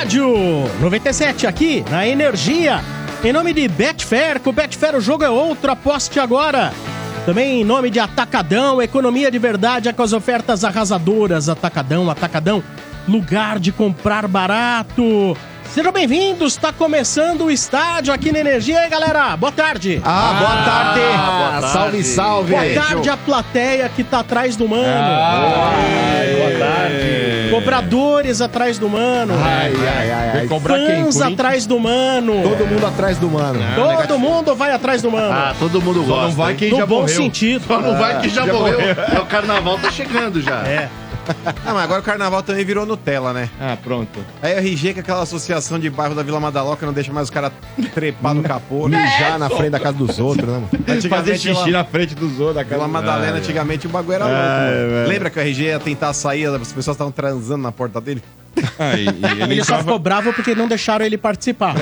Rádio 97 aqui na Energia. Em nome de Betfair, com Betfair o jogo é outro, aposte agora. Também em nome de Atacadão, economia de verdade é com as ofertas arrasadoras. Atacadão, Atacadão, lugar de comprar barato. Sejam bem-vindos, está começando o estádio aqui na Energia. E aí, galera, boa tarde. Ah, boa tarde. boa tarde. Salve, salve. Boa tarde a plateia que tá atrás do mano. boa tarde. Cobradores atrás do mano. Ai, ai, ai, ai. cobrar quem? Fãs Corinthians? atrás do mano. Todo mundo atrás do mano. Todo mundo vai atrás do mano. Ah, todo mundo Só gosta. não vai quem no já bom morreu. sentido. Só não vai que já, já morreu. morreu. É, o carnaval tá chegando já. É. Ah, mas agora o carnaval também virou Nutella, né? Ah, pronto. A RG, que é aquela associação de bairro da Vila Madaloca, não deixa mais os caras trepar no capô, mijar na frente da casa dos outros, né, mano? Fazer xixi na frente dos outros da Vila casa. Madalena, antigamente o bagulho era louco. Ai, mano. velho. Lembra que a RG ia tentar sair, as pessoas estavam transando na porta dele? Ah, e- e ele Ele só tava- ficou bravo porque não deixaram ele participar.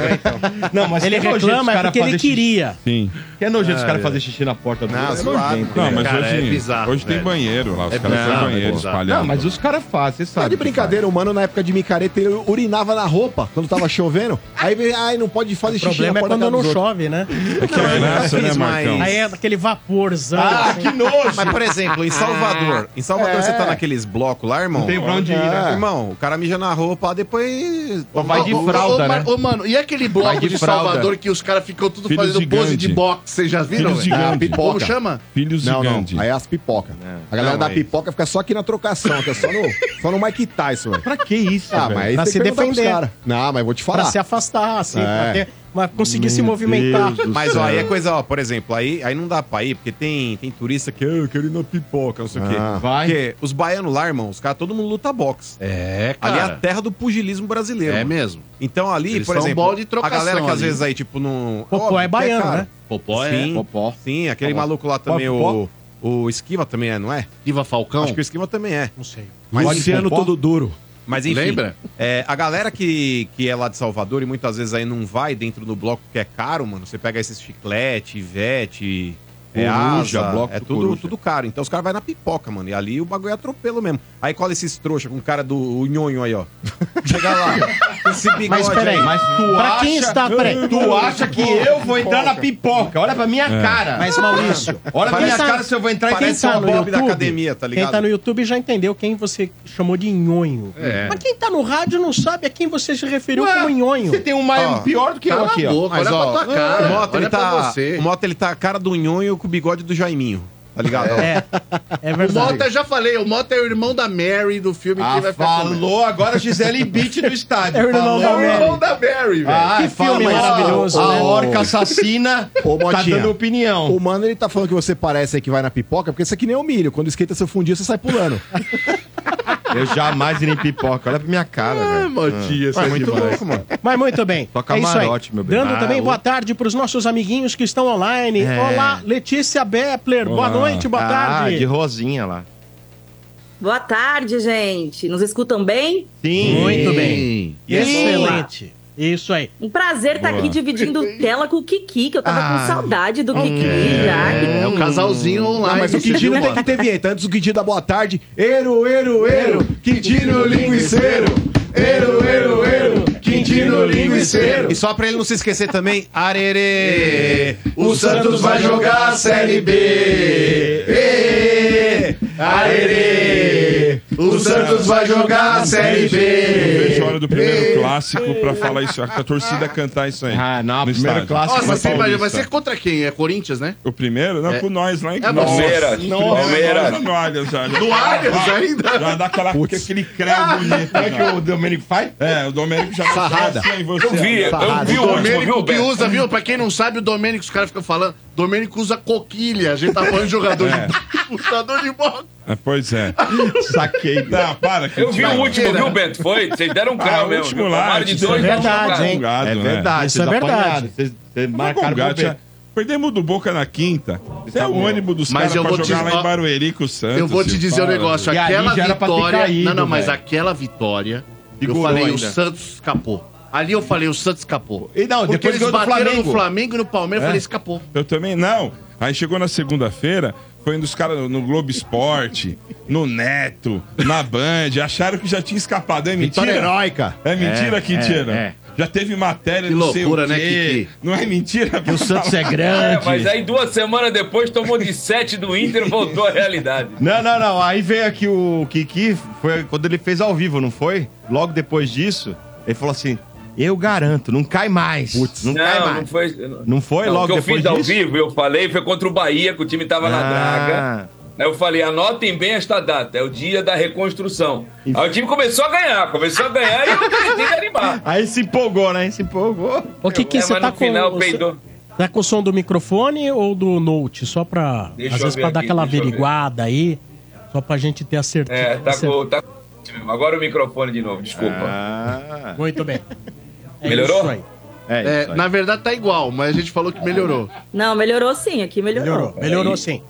Não, mas Ele reclama é porque ele fazer xixi- queria. Sim. Que é nojento os caras fazerem xixi na porta do Não. É nojento. Não, mas cara, hoje, é bizarro, hoje tem banheiro lá. Os É caras têm banheiro espalhado. Não, mas os caras fazem, você Tá sabe. de que brincadeira, o mano na época de micareta ele urinava na roupa quando tava chovendo. Aí, ai, não pode fazer O xixi problema na é porta quando da não chove, né? É que a graça, eu né, fiz, Marcão? Aí é aquele vaporzão. Ah, que nojo! Mas, por exemplo, em Salvador, em Salvador É. você tá naqueles blocos lá, irmão? Não tem pra onde ir, né? É. Irmão, o cara mija na roupa, depois... Vai de Ô, fralda, ô, né? Ô, mano, e aquele bloco de de. Salvador que os caras ficam tudo Filhos fazendo pose gigante. de boxe? Vocês já viram? Filhos gigante. Ah, pipoca. Como chama? Filhos Não, não. gigante. Aí é as pipoca. A galera Não, da mas- pipoca fica só aqui na trocação, que é só no, só no Mike Tyson, velho. Pra que isso, Ah, mas aí Pra se defender. caras. Não, mas vou te Pra falar. se afastar, assim, É. pra, ter, pra conseguir se movimentar. Deus do Mas céu. ó, aí é coisa, ó, por exemplo, aí, aí não dá pra ir, porque tem, tem turista que "Ah, eu quero ir na pipoca, não sei o quê. Ah. Vai. Porque os baianos lá, irmão, os caras, todo mundo luta boxe. É, Ali é a cara. terra do pugilismo brasileiro. É mano. mesmo. Então ali, Eles por são exemplo, bola de a trocação galera que às ali. vezes aí, tipo, não... Popó Óbvio é que é baiano, caro. né? Popó é. Sim. Popó. Sim, aquele Popó. maluco lá também, Popó? o, o Esquiva também é, não é? Iva Falcão. Acho que o Esquiva também é. Não sei. Mas Luciano todo duro. Mas enfim, Lembra? é, a galera que, que é lá de Salvador e muitas vezes aí não vai dentro do bloco que é caro, mano. Você pega esses chiclete, Ivete, é, Coruja, asa, bloco é do tudo, Coruja. tudo caro. Então os caras vão na pipoca, mano. E ali o bagulho é atropelo mesmo. Aí cola esses trouxa com o cara do o nhonho aí, ó. Chega lá. esse bigode Mas peraí, aí. Mas tu Pra acha... quem está... Peraí. Tu acha que eu vou entrar na pipoca? Olha pra minha cara. Mas, Maurício... Olha pra minha tá- cara se eu vou entrar e quem tá o no Bob da YouTube, academia, tá ligado? Quem tá no YouTube já entendeu quem você chamou de nhonho. É. Mas quem tá no rádio não sabe a quem você se referiu Ué, como nhonho. Você tem um mais Ó, pior do que eu aqui, ó. Mas, olha ó, pra tua cara. o Mota, ele tá, você. o Mota, ele tá a cara do nhonho com o bigode do Jaiminho. Tá ligado? É, é O verdade. Mota, eu já falei, o Mota é o irmão da Mary do filme Ah, que vai ficar com- falou agora Gisele Beat do estádio. É o irmão falou, da É o Mary. irmão da Mary, velho. Ah, Que fala, filme mas maravilhoso, a, né? A orca assassina Ô, tá dando opinião. O mano, ele tá falando que você parece aí que vai na pipoca, porque isso aqui nem é o milho. Quando esquenta seu fundinho, você sai pulando. Eu jamais irei em pipoca. Olha pra minha cara, Ah, velho. Motinha, isso Ué, é muito demais. louco, mano. Mas muito bem. Só é isso aí. camarote, meu bem. Dando Ah, também o- boa tarde pros nossos amiguinhos que estão online. É. Olá, Letícia Bepler. Boa Olá. noite, boa Ah, tarde. de rosinha lá. Boa tarde, gente. Nos escutam bem? Sim. Muito bem. Excelente. Isso aí. Um prazer estar Boa. aqui dividindo tela com o Kiki, que eu tava Ah. com saudade do Kiki É, já. é um casalzinho online. Não, mas o Quintino viu, tem que ter vinheta. Antes do Quintino da boa tarde. Ero, ero, ero, Quintino linguiceiro. Ero, ero, ero, Quintino linguiceiro. E só pra ele não se esquecer também, arerê, o Santos vai jogar a Série B. Ê, Arerê, o Santos vai jogar a Série Eu B. vejo a hora do primeiro clássico pra falar isso, a torcida cantar isso aí. Ah, não, no primeiro estádio. clássico. Nossa, você imagina, vai ser contra quem? É Corinthians, né? O primeiro? Não, É. com nós lá em É. Palmeiras. Nossa, Palmeiras. No Allianz já. No Allianz ainda? Já dá aquela, aquele creu bonito. Como é que já. o Domênico faz? É, o Domênico já Sarrada. Eu vi, eu vi O o último, Domênico viu, que Beto? usa, viu? Pra quem não sabe, o Domênico, os caras ficam falando, Domênico usa coquilha. A gente tá falando de jogador É. de lutador de boxe. É, pois é. Saquei. Não, para. que Eu vi o último, viu, Beto? Foi? Vocês deram um Ah, crau o mesmo. último lá, de isso é dois, verdade, vamos hein? Gongado, É né? verdade, Isso é verdade. Vocês vocês Mas marcaram Perdemos do Boca na quinta. É o ônibus dos Mas caras eu pra vou te- jogar lá em Barueri com o Santos. Eu vou te dizer um negócio. E Aquela vitória. caído, não, não, mas velho. aquela vitória. Eu falei, o ainda. Santos escapou. Ali eu falei, o Santos escapou. E não, Porque depois eles bateram Flamengo. no Flamengo e no Palmeiras, eu É. falei, escapou. Eu também não. Aí chegou na segunda-feira, campanha dos caras no Globo Esporte, no Neto, na Band. Acharam que já tinha escapado. É mentira? Vitória heróica. É mentira, É, Quintino? é, é. Já teve matéria, Que loucura, né. Kiki? Não é mentira? O Santos é É, grande. mas aí duas semanas depois tomou de 7 do Inter e voltou à realidade. Não, não, não. Aí veio aqui o Kiki, foi quando ele fez ao vivo, não foi? Logo depois disso, ele falou assim: Eu garanto, não cai mais. não, cai Não, mais. não foi. Não foi Não, logo o que eu depois fiz ao disso? vivo, eu falei, foi contra o Bahia, que o time tava na draga. Ah, Aí eu falei, anotem bem esta data, é o dia da reconstrução. Aí o time começou a ganhar, começou a ganhar e eu tentei animar. Aí se empolgou, né? Se empolgou. Ô, Kiki, É, você tá no final com... peidou. Você tá com o som do microfone ou do Note? Só pra... Deixa às vezes pra dar aqui, aquela eu ver. averiguada aí. Só pra gente ter a certeza. É, tá com. Tá... Agora o microfone de novo, desculpa. Ah, Muito bem. É Melhorou? isso aí. é, É, isso aí. na verdade tá igual, mas a gente falou que melhorou. Não, melhorou sim, aqui melhorou. Melhorou, melhorou sim.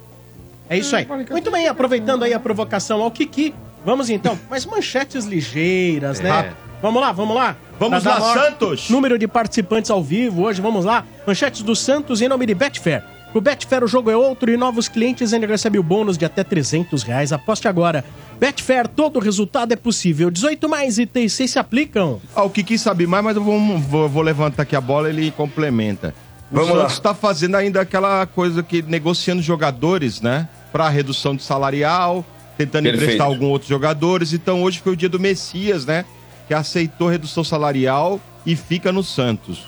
É isso aí. Muito bem, aproveitando aí a provocação ao Kiki, vamos então, mas manchetes ligeiras, né? Vamos lá, vamos lá. Vamos lá, maior Santos! Número de participantes ao vivo hoje, vamos lá. Manchetes do Santos em nome de Betfair. O Betfair o jogo é outro e novos clientes ainda recebem o bônus de até 300 reais. Aposte agora. Betfair, todo resultado é possível. 18 mais itens 6 se aplicam. Ah, o Kiki sabe mais, mas eu vou, vou- vou levantar aqui a bola ele complementa. O Vamos. Santos está fazendo ainda aquela coisa que negociando jogadores, né? Para redução de salarial, tentando Perfeito. emprestar alguns outros jogadores. Então hoje foi o dia do Messias, né? Que aceitou redução salarial e fica no Santos.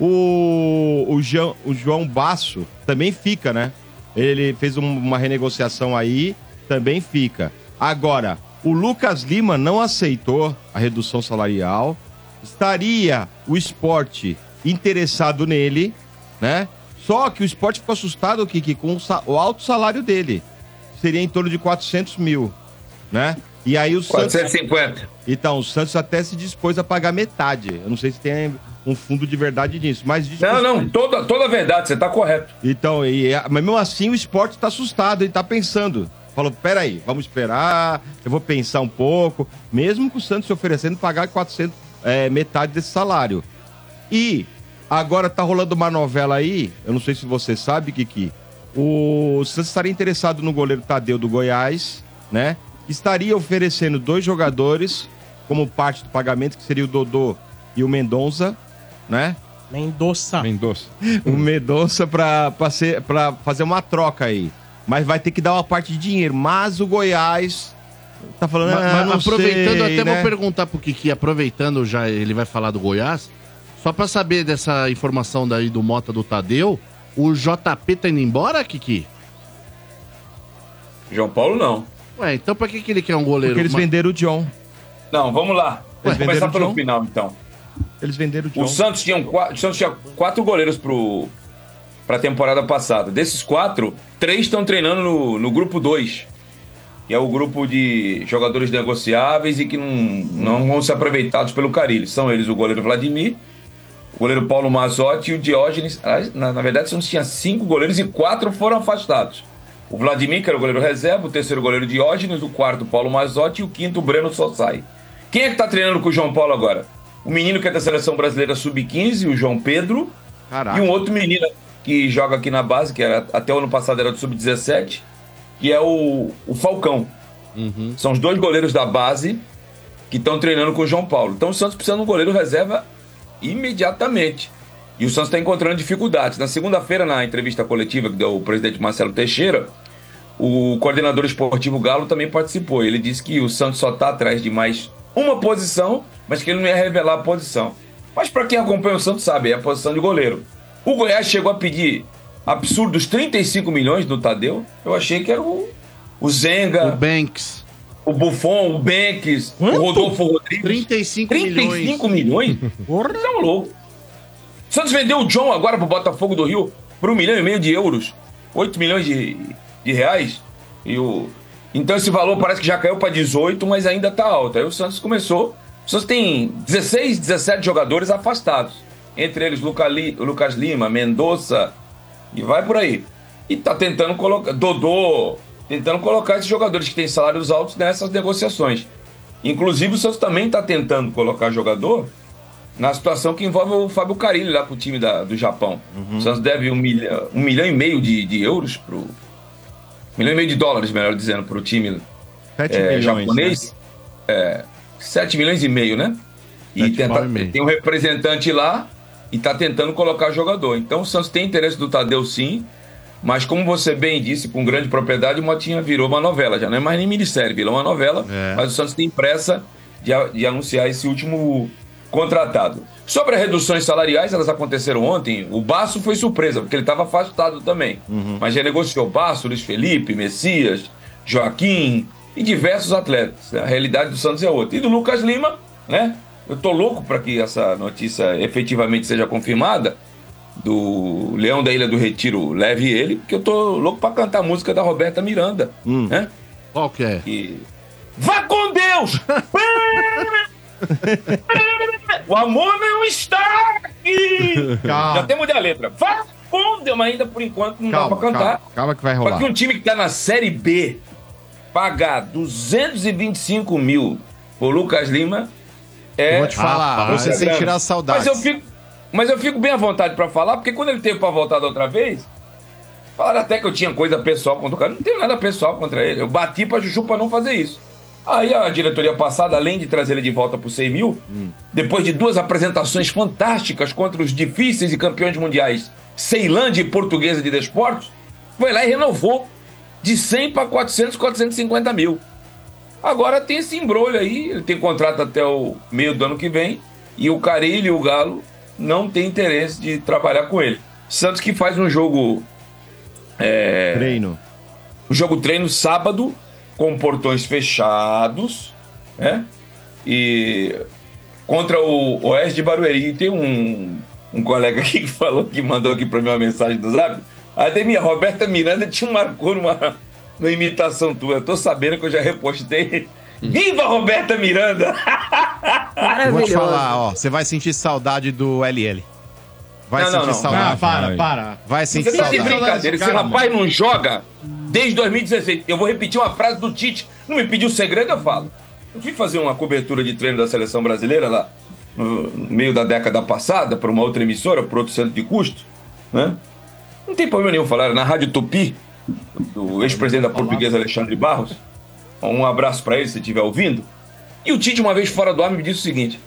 O, o, Jean- o João Basso também fica, né? Ele fez um- uma renegociação aí, também fica. Agora, o Lucas Lima não aceitou a redução salarial. Estaria o esporte interessado nele, né? Só que o esporte ficou assustado, Kiki, com o, alto salário dele. Seria em torno de 400 mil, né? E aí o Santos... 450. Então, o Santos até se dispôs a pagar metade. Eu não sei se tem um fundo de verdade nisso, mas... Não, não, toda, toda a verdade, você tá correto. Então, e, é- mas mesmo assim o esporte tá assustado, ele tá pensando. Falou, peraí, vamos esperar, eu vou pensar um pouco. Mesmo com o Santos se oferecendo pagar 400, é, metade desse salário. E agora tá rolando uma novela aí, eu não sei se você sabe, Kiki. O Santos estaria interessado no goleiro Tadeu do Goiás, né? Estaria oferecendo dois jogadores como parte do pagamento, que seria o Dodô e o Mendonça, né? Mendonça. Mendonça. o Mendonça pra fazer uma troca aí. Mas vai ter que dar uma parte de dinheiro. Mas o Goiás tá falando. Mas, ah, mas não aproveitando, sei, até né? vou perguntar pro Kiki, aproveitando já ele vai falar do Goiás, só pra saber dessa informação daí do Mota do Tadeu, o JP tá indo embora, Kiki? João Paulo não. Ué, então pra que, que ele quer um goleiro? Porque eles venderam o John. Não, vamos lá. Vamos começar o pelo John? final, então. Eles venderam o John. O Santos tinha, o Santos tinha quatro goleiros pro, pra temporada passada. Desses quatro, três estão treinando no, no grupo 2. Que é o grupo de jogadores negociáveis e que não, não vão ser aproveitados pelo Carilli. São eles o goleiro Vladimir, o goleiro Paulo Mazotti e o Diógenes. Na, na verdade, o Santos tinha cinco goleiros e quatro foram afastados. O Vladimir, que era o goleiro reserva, o terceiro goleiro Diógenes, o quarto Paulo Mazotti e o quinto Breno Sossai. Quem é que tá treinando com o João Paulo agora? O menino que é da seleção brasileira sub-15, o João Pedro, Caraca. e um outro menino que joga aqui na base, que era, até o ano passado era do sub-17, que é o, o Falcão. São os dois goleiros da base que estão treinando com o João Paulo. Então o Santos precisa de um goleiro reserva imediatamente. E o Santos está encontrando dificuldades. Na segunda-feira, na entrevista coletiva que deu o presidente Marcelo Teixeira, o coordenador esportivo Galo também participou. Ele disse que o Santos só está atrás de mais uma posição, mas que ele não ia revelar a posição. Mas para quem acompanha o Santos sabe, é a posição de goleiro. O Goiás chegou a pedir absurdos 35 milhões no Tadeu. Eu achei que era o, o Zenga, O Banks. o Buffon, o Benques, Quanto? o Rodolfo Rodrigues. 35 35 milhões? Porra. Tá louco. O Santos vendeu o John agora pro Botafogo do Rio por um milhão e meio de euros. 8 milhões de, de reais. E o... Então esse valor parece que já caiu para 18, mas ainda tá alto. Aí o Santos começou. O Santos tem 16, 17 jogadores afastados. Entre eles Lucas Lima, Mendonça e vai por aí. E tá tentando colocar. Dodô, tentando colocar esses jogadores que têm salários altos nessas negociações. Inclusive o Santos também está tentando colocar jogador na situação que envolve o Fábio Carilli lá com o time da- do Japão. O Santos deve um milhão, um milhão e meio de, de euros pro, milhão e meio de dólares, melhor dizendo, para o time 7 é, milhões. japonês. É, 7 milhões e meio, né? E tenta- e meio. tem um representante lá e tá tentando colocar jogador. Então o Santos tem interesse do Tadeu sim, mas como você bem disse, com grande propriedade, o Motinha virou uma novela, já não é mais nem minissérie, virou uma novela, É. mas o Santos tem pressa de, de anunciar esse último contratado. Sobre as reduções salariais, elas aconteceram ontem. O Baço foi surpresa, porque ele estava afastado também. Mas já negociou Baço, Luiz Felipe, Messias, Joaquim e diversos atletas. A realidade do Santos é outra. E do Lucas Lima, né? Eu tô louco para que essa notícia efetivamente seja confirmada. Do Leão da Ilha do Retiro, leve ele, porque eu tô louco para cantar a música da Roberta Miranda, né? Qual que é? E... Vá com Deus! o amor não está aqui! Calma. Já temos a letra. Vá com Deus, mas ainda por enquanto não Calma, dá pra cantar. calma, calma que vai rolar. Pra que um time que tá na Série B pagar 225 mil por Lucas Lima é. Eu vou te falar, rapaz. você sem tirar saudades. Mas eu fico, mas eu fico bem à vontade pra falar, porque quando ele teve pra voltar da outra vez, falaram até que eu tinha coisa pessoal contra o cara. Não tenho nada pessoal contra ele. Eu bati pra Juju pra não fazer isso. Aí a diretoria passada, além de trazer ele de volta por 100 mil, depois de duas apresentações fantásticas contra os difíceis e campeões mundiais Ceilândia e Portuguesa de Desportos, foi lá e renovou de 100 para 400, 450 mil. Agora tem esse embrolho aí, ele tem contrato até o meio do ano que vem, e o Carilho e o Galo não têm interesse de trabalhar com ele. Santos que faz um jogo Treino. um jogo treino sábado com portões fechados, né? E contra o Oeste de Barueri. Tem um, um colega aqui que falou que mandou aqui para mim uma mensagem do Zap. Ademir, a Roberta Miranda te marcou numa, numa imitação tua. Eu tô sabendo que eu já repostei. Viva Roberta Miranda! Eu vou te Maravilhoso. falar, ó, você vai sentir saudade do LL. Vai Não, não, sentir não. saudade. Ah, para, para. Vai sentir Você tá de saudade. brincadeira. Esse rapaz não joga desde 2016. Eu vou repetir uma frase do Tite. Não me pediu segredo, eu falo. Eu fui fazer uma cobertura de treino da seleção brasileira lá no meio da década passada para uma outra emissora, para outro centro de custo, né? Não tem problema nenhum falar. Na Rádio Tupi, do ex-presidente da portuguesa Alexandre Barros. Um abraço para ele, se estiver ouvindo. E o Tite, uma vez fora do ar, me disse o seguinte: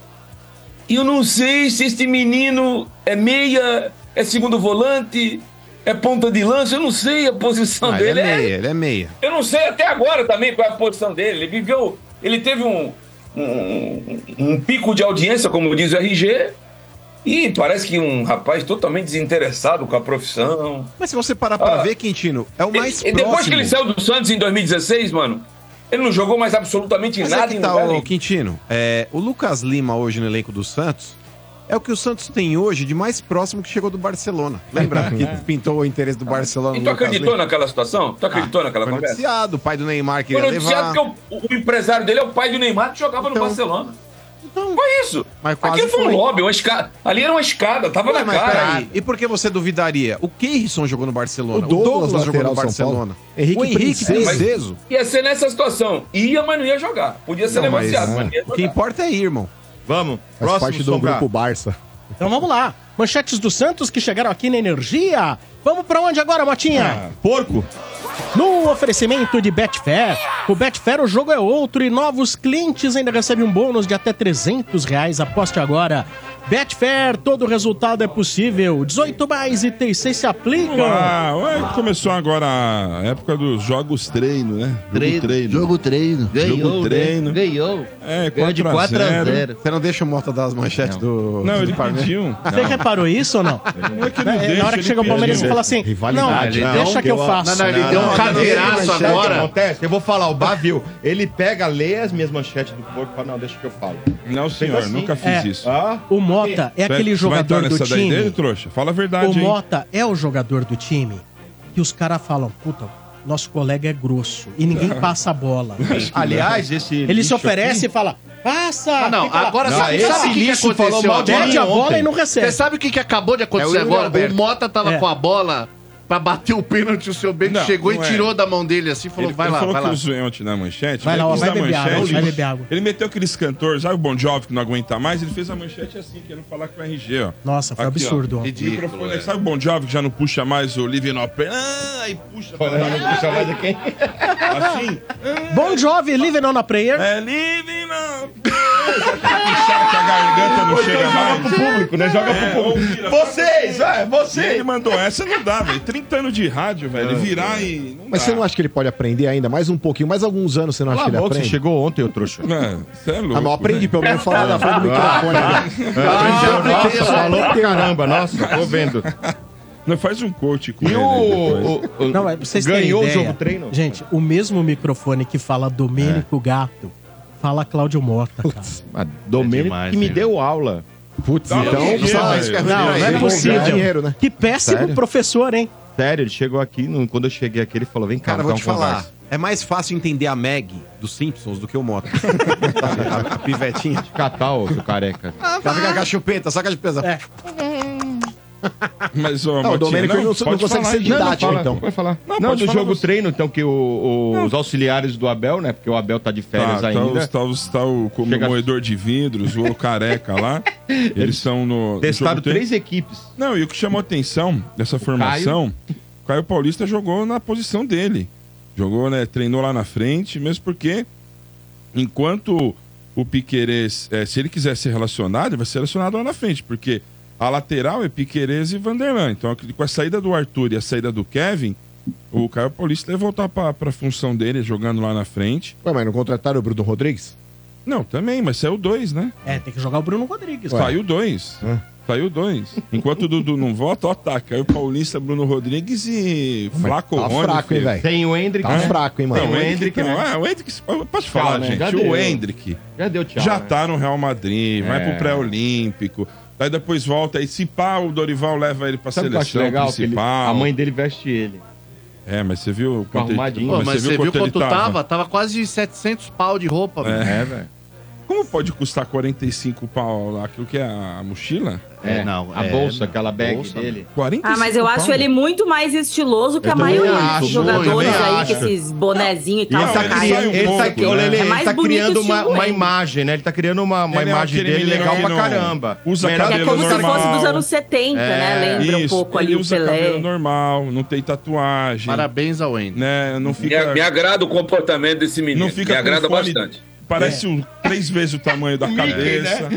Eu não sei se este menino é meia, é segundo volante, é ponta de lança, eu não sei a posição Ah, ele dele. é É- meia, ele é meia. eu não sei até agora também qual é a posição dele. Ele viveu. Ele teve um, um, um pico de audiência, como diz o RG. E parece que um rapaz totalmente desinteressado com a profissão. Mas se você parar pra Ah. ver, Quintino, é o mais próximo. depois que ele saiu do Santos em 2016, mano, ele não jogou mais absolutamente Mas nada é que em tá, lugar nenhum. Quintino. É, o Lucas Lima hoje no elenco do Santos é o que o Santos tem hoje de mais próximo que chegou do Barcelona. Lembra que pintou o interesse do Barcelona E no tu acreditou naquela situação? Tu acreditou naquela Foi conversa? noticiado, o pai do Neymar Foi queria noticiado levar. porque o, o empresário dele é o pai do Neymar que jogava no Então. Barcelona. Então, Foi isso. Mas quase Aquilo foi um foi. lobby, uma escada. Ali era uma escada, tava Ué, na mas cara. peraí, e por que você duvidaria? O Keirson jogou no Barcelona, O Douglas, jogou no lateral São Paulo. Barcelona, Henrique o Henrique Princeso. Ia ser nessa situação. Ia, mas não ia jogar. Podia ser Não, mas, negociado, mas, é, não ia o que jogar. importa é ir, irmão. Vamos. Faz Próximo, parte do grupo Barça. Então vamos lá. Manchetes do Santos que chegaram aqui na Energia. Vamos pra onde agora, Motinha? Porco. No oferecimento de Betfair. Com Betfair o jogo é outro e novos clientes ainda recebem um bônus de até 300 reais. Aposte agora. Betfair, todo resultado é possível. 18 mais e 36 se aplicam. Ah, começou agora a época dos jogos treino, né? Jogo treino. Jogo treino. Ganhou, Jogo treino. Né? Ganhou. É, Ganhou de 4 4 a a 0. 0. Você não deixa o Mota dar as manchetes do. Não, do ele Palmeiras? pediu. Você reparou isso ou não? Não é que não É, deixa, na hora que chega o Palmeiras, você fala assim: Rivalidade. Não, Não, deixa que eu faço. Não, não, ele deu um Não, caveiraço Sabe o que agora. acontece? Eu vou falar, o Bavio, ele pega, lê as minhas manchetes do porco e fala, não, deixa que eu falo. Não, senhor, assim. nunca fiz É. isso. Ah? O Mota é aquele Você vai entrar jogador do nessa daí dele, time. trouxa? Fala a verdade, O hein? Mota é o jogador do time que os caras falam: puta, nosso colega é grosso e ninguém passa a bola. Aliás, esse. Ele se lixo oferece e aqui- fala: passa! Ah, não, fica lá. agora Não, sabe, esse sabe o que, que lixo falou aconteceu mal de agora? Perde a bola e não recebe. Você sabe o que, que acabou de acontecer É o Yuri agora? O Mota tava É. com a bola pra bater o pênalti, o seu Bento Não, chegou e não é. tirou da mão dele assim, falou, ele, vai ele lá, falou vai que lá. o zoante na manchete. Vai né, lá, ó, quis vai beber água, vai beber água. Ele meteu aqueles cantores, sabe o Bon Jovi que não aguenta mais? Ele fez a manchete assim, querendo falar com o RG, ó. Nossa, foi Aqui, ó. absurdo. ó. O Ridículo, microfone, é. sabe o Bon Jovi que já não puxa mais o Living No Prayer? Ah, e puxa. Não puxa mais aqui. Assim. Bon Jovi, Living on a Prayer. É Living No Prayer. Puxar que a garganta não chega mais. pro público, né? Joga pro É, público. vira- Vocês, vai, E ele vocês. mandou essa, não dá, velho. 30 anos de rádio, velho. Virar e. Não Mas dá. você não acha que ele pode aprender ainda mais um pouquinho? Mais alguns anos você não acha que ele boca, você aprende? chegou ontem, ô trouxa. Mano, você é louco. Ah, não, aprendi pelo menos falar na frente do microfone. né? Nossa, falou pra caramba, nossa, tô vendo. Não faz um coach com E ele. o, o- o- Não, mas pra vocês ganhou o jogo treino? Gente, o mesmo microfone que fala Domênico É. Gato, fala Cláudio Mota, cara. Ah, Domênico É demais, que me hein? deu aula. Putz, então Não, não é possível. dinheiro, né? Que péssimo Sério? professor, hein? Sério, ele chegou aqui, no- quando eu cheguei aqui, ele falou, vem cá, Cara, vou te falar. conversa. É mais fácil entender a Meg dos Simpsons do que o Mota. a, a pivetinha. Catar, ô, seu careca. Fica com a chupeta, só com a chupeta. É. Mas, ô, Não, o Domênico não, não pode consegue falar ser didático, fala, então. Pode falar. Não, Não, do jogo você. treino, então, que o- o- os auxiliares do Abel, né? Porque o Abel tá de férias Tá, tá, ainda. tá, os- tá o moedor de vidros, o careca lá. Eles são no. Testaram três equipes. Não, e o que chamou atenção dessa formação, o Caio Paulista jogou na posição dele. Jogou, né? Treinou lá na frente, mesmo porque enquanto o Piquerez, eh, se ele quiser ser relacionado, ele vai ser relacionado lá na frente, porque a lateral é Piquerez e Vanderlan. Então, com a saída do Arthur e a saída do Kevin, o Caio Paulista vai voltar para a função dele, jogando lá na frente. Ué, mas não contrataram o Bruno Rodrigues? Não, também, mas saiu dois, né? É, tem que jogar o Bruno Rodrigues. Saiu dois. Hã? Saiu dois. Enquanto o Dudu não volta, ó, tá. Caiu Paulista, Bruno Rodrigues e Flaco Tá Rony, fraco, hein, velho? Tem o Hendrick, Tá né? fraco, hein, mano? Não, o Hendrick, não. né? Ah, o Hendrick, posso falar, né? gente. Já o deu. Hendrick Já deu tchau. já né? tá no Real Madrid, vai É. pro pré-olímpico. Aí depois volta, aí se pá, o Dorival leva ele pra Sabe o que eu acho seleção legal? Que ele- principal. a mãe dele veste ele. É, mas você viu quanto ele- arrumadinho. Pô, mas, você viu quanto tava? Tava quase 700 pau de roupa, velho. É, velho. Como pode custar 45 pau lá? Aquilo que é a mochila? É, É, não, a é, bolsa, aquela bag bolsa, dele. 45 Ah, mas eu acho pau? ele muito mais estiloso que a também maioria acho, dos eu jogadores aí, acho. com esses bonezinhos e tal. ele tá criando, um ele pouco, né? É ele tá uma, uma imagem, né? Ele tá criando uma, uma é imagem dele legal pra caramba. usa Melhor Que é como se normal. fosse dos anos 70, né? Lembra um Isso, pouco ele ali o Pelé. cabelo normal, não tem tatuagem. Parabéns ao Wendy. Né? Não fica. Me, me agrada o comportamento desse menino. não fica me agrada bastante. Parece É. o- três vezes o tamanho da cabeça.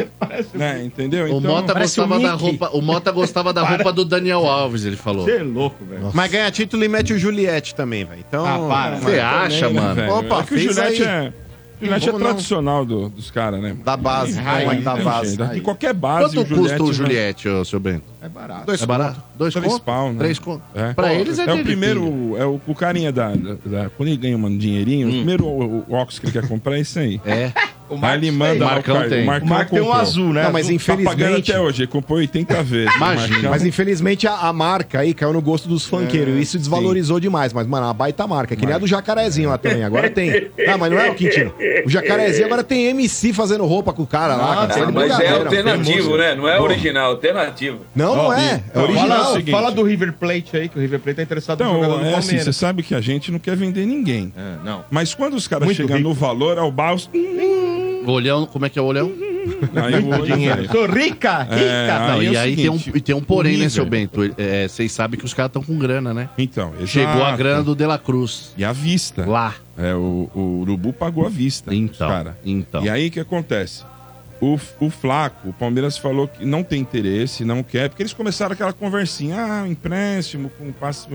né? Entendeu? O Mota parece gostava o da Mickey. roupa. O Mota gostava da roupa do Daniel Alves, ele falou. Você é louco, velho. Mas ganha título e mete o Juliette também, velho. Então. Ah, para, Você acha, né, mano? velho? Opa, é que o Juliette aí. é. O Juliette é não. tradicional do- dos caras, né? Da base. Aí, Aí, da base. jeito. Em qualquer base, Quanto o custa o vai- Juliette, ô, seu Bento? É barato. Dois É barato? Dois Três conto? pau, né? Três conto. É. Pra eles é, É o de primeiro, é o, o carinha da, da, da- Quando ele ganha um dinheirinho, o primeiro o, o óculos que ele quer comprar é esse aí. É. O Aí ele manda O Marcão tem. O O Marcão tem um azul, né? Não, mas. Tá pagando infelizmente. até hoje, ele comprou 80 vezes. Imagina. Marcão. Mas infelizmente a, a marca aí caiu no gosto dos funkeiros. É, e isso desvalorizou demais. Mas, mano, é uma baita marca. Que nem a do jacarezinho lá também. Agora tem. Ah, mas não é o Quintino. O jacarezinho agora tem MC fazendo roupa com o cara lá. Ah, cara. tem Mas é brincadeira, alternativo, né? Não é original, alternativo. Não, não é. É original. fala o Fala, seguinte. fala do River Plate aí, que o River Plate tá interessado no jogador Então, do é assim, você sabe que a gente não quer vender ninguém. É, não. Mas quando os caras chegam no valor, ao baixo. O olhão, como é que é o olhão? Aí o olho Dinheiro. Sou rica, rica. É, Não, Aí é e o aí seguinte, tem um, e tem um porém, o né, seu Bento? É, Vocês sabem que os caras estão com grana, né? Então, exato. Chegou a grana do De La Cruz. E à vista. Lá. É, o, o Urubu pagou à vista. Então, Cara. então. E aí o que acontece? O, o Flaco, o Palmeiras falou que não tem interesse, não quer, porque eles começaram aquela conversinha, ah, empréstimo com passe,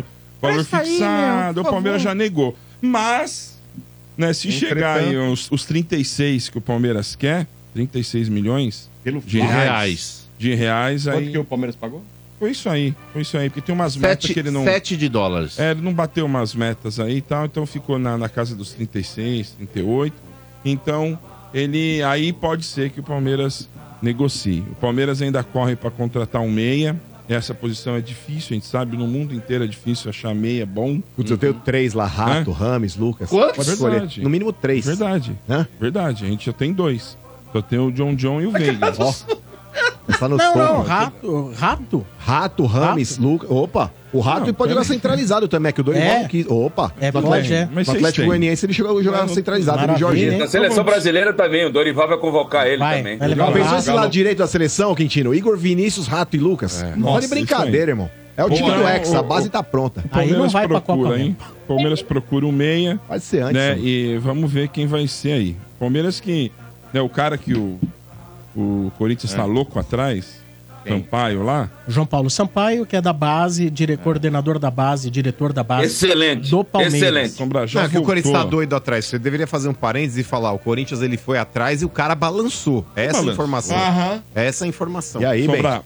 valor Presta aí, fixado, meu, o por Palmeiras favor. já negou. Mas, né, se Entretanto- chegar aí os, os 36 que o Palmeiras quer, 36 milhões Pelo de reais, Reais. de reais Quanto aí que o Palmeiras pagou? foi isso aí, foi isso aí, porque tem umas metas Sete, que ele não sete de dólares. é, ele não bateu umas metas aí e tal, então ficou na, na casa dos 36, 38. Então, ele aí pode ser que o Palmeiras negocie. O Palmeiras ainda corre para contratar um meia. Essa posição é difícil, a gente sabe, no mundo inteiro é difícil achar meia bom. Putz, eu tenho três lá: Rato, Rames, Lucas. Quantos? Pode escolher. Verdade. No mínimo três. Verdade. Hã? Verdade, a gente já tem dois. Só tem o John John e o Veiga. Ó. Tá no Não, topo. não, rato. Rato? Rato, Rames, Lucas. Opa, o Rato Não, pode jogar centralizado também, é que o Dorival É. não quis. Opa, É, no Atlético, é. no Atlético. Goianiense ele jogava, jogava centralizado, no Maravilha, Jorginho. Na seleção brasileira também, o Dorival vai convocar ele Vai, também. vai Já o pensou esse lado direito da seleção, Quintino? Igor Vinícius, Rato e Lucas? Não Nossa, de brincadeira, irmão. É o time Boa, do né? Hexa, a O- base o- tá pronta. Aí não Palmeiras vai pra Copa procura, mesmo. hein? Palmeiras procura um meia. Pode ser antes. né? né? E vamos ver quem vai ser aí. Palmeiras que. Né, o cara que o, o Corinthians tá louco atrás, Sampaio lá. João Paulo Sampaio, que é da base, dire... coordenador da base, diretor da base. Excelente. Do Palmeiras. Excelente. Sombra já Não, é que o Corinthians tá voltou. doido atrás. Você deveria fazer um parênteses e falar: o Corinthians ele foi atrás e o cara balançou. É essa a Balançou. informação. Aham. É essa a informação. E aí, bem? Sombra,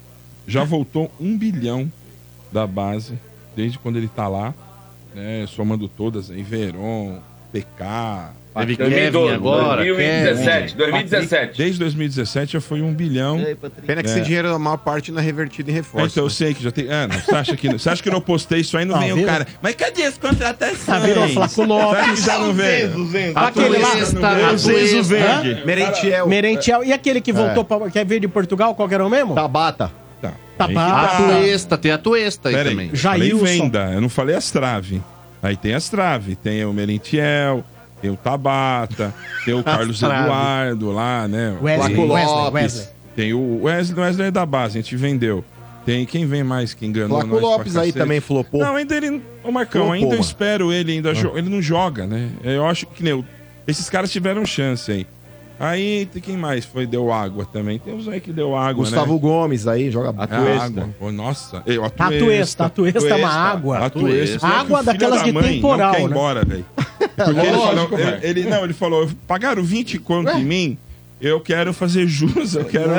já voltou um bilhão da base, desde quando ele tá lá, né? Somando todas aí, Veron, PK. Teve 2012, Kevin agora. 2017, 2017. Desde 2017 já foi um bilhão. Pena que É. esse dinheiro, a maior parte, não é revertido em É, reforço. então eu né? sei que já tem. Ah, não, você, acha que, você acha que eu não postei isso aí? Não Ah, vem o cara. Mas cadê as contratações? Ah, virou Flaco Lopes. já não veio? Aquele lá. O Zenzo. Verde. Merentiel. Merentiel. E aquele que voltou, pra... que veio de Portugal, qual que era o mesmo? Tabata. Tá. Tabata. Atuesta, tem a Atuesta aí também. aí, falei Jailson. venda, eu não falei as traves. Aí tem as traves, tem o Merentiel, tem o Tabata, tem o Carlos. Eduardo lá, né? Wesley, Flaco Wesley, Lopes. Wesley. Tem o Wesley, Wesley é da base, a gente vendeu. Tem quem vem mais que enganou Flaco nós pra Lopes aí cacete? também flopou. Não, ainda ele. Ô Marcão, Flopou, ainda eu mano. espero ele, ainda jo- ele não joga, né? Eu acho que nem eu- esses caras tiveram chance aí. Aí tem quem mais foi deu água também. Tem uns aí que deu água, Gustavo né? Gomes aí, joga Ah, Atuesta. água. Pô, nossa. Eu, Atuesta, Atuesta é uma água. Atuesta. Água daquelas de temporal, Não quer ir né? embora, velho. Porque ele falou, ele, ele- não, ele falou, pagaram 20 conto em mim, eu quero fazer jus, eu quero,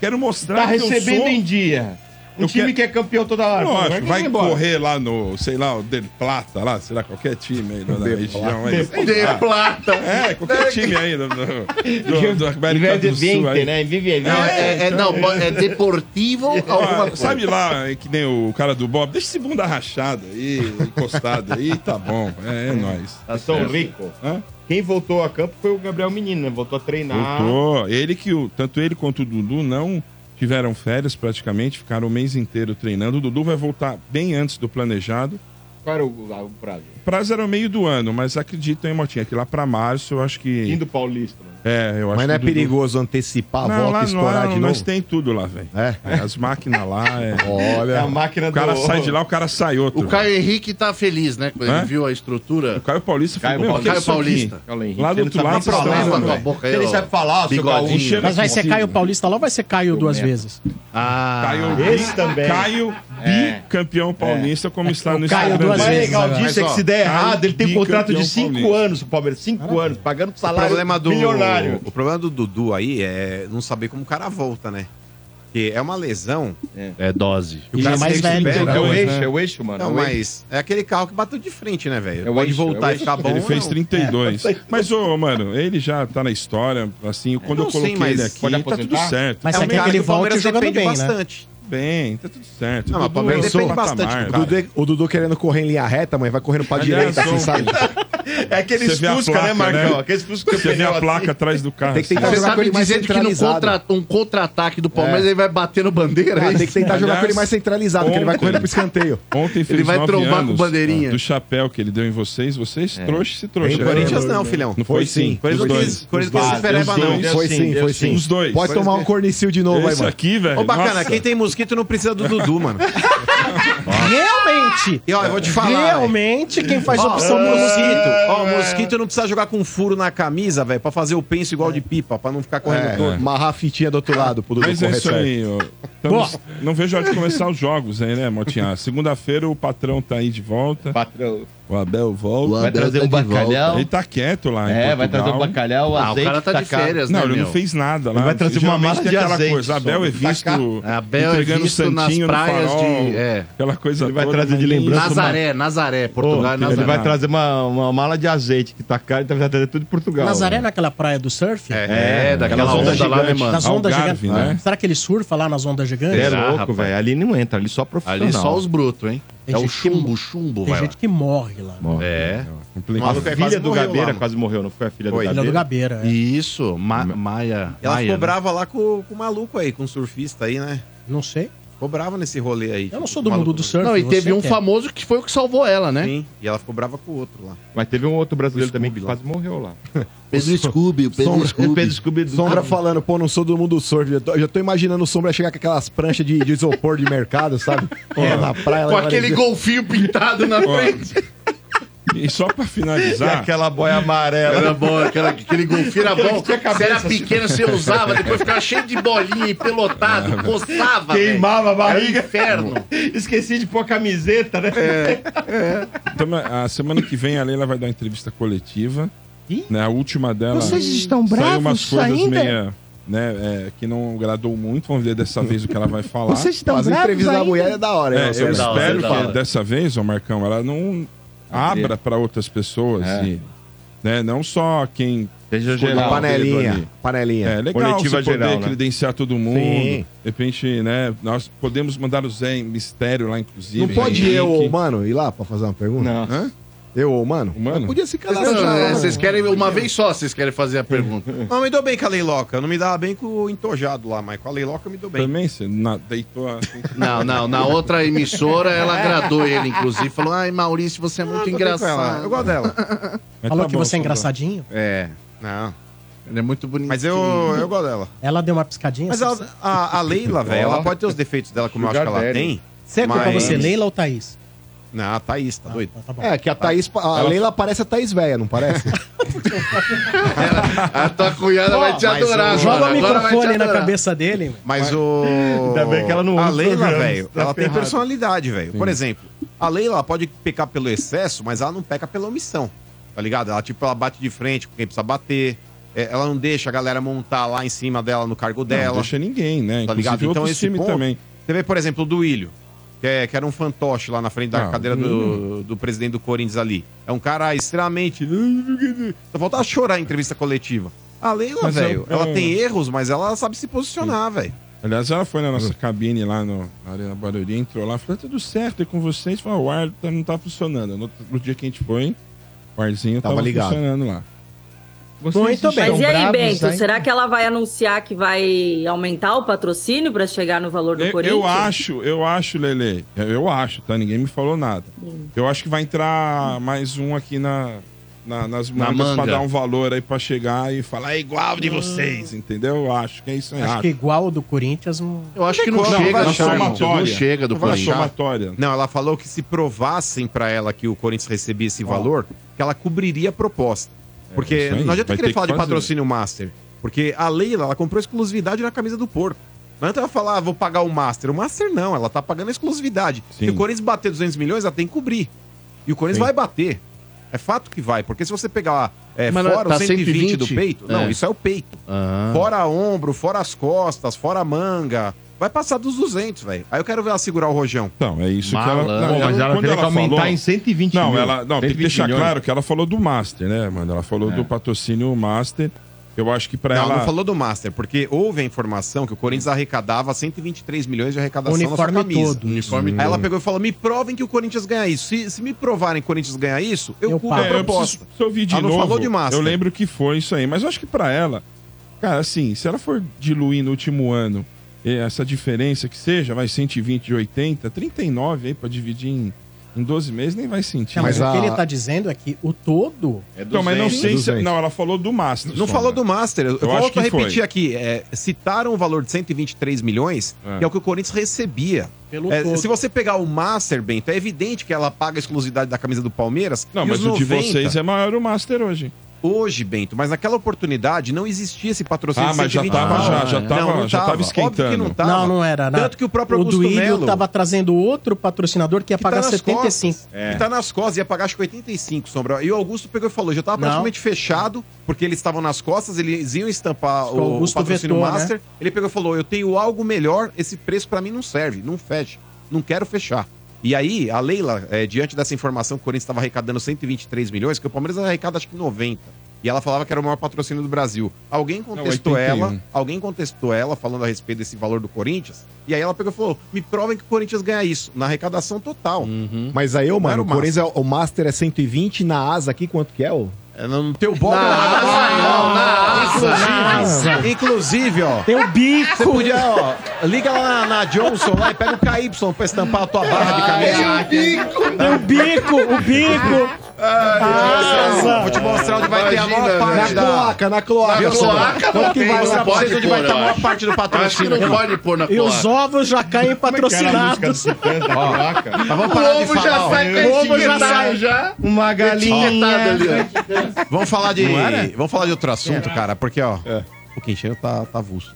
quero mostrar Tá que eu recebendo sou... em dia. Um time quero- que é campeão toda hora. Lógico, Vai vai embora. correr lá no, sei lá, o Del Plata, lá, sei lá, qualquer time aí da região. Aí, De plata. É, qualquer time aí do, do, do, do América do Sul. 20, Aí. né? Em vez de 20. Não, é, é- não, é deportivo alguma coisa. sabe lá, que nem o cara do Bob, deixa esse bunda rachada aí, encostado aí, tá bom, é, é nóis. Tá São Rico. Hã? Quem voltou a campo foi o Gabriel Menino, né? Voltou a treinar. Voltou. Ele que o, tanto ele quanto o Dudu não tiveram férias praticamente, ficaram o mês inteiro treinando. O Dudu vai voltar bem antes do planejado. Qual era o, o prazo? Prazo era o meio do ano, mas acredito, hein, Motinha, que lá pra março eu acho que. Fim do Paulista. Né? É, eu acho Mas não é Dudu- perigoso antecipar a Não, volta lá, e estourar lá de nós novo? tem tudo lá, velho. É. É, as máquinas lá, é... É a Olha. máquina o cara do... sai de lá, o cara sai outro. O Caio Henrique tá feliz, né? Quando ele viu a estrutura. O Caio Paulista Caio "Meu, Paulista. que é Caio aqui?" Paulista. Olha, Henrique, Lá do ele outro sabe lado, estão- né, tua velho? boca aí, Ele ó. sabe falar, seu gaúcho. Mas vai ser. Caio Paulista lá ou vai ser Caio duas vezes? Ah, Caio Esse também. Caio É. bicampeão paulista, como está no Caio Instagram duas O mais vezes legal disso é que se der errado, ele tem um contrato de bicampeão 5 paulista. anos, o Palmeiras. 5 anos, pagando O salário problema do milionário. o problema do Dudu aí é não saber como o cara volta, né? Porque é uma lesão. é dose. que o cara é mais velho, recupera, É o né? eixo, é o eixo, mano. Não, é o eixo. mas é aquele carro que bateu de frente, né, velho? É o Pode eixo, é voltar o e ficar bom. Ele fez não. 32. Mas, ô, mano, ele já tá na história, assim, quando não eu sei, coloquei mas ele aqui, tá tudo certo. Mas É um que ele que o volte jogando depende bem, né? Bem, tá tudo certo. Não, mas Dudu é depende patamar, bastante, O. Dudu, o Dudu querendo correr em linha reta, mas vai correndo pra Aliás, direita, assim, sabe? É aqueles Você vê a Fusca, placa, né, Marcão? né? Aqueles Fusca que Você vê a assim. placa atrás do carro. Tem que assim, tentar Você jogar com sabe ele mais dizer que no centralizado. contra, um contra-ataque do Palmeiras ele vai bater no bandeira? Ah, é tem que isso? tentar jogar com ele mais centralizado, que ele vai correndo pro escanteio. Ontem fez Ele vai nove trombar com bandeirinha. do chapéu que ele deu em vocês. Vocês trouxe se trouxe. Em Corinthians não, filhão. Não foi sim. Corinthians Os não dois. quis, Corinthians não quis Foi sim, foi sim. Os dois. Pode tomar um cornicil de novo aí, mano. aqui, velho. Ô, bacana, nossa. quem tem mosquito não precisa do Dudu, mano. Realmente! E ó, eu vou te falar. Realmente, quem faz Ó, opção o por mosquito. Ó, o mosquito não precisa jogar com furo na camisa, velho, pra fazer o penso igual de pipa, pra não ficar correndo É, todo. amarrar a fitinha do outro lado pro Mas é isso certo. aí, ó. Estamos- não vejo a hora de começar os jogos aí, né, Motinha? Segunda-feira o patrão tá aí de volta. Patrão. O Abel volta. Vai trazer um bacalhau. Ele tá quieto lá em É, vai trazer um bacalhau, o Ah, o azeite. cara tá de caro. férias, Não, né, ele meu? não fez nada lá. Ele vai trazer uma tem de aquela azeite coisa. só, Abel é visto. Abel é entregando visto nas santinho no praias farol, de- é. Aquela coisa Ele vai toda. trazer de lembrança. Nazaré, Nazaré, Portugal é Ô, Nazaré. Ele vai trazer uma, uma mala de azeite que tá caro, então vai trazer tudo de Portugal. Nazaré né? naquela praia do surf? É, daquela aquelas onda ondas lá, né, mano? Nas ondas gigantes. né? Será que ele surfa lá nas ondas gigantes? É louco, velho. Ali não entra, ali só profissional. Ali só os brutos, hein? Tem é o chumbo, chumbo, Tem vai gente lá. que morre lá. Morre. É. Complicado. A maluco aí filha quase do Gabeira quase morreu, não foi a filha Foi. do Filha do Gabeira? Gabeira. é. Isso, Ma Maia. Ela Maia, ficou né? brava lá com, com o maluco aí, com o surfista aí, né? Não sei. Ficou brava nesse rolê aí. Eu não tipo, sou do mundo do surf. Não, e teve um é. famoso que foi o que salvou ela, né? Sim, e ela ficou brava com o outro lá. Mas teve um outro brasileiro também que quase morreu lá. Pedro Scooby, o Pedro Sombra- Scooby. Pedro Scooby do Sombra falando, pô, não sou do mundo do surf. Eu tô, já tô imaginando o Sombra chegar com aquelas pranchas de, de isopor de mercado, sabe? É, na praia. Com aquele golfinho pintado na frente. E só pra E finalizar, aquela boia amarela. Era bom, aquela, aquele golfinho era bom. Você era assim. pequeno, você usava, depois ficava cheio de bolinha, empelotado, coçava. velho. Queimava a barriga. Era inferno. Esqueci de pôr a camiseta, né? então, a semana que vem a Leila vai dar uma entrevista coletiva. Ih. Né, a última dela. Vocês estão Saiu umas bravos coisas ainda? meia. Né, é, que não agradou muito. Vamos ver dessa vez o que ela vai falar. Vocês estão Fazer bravos entrevista da ainda? mulher é da hora. É, né? eu da hora, espero é da que hora. dessa vez, ô Marcão, ela não abra para outras pessoas. É. E, né, não só quem. Seja geral. panelinha. Panelinha. É legal Coletiva você poder geral, né? credenciar todo mundo. Sim. De repente, né? Nós podemos mandar o Zé em mistério lá, inclusive. Não pode Henrique. eu mano ir lá pra fazer uma pergunta? Não. Hã? Eu ou mano? O mano? Podia se Não, cadastrar. é, lá, vocês querem uma vez só, vocês querem fazer a pergunta. Não, me dou bem com a Leiloca. Eu não me dava bem com o entojado lá, mas com a Leiloca eu me dou bem. Também você na- deitou assim. Não, não, na outra emissora ela agradou ele, inclusive. Falou, ai, Maurício, você é muito ela. engraçado. Eu gosto dela. Mas Falou tá que bom, você é engraçadinho. É. Não. Ele é muito bonito. Mas eu, eu gosto dela. Ela deu uma piscadinha. Mas assim, ela- a, a Leila, velho, ela pode ter os defeitos dela, como eu acho que ela tem. Certo pra mas- você, Leila ou Thaís? Não, a Thaís, tá doido? Tá, tá. É, que a Thaís, a Leila parece a Thaís velha, não parece? A tua cunhada vai te mas adorar, o- Joga o mano. Agora vai te microfone na adorar. cabeça dele. Mas o. Ainda bem que ela não A Leila, programas, velho, tá ela tem ferrado. personalidade, velho. Por exemplo, a Leila ela pode pecar pelo excesso, mas ela não peca pela omissão. Tá ligado? Ela, tipo, ela bate de frente com quem precisa bater. É, ela não deixa a galera montar lá em cima dela no cargo Não, dela. deixa ninguém, né? Tá ligado? Então esse ponto, também. Você vê, por exemplo, o do Willio, que, é- que era um fantoche lá na frente da Ah, cadeira do, do presidente do Corinthians ali. É um cara extremamente... Só faltava chorar em entrevista coletiva. A Leila, Mas é- velho, é ela um- tem erros, mas ela sabe se posicionar, velho. Aliás, ela foi na nossa cabine lá no na Arena Barueri, entrou lá, falou, tudo certo, e com vocês? Falou, o ar tá- não tá funcionando. No, no dia que a gente foi, o arzinho Tava tava, ligado. funcionando lá. Muito bem. Mas e aí, Bento, será que ela vai anunciar que vai aumentar o patrocínio para chegar no valor do Eu, Corinthians? eu acho, eu acho, Lele, eu- acho, tá? Ninguém me falou nada. Eu acho que vai entrar mais um aqui na, na- nas pra manga. dar um valor aí pra chegar e falar, é igual de vocês, entendeu? Eu acho que é isso aí. Acho que igual do Corinthians. Não... Eu acho que não, Não, chega somatória. Não chega do Não Corinthians. somatória. Não, ela falou que se provassem pra ela que o Corinthians recebia esse valor, que ela cobriria a proposta. Porque aí, não adianta vai querer ter falar que de fazer. patrocínio master. Porque a Leila, ela comprou exclusividade na camisa do porco. Não adianta ela falar, ah, vou pagar o master. O master não, ela tá pagando a exclusividade. Sim. Se o Corinthians bater 200 milhões, ela tem que cobrir. E o Corinthians Sim. vai bater. É fato que vai. Porque se você pegar é, Mas não é- fora tá os 120, 120? do peito, não, É. isso é o peito. Fora ombro, fora as costas, fora a manga. Vai passar dos 200, velho. Aí eu quero ver ela segurar o rojão. Então, é isso Malandro. que ela... Pô, mas ela quando teria que aumentar falou- em 120 Não, mil. ela, não, tem que 120 deixar milhões. claro que ela falou do Master, né, mano? Ela falou do patrocínio Master. Eu acho que pra não, ela... não falou do Master, porque houve a informação que o Corinthians arrecadava 123 milhões de arrecadação na Uniforme sua camisa. todo. Uniforme Aí ela pegou e falou: me provem que o Corinthians ganha isso. Se, se me provarem que o Corinthians ganha isso, eu, Eu cubro pago. a É, eu proposta. preciso, se eu ouvir de Ela não novo, falou de Master. eu lembro que foi isso aí. Mas eu acho que pra ela, cara, assim, se ela for diluir no último ano essa diferença que seja, vai 120 de 80, 39 aí pra dividir em, em 12 meses, nem vai sentir. Não, mas Mas o que a- ele tá dizendo é que o todo. É Então, mas não 200, sei se... 200. Não, ela falou do Master. Não só, falou né? do Master. Eu, Eu acho volto a que repetir foi. aqui. é, citaram o valor de 123 milhões, É. que é o que o Corinthians recebia. Pelo É, se você pegar o Master, Bento, é evidente que ela paga a exclusividade da camisa do Palmeiras. Não, e mas os o de 90 vocês é maior o Master hoje. Hoje, Bento, mas naquela oportunidade não existia esse patrocínio Ah, mas já 120 tava, pau. já, já é. tava, Não, não já tava. tava esquentando. Óbvio que não tava. Não, não era. Não. Tanto que o próprio O Augusto Duílio Melo- tava trazendo outro patrocinador que ia que tá pagar nas 75. costas. Que tá nas costas, ia pagar acho que 85, Sombra. E o Augusto pegou e falou, já tava Não. praticamente fechado, porque eles estavam nas costas, eles iam estampar o o, o Augusto patrocínio vetou, né? Master. Ele pegou e falou, eu tenho algo melhor, esse preço pra mim não serve, não fecha. Não quero fechar. E aí, a Leila, é, diante dessa informação que o Corinthians estava arrecadando 123 milhões, que o Palmeiras arrecada acho que 90. E ela falava que era o maior patrocínio do Brasil. Alguém contestou 81. ela, alguém contestou ela falando a respeito desse valor do Corinthians. E aí ela pegou e falou: me provem que o Corinthians ganha isso, na arrecadação total. Mas aí, ô, Não mano, o Corinthians, é- o Master é 120, na asa aqui, quanto que é, ô? É, não tem o bola Na asa, não, na asa. Inclusive, inclusive, ó. Tem o bico. Você podia, ó, liga lá na, na Johnson lá e pega o KY pra estampar a tua barra de camisa. Tem o bico, o bico. Asa. Vou te mostrar onde vai ter a maior Imagina, Na parte da. cloaca, na cloaca. Na cloaca vai- Quanto que tem, vai não lá? pode Onde vai ter a maior parte do Acho que patrocínio. não pode pôr na E os cloaca. ovos já caem patrocinados. Mas vamos O parar ovo já falar, ó. sai com a O ovo já sai. já. Uma ali, ó. Vamos falar de. Vamos falar de outro assunto, cara, porque, ó, o Quintinho tá, tá avulso.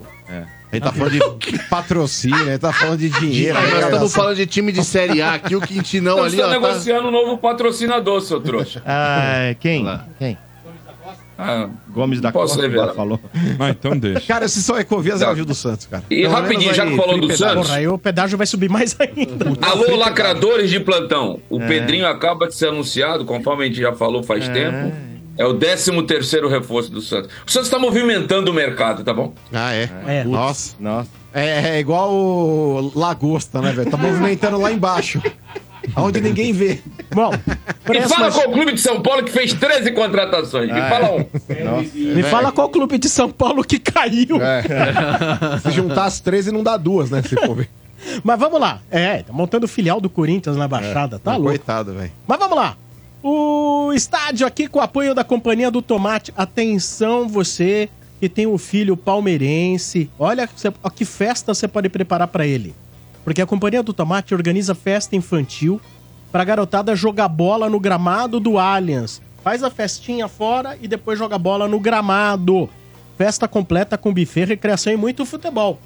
Ele tá falando de patrocínio, ele tá falando de dinheiro. Nós né? estamos falando de time de Série A aqui, o Quintinão Nós ali, estamos ó. Tá... negociando um novo patrocinador, seu trouxa. Ah, quem? Lá. Quem? Ah, Gomes da Posso Costa revelar? falou. Ah, então deixa. Cara, se só Ecovias é o Gil do Santos, cara. E Pelo rapidinho, já que falou do Felipe Santos. Porra, aí o pedágio vai subir mais ainda. Alô, lacradores de plantão. O Pedrinho acaba de ser anunciado, conforme a gente já falou faz tempo. É o 13 terceiro reforço do Santos. O Santos está movimentando o mercado, tá bom? Ah, é? É. Nossa. Nossa. É, é igual o Lagosta, né, velho? Tá movimentando lá embaixo. Aonde ninguém vê. Bom, Me fala próximas- qual o clube de São Paulo que fez 13 contratações. Me fala um. me fala qual clube de São Paulo que caiu. Se juntar as 13 não dá duas, né? Se for ver. Mas vamos lá. É, tá montando filial do Corinthians na Baixada, tá louco. Coitado, velho. Mas vamos lá. O estádio aqui com o apoio da Companhia do Tomate. Atenção, você que tem um filho palmeirense. Olha que festa você pode preparar pra ele. Porque a Companhia do Tomate organiza festa infantil pra garotada jogar bola no gramado do Allianz. Faz a festinha fora e depois joga bola no gramado. Festa completa com buffet, recreação e muito futebol.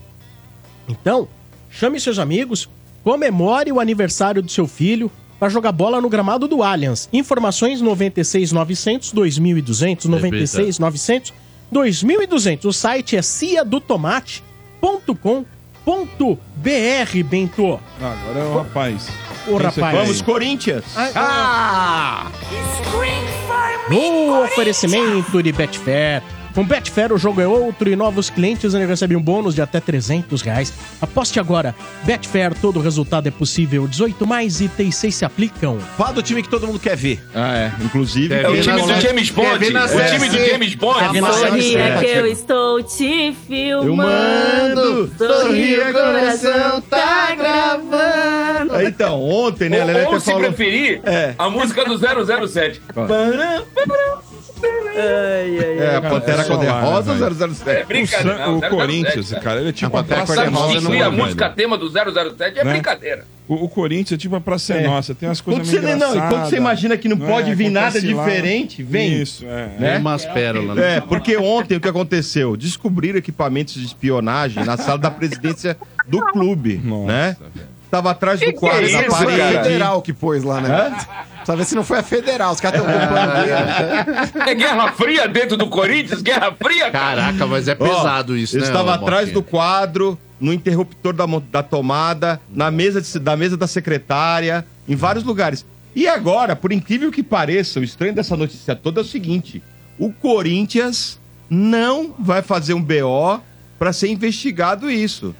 Então, chame seus amigos, comemore o aniversário do seu filho para jogar bola no gramado do Allianz. Informações 96 900 2200 96 900 2200. O site é ciadotomate.com.br, Bento. Ah, agora é o rapaz. Quem rapaz. Vamos? Corinthians. Ah! No oferecimento de Betfair. Com Betfair o jogo é outro e novos clientes ainda recebem um bônus de até 300 reais. Aposte agora. Betfair, todo resultado é possível. 18 mais itens 6 se aplicam. Fala do time que todo mundo quer ver. Ah, é. Inclusive. É É o time do James Bond. O time do. James Bond. Sorria que eu estou te Mando, filmando. Sorria, coração tá gravando. Então, ontem, né, a Ou, Lelé ou até se falou. preferir, É. a música do 007. Ai, ai, É, a Pantera É Cor-de-Rosa né, ou 007? É O, brincadeira. San- não, o 007, Corinthians, cara. cara, ele é tipo a Pantera Cor-de-Rosa né, a velho? música tema do 007 é Né? brincadeira. O, o Corinthians é tipo a Praça é. Nossa, tem umas coisas meio você, não, e engraçadas. quando você imagina que não Não pode é, vir nada lá. diferente, vem. Isso, é. Né? Tem umas pérolas, né? É, porque ontem o que aconteceu? Descobriram equipamentos de espionagem na sala da presidência do clube, Nossa, né? velho. Tava atrás do quadro é da isso, parede. cara? federal que pôs lá, né? Precisa ver se não foi a federal. Os caras estão com bandeira. É Guerra Fria dentro do Corinthians? Guerra Fria, cara? Caraca, mas é pesado isso, eu né? estava ô, atrás do quadro, no interruptor da, da tomada, na mesa, de- da mesa da secretária, em vários lugares. E agora, por incrível que pareça, o estranho dessa notícia toda é o seguinte: o Corinthians não vai fazer um BO para ser investigado isso.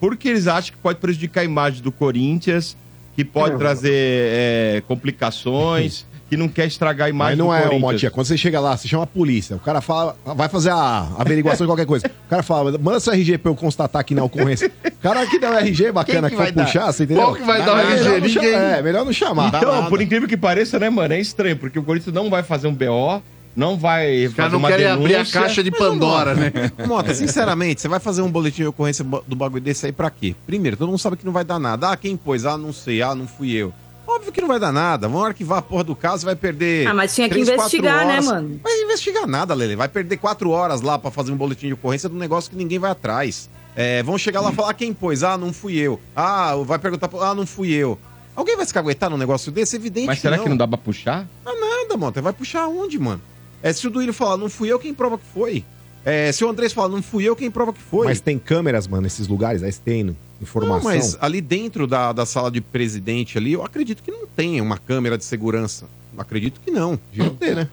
Porque eles acham que pode prejudicar a imagem do Corinthians, que pode trazer é, complicações, que não quer estragar a imagem Mas não do é, Corinthians. Motinha. Quando você chega lá, você chama a polícia. O cara fala, vai fazer a averiguação de qualquer coisa. O cara fala, manda seu RG pra eu constatar aqui na ocorrência. O cara que dá o RG bacana Quem que, que for vai dar? puxar, você entendeu? Qual que vai dar o Melhor RG? não Ninguém. É, melhor não chamar. Então, por incrível que pareça, né, mano? É estranho, porque o Corinthians não vai fazer um BO, não vai Os fazer não uma querem abrir a denúncia. caixa de Pandora, né? Mota, sinceramente, você vai fazer um boletim de ocorrência do bagulho desse aí pra quê? Primeiro, todo mundo sabe que não vai dar nada. Ah, quem pôs? Ah, não sei. Ah, não fui eu. Óbvio que não vai dar nada. Vão arquivar a porra do caso e vai perder. Ah, mas tinha que três, quatro investigar, né, mano? Vai investigar nada, Lele. Vai perder quatro horas lá pra fazer um boletim de ocorrência de um negócio que ninguém vai atrás. É, vão chegar lá e falar: ah, quem pôs? Ah, não fui eu. Ah, vai perguntar: ah, não fui eu. Alguém vai se caguetar num negócio desse? Evidente Mas será que não dá pra puxar? Ah, nada, mano. Vai puxar onde, mano? É, se o Duílio falar, não fui eu, quem prova que foi? É, se o Andrés fala, não fui eu, quem prova que foi? Mas tem câmeras, mano, nesses lugares? Aí você tem informação. Não, mas ali dentro da, da sala de presidente ali, eu acredito que não tem uma câmera de segurança. Eu acredito que não. Devia ter, né?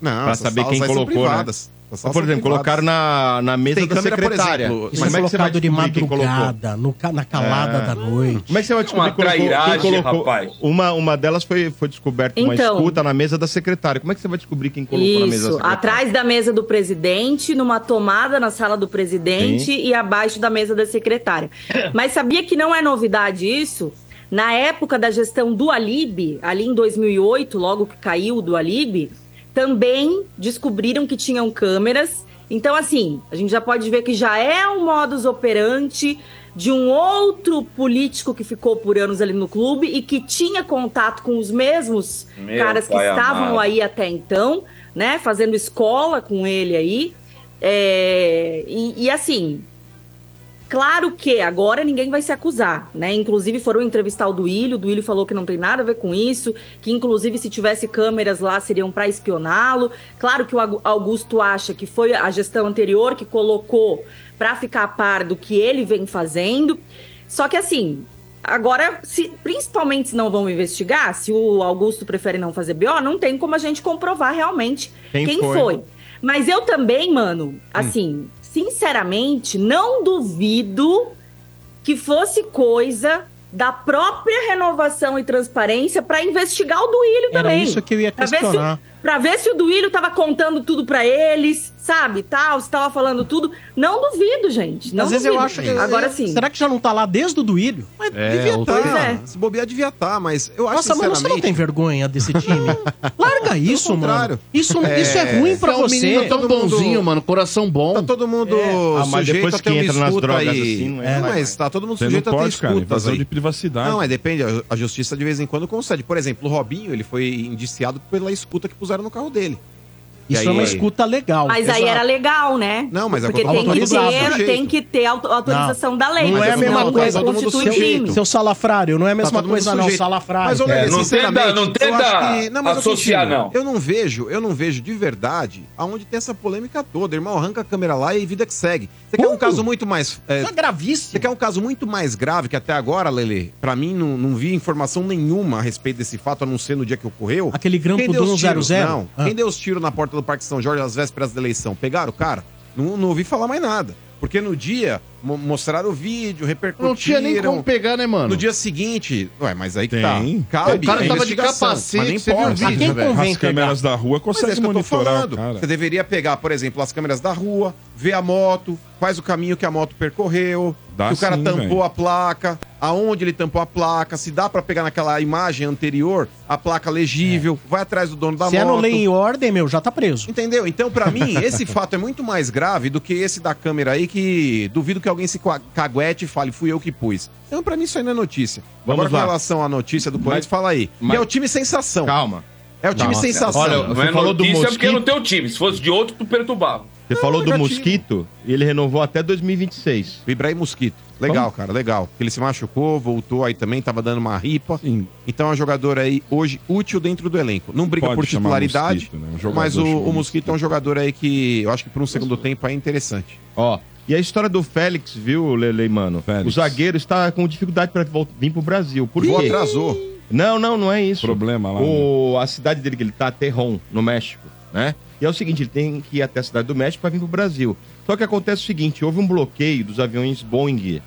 Não, Pra essas saber salas quem colocou, né? privadas. Essas salas Por exemplo, colocaram na, na mesa Tem da câmera, por secretária. exemplo, Isso Como é é que você vai colocado de descobrir quem colocou? madrugada, no ca- na calada É. da noite. Como é que você vai descobrir Uma quem colocou, trairagem, quem colocou? rapaz. Uma, uma delas foi, foi descoberta uma Então. escuta na mesa da secretária. Como é que você vai descobrir quem colocou na mesa da Isso, secretária? atrás da mesa do presidente, numa tomada na sala do presidente Sim. e abaixo da mesa da secretária. Mas sabia que não é novidade isso? Na época da gestão do Alib, ali em 2008, logo que caiu do Alib, também descobriram que tinham câmeras. Então, assim, a gente já pode ver que já é um modus operandi de um outro político que ficou por anos ali no clube e que tinha contato com os mesmos Meu caras que estavam amado. aí até então, né? Fazendo escola com ele aí. É, e, e assim, claro que agora ninguém vai se acusar, né? Inclusive foram entrevistar o Duílio, o Duílio falou que não tem nada a ver com isso, que inclusive se tivesse câmeras lá seriam para espioná-lo. Claro que o Augusto acha que foi a gestão anterior que colocou para ficar a par do que ele vem fazendo. Só que assim, agora, se, principalmente se não vão investigar, se o Augusto prefere não fazer BO, não tem como a gente comprovar realmente Quem quem, foi. foi. Mas eu também, mano, assim, sinceramente, não duvido que fosse coisa da própria renovação e transparência para investigar o Duílio Era também. isso que eu ia questionar. Pra ver se o Duílio tava contando tudo pra eles, sabe, tal, se tava falando tudo. Não duvido, gente. Não Às vezes eu duvido. acho que. Agora sim. Será que já não tá lá desde o Duílio? Mas É, devia estar. Pois é. Se bobear, devia estar, mas eu acho Nossa, mano, você não tem vergonha desse time? Larga isso, contrário. mano. Isso é, isso é ruim pra Você é um menino você. tão todo mundo- bonzinho, mano. Coração bom. Tá todo mundo Ah, mas sujeito depois a ter que uma entra nas escuta drogas aí. assim, não é é, mas tá todo mundo Você não sujeito a ter pode, cara. escutas Invasão aí. de privacidade. Não, é depende. A- A justiça de vez em quando concede. Por exemplo, o Robinho, ele foi indiciado pela escuta que puseram no carro dele. E Isso aí- é uma escuta legal. Mas aí Exato. era legal, né? Não, mas é Porque tem que, ter, tem que ter auto- autorização da lei. Não é a todo mesma mundo- coisa. todo mundo constitui sujeito. crime. Seu salafrário, não é a Tá mesma mundo coisa, não. Salafrário. Mas, olha, É, não sinceramente, tenta- não eu tenta acho que- não, mas eu associar, consigo. não. Eu não vejo, eu não vejo de verdade aonde tem essa polêmica toda. Irmão, arranca a câmera lá e vida que segue. Você quer um caso muito mais... é, Isso é gravíssimo. Você quer um caso muito mais grave, que até agora, Lele, pra mim não, não vi informação nenhuma a respeito desse fato, a não ser no dia que ocorreu. Aquele grampo do os tiros? 100? Não. Ah. Quem deu os tiros na porta do Parque São Jorge às vésperas da eleição? Pegaram o cara? Não, não ouvi falar mais nada. Porque no dia mo- mostraram o vídeo, repercutiram. Não tinha nem como pegar, né, mano? No dia seguinte, ué, mas aí que Tem. tá. Cabe O cara a tava de investigação, capacete, mas nem você viu o pode. vídeo, quem velho? convém As câmeras da rua Mas é conseguem isso que eu tô monitorar falando. cara. Você deveria pegar, por exemplo, as câmeras da rua, ver a moto, faz o caminho que a moto percorreu, Dá que o cara sim, tampou velho. a placa, aonde ele tampou a placa, se dá pra pegar naquela imagem anterior a placa legível, vai atrás do dono da Se é moto. no lei e ordem, meu, já tá preso. Entendeu? Então, pra mim, esse fato é muito mais grave do que esse da câmera aí, que duvido que alguém se ca- caguete e fale, fui eu que pus. Então, pra mim, isso aí não é notícia. Vamos Agora, lá. com relação à notícia do Corinthians, fala aí. mas- E é o time sensação. Calma. É o time sensação. Olha, Não Você é falou do notícia porque é mosquito? no teu time. Se fosse de outro, tu perturbava. Você falou do. Mosquito e ele renovou até 2026. O Ibrahim Mosquito. Legal, cara, legal. Ele se machucou, voltou aí também, tava dando uma ripa. Sim. Então é um jogador aí hoje útil dentro do elenco. Não briga Pode por titularidade, Mosquito, né? Um mas o, o Mosquito é um jogador aí que eu acho que por um segundo tempo é interessante. Ó, e a história do Félix, viu, Lele, mano? Félix. O zagueiro está com dificuldade para vir pro Brasil. Por quê? atrasou. Não, não, não é isso. Problema lá, O, A cidade dele que ele tá, Terron, no México, né? E é o seguinte, ele tem que ir até a cidade do México para vir pro Brasil. Só que acontece o seguinte, houve um bloqueio dos aviões Boeing,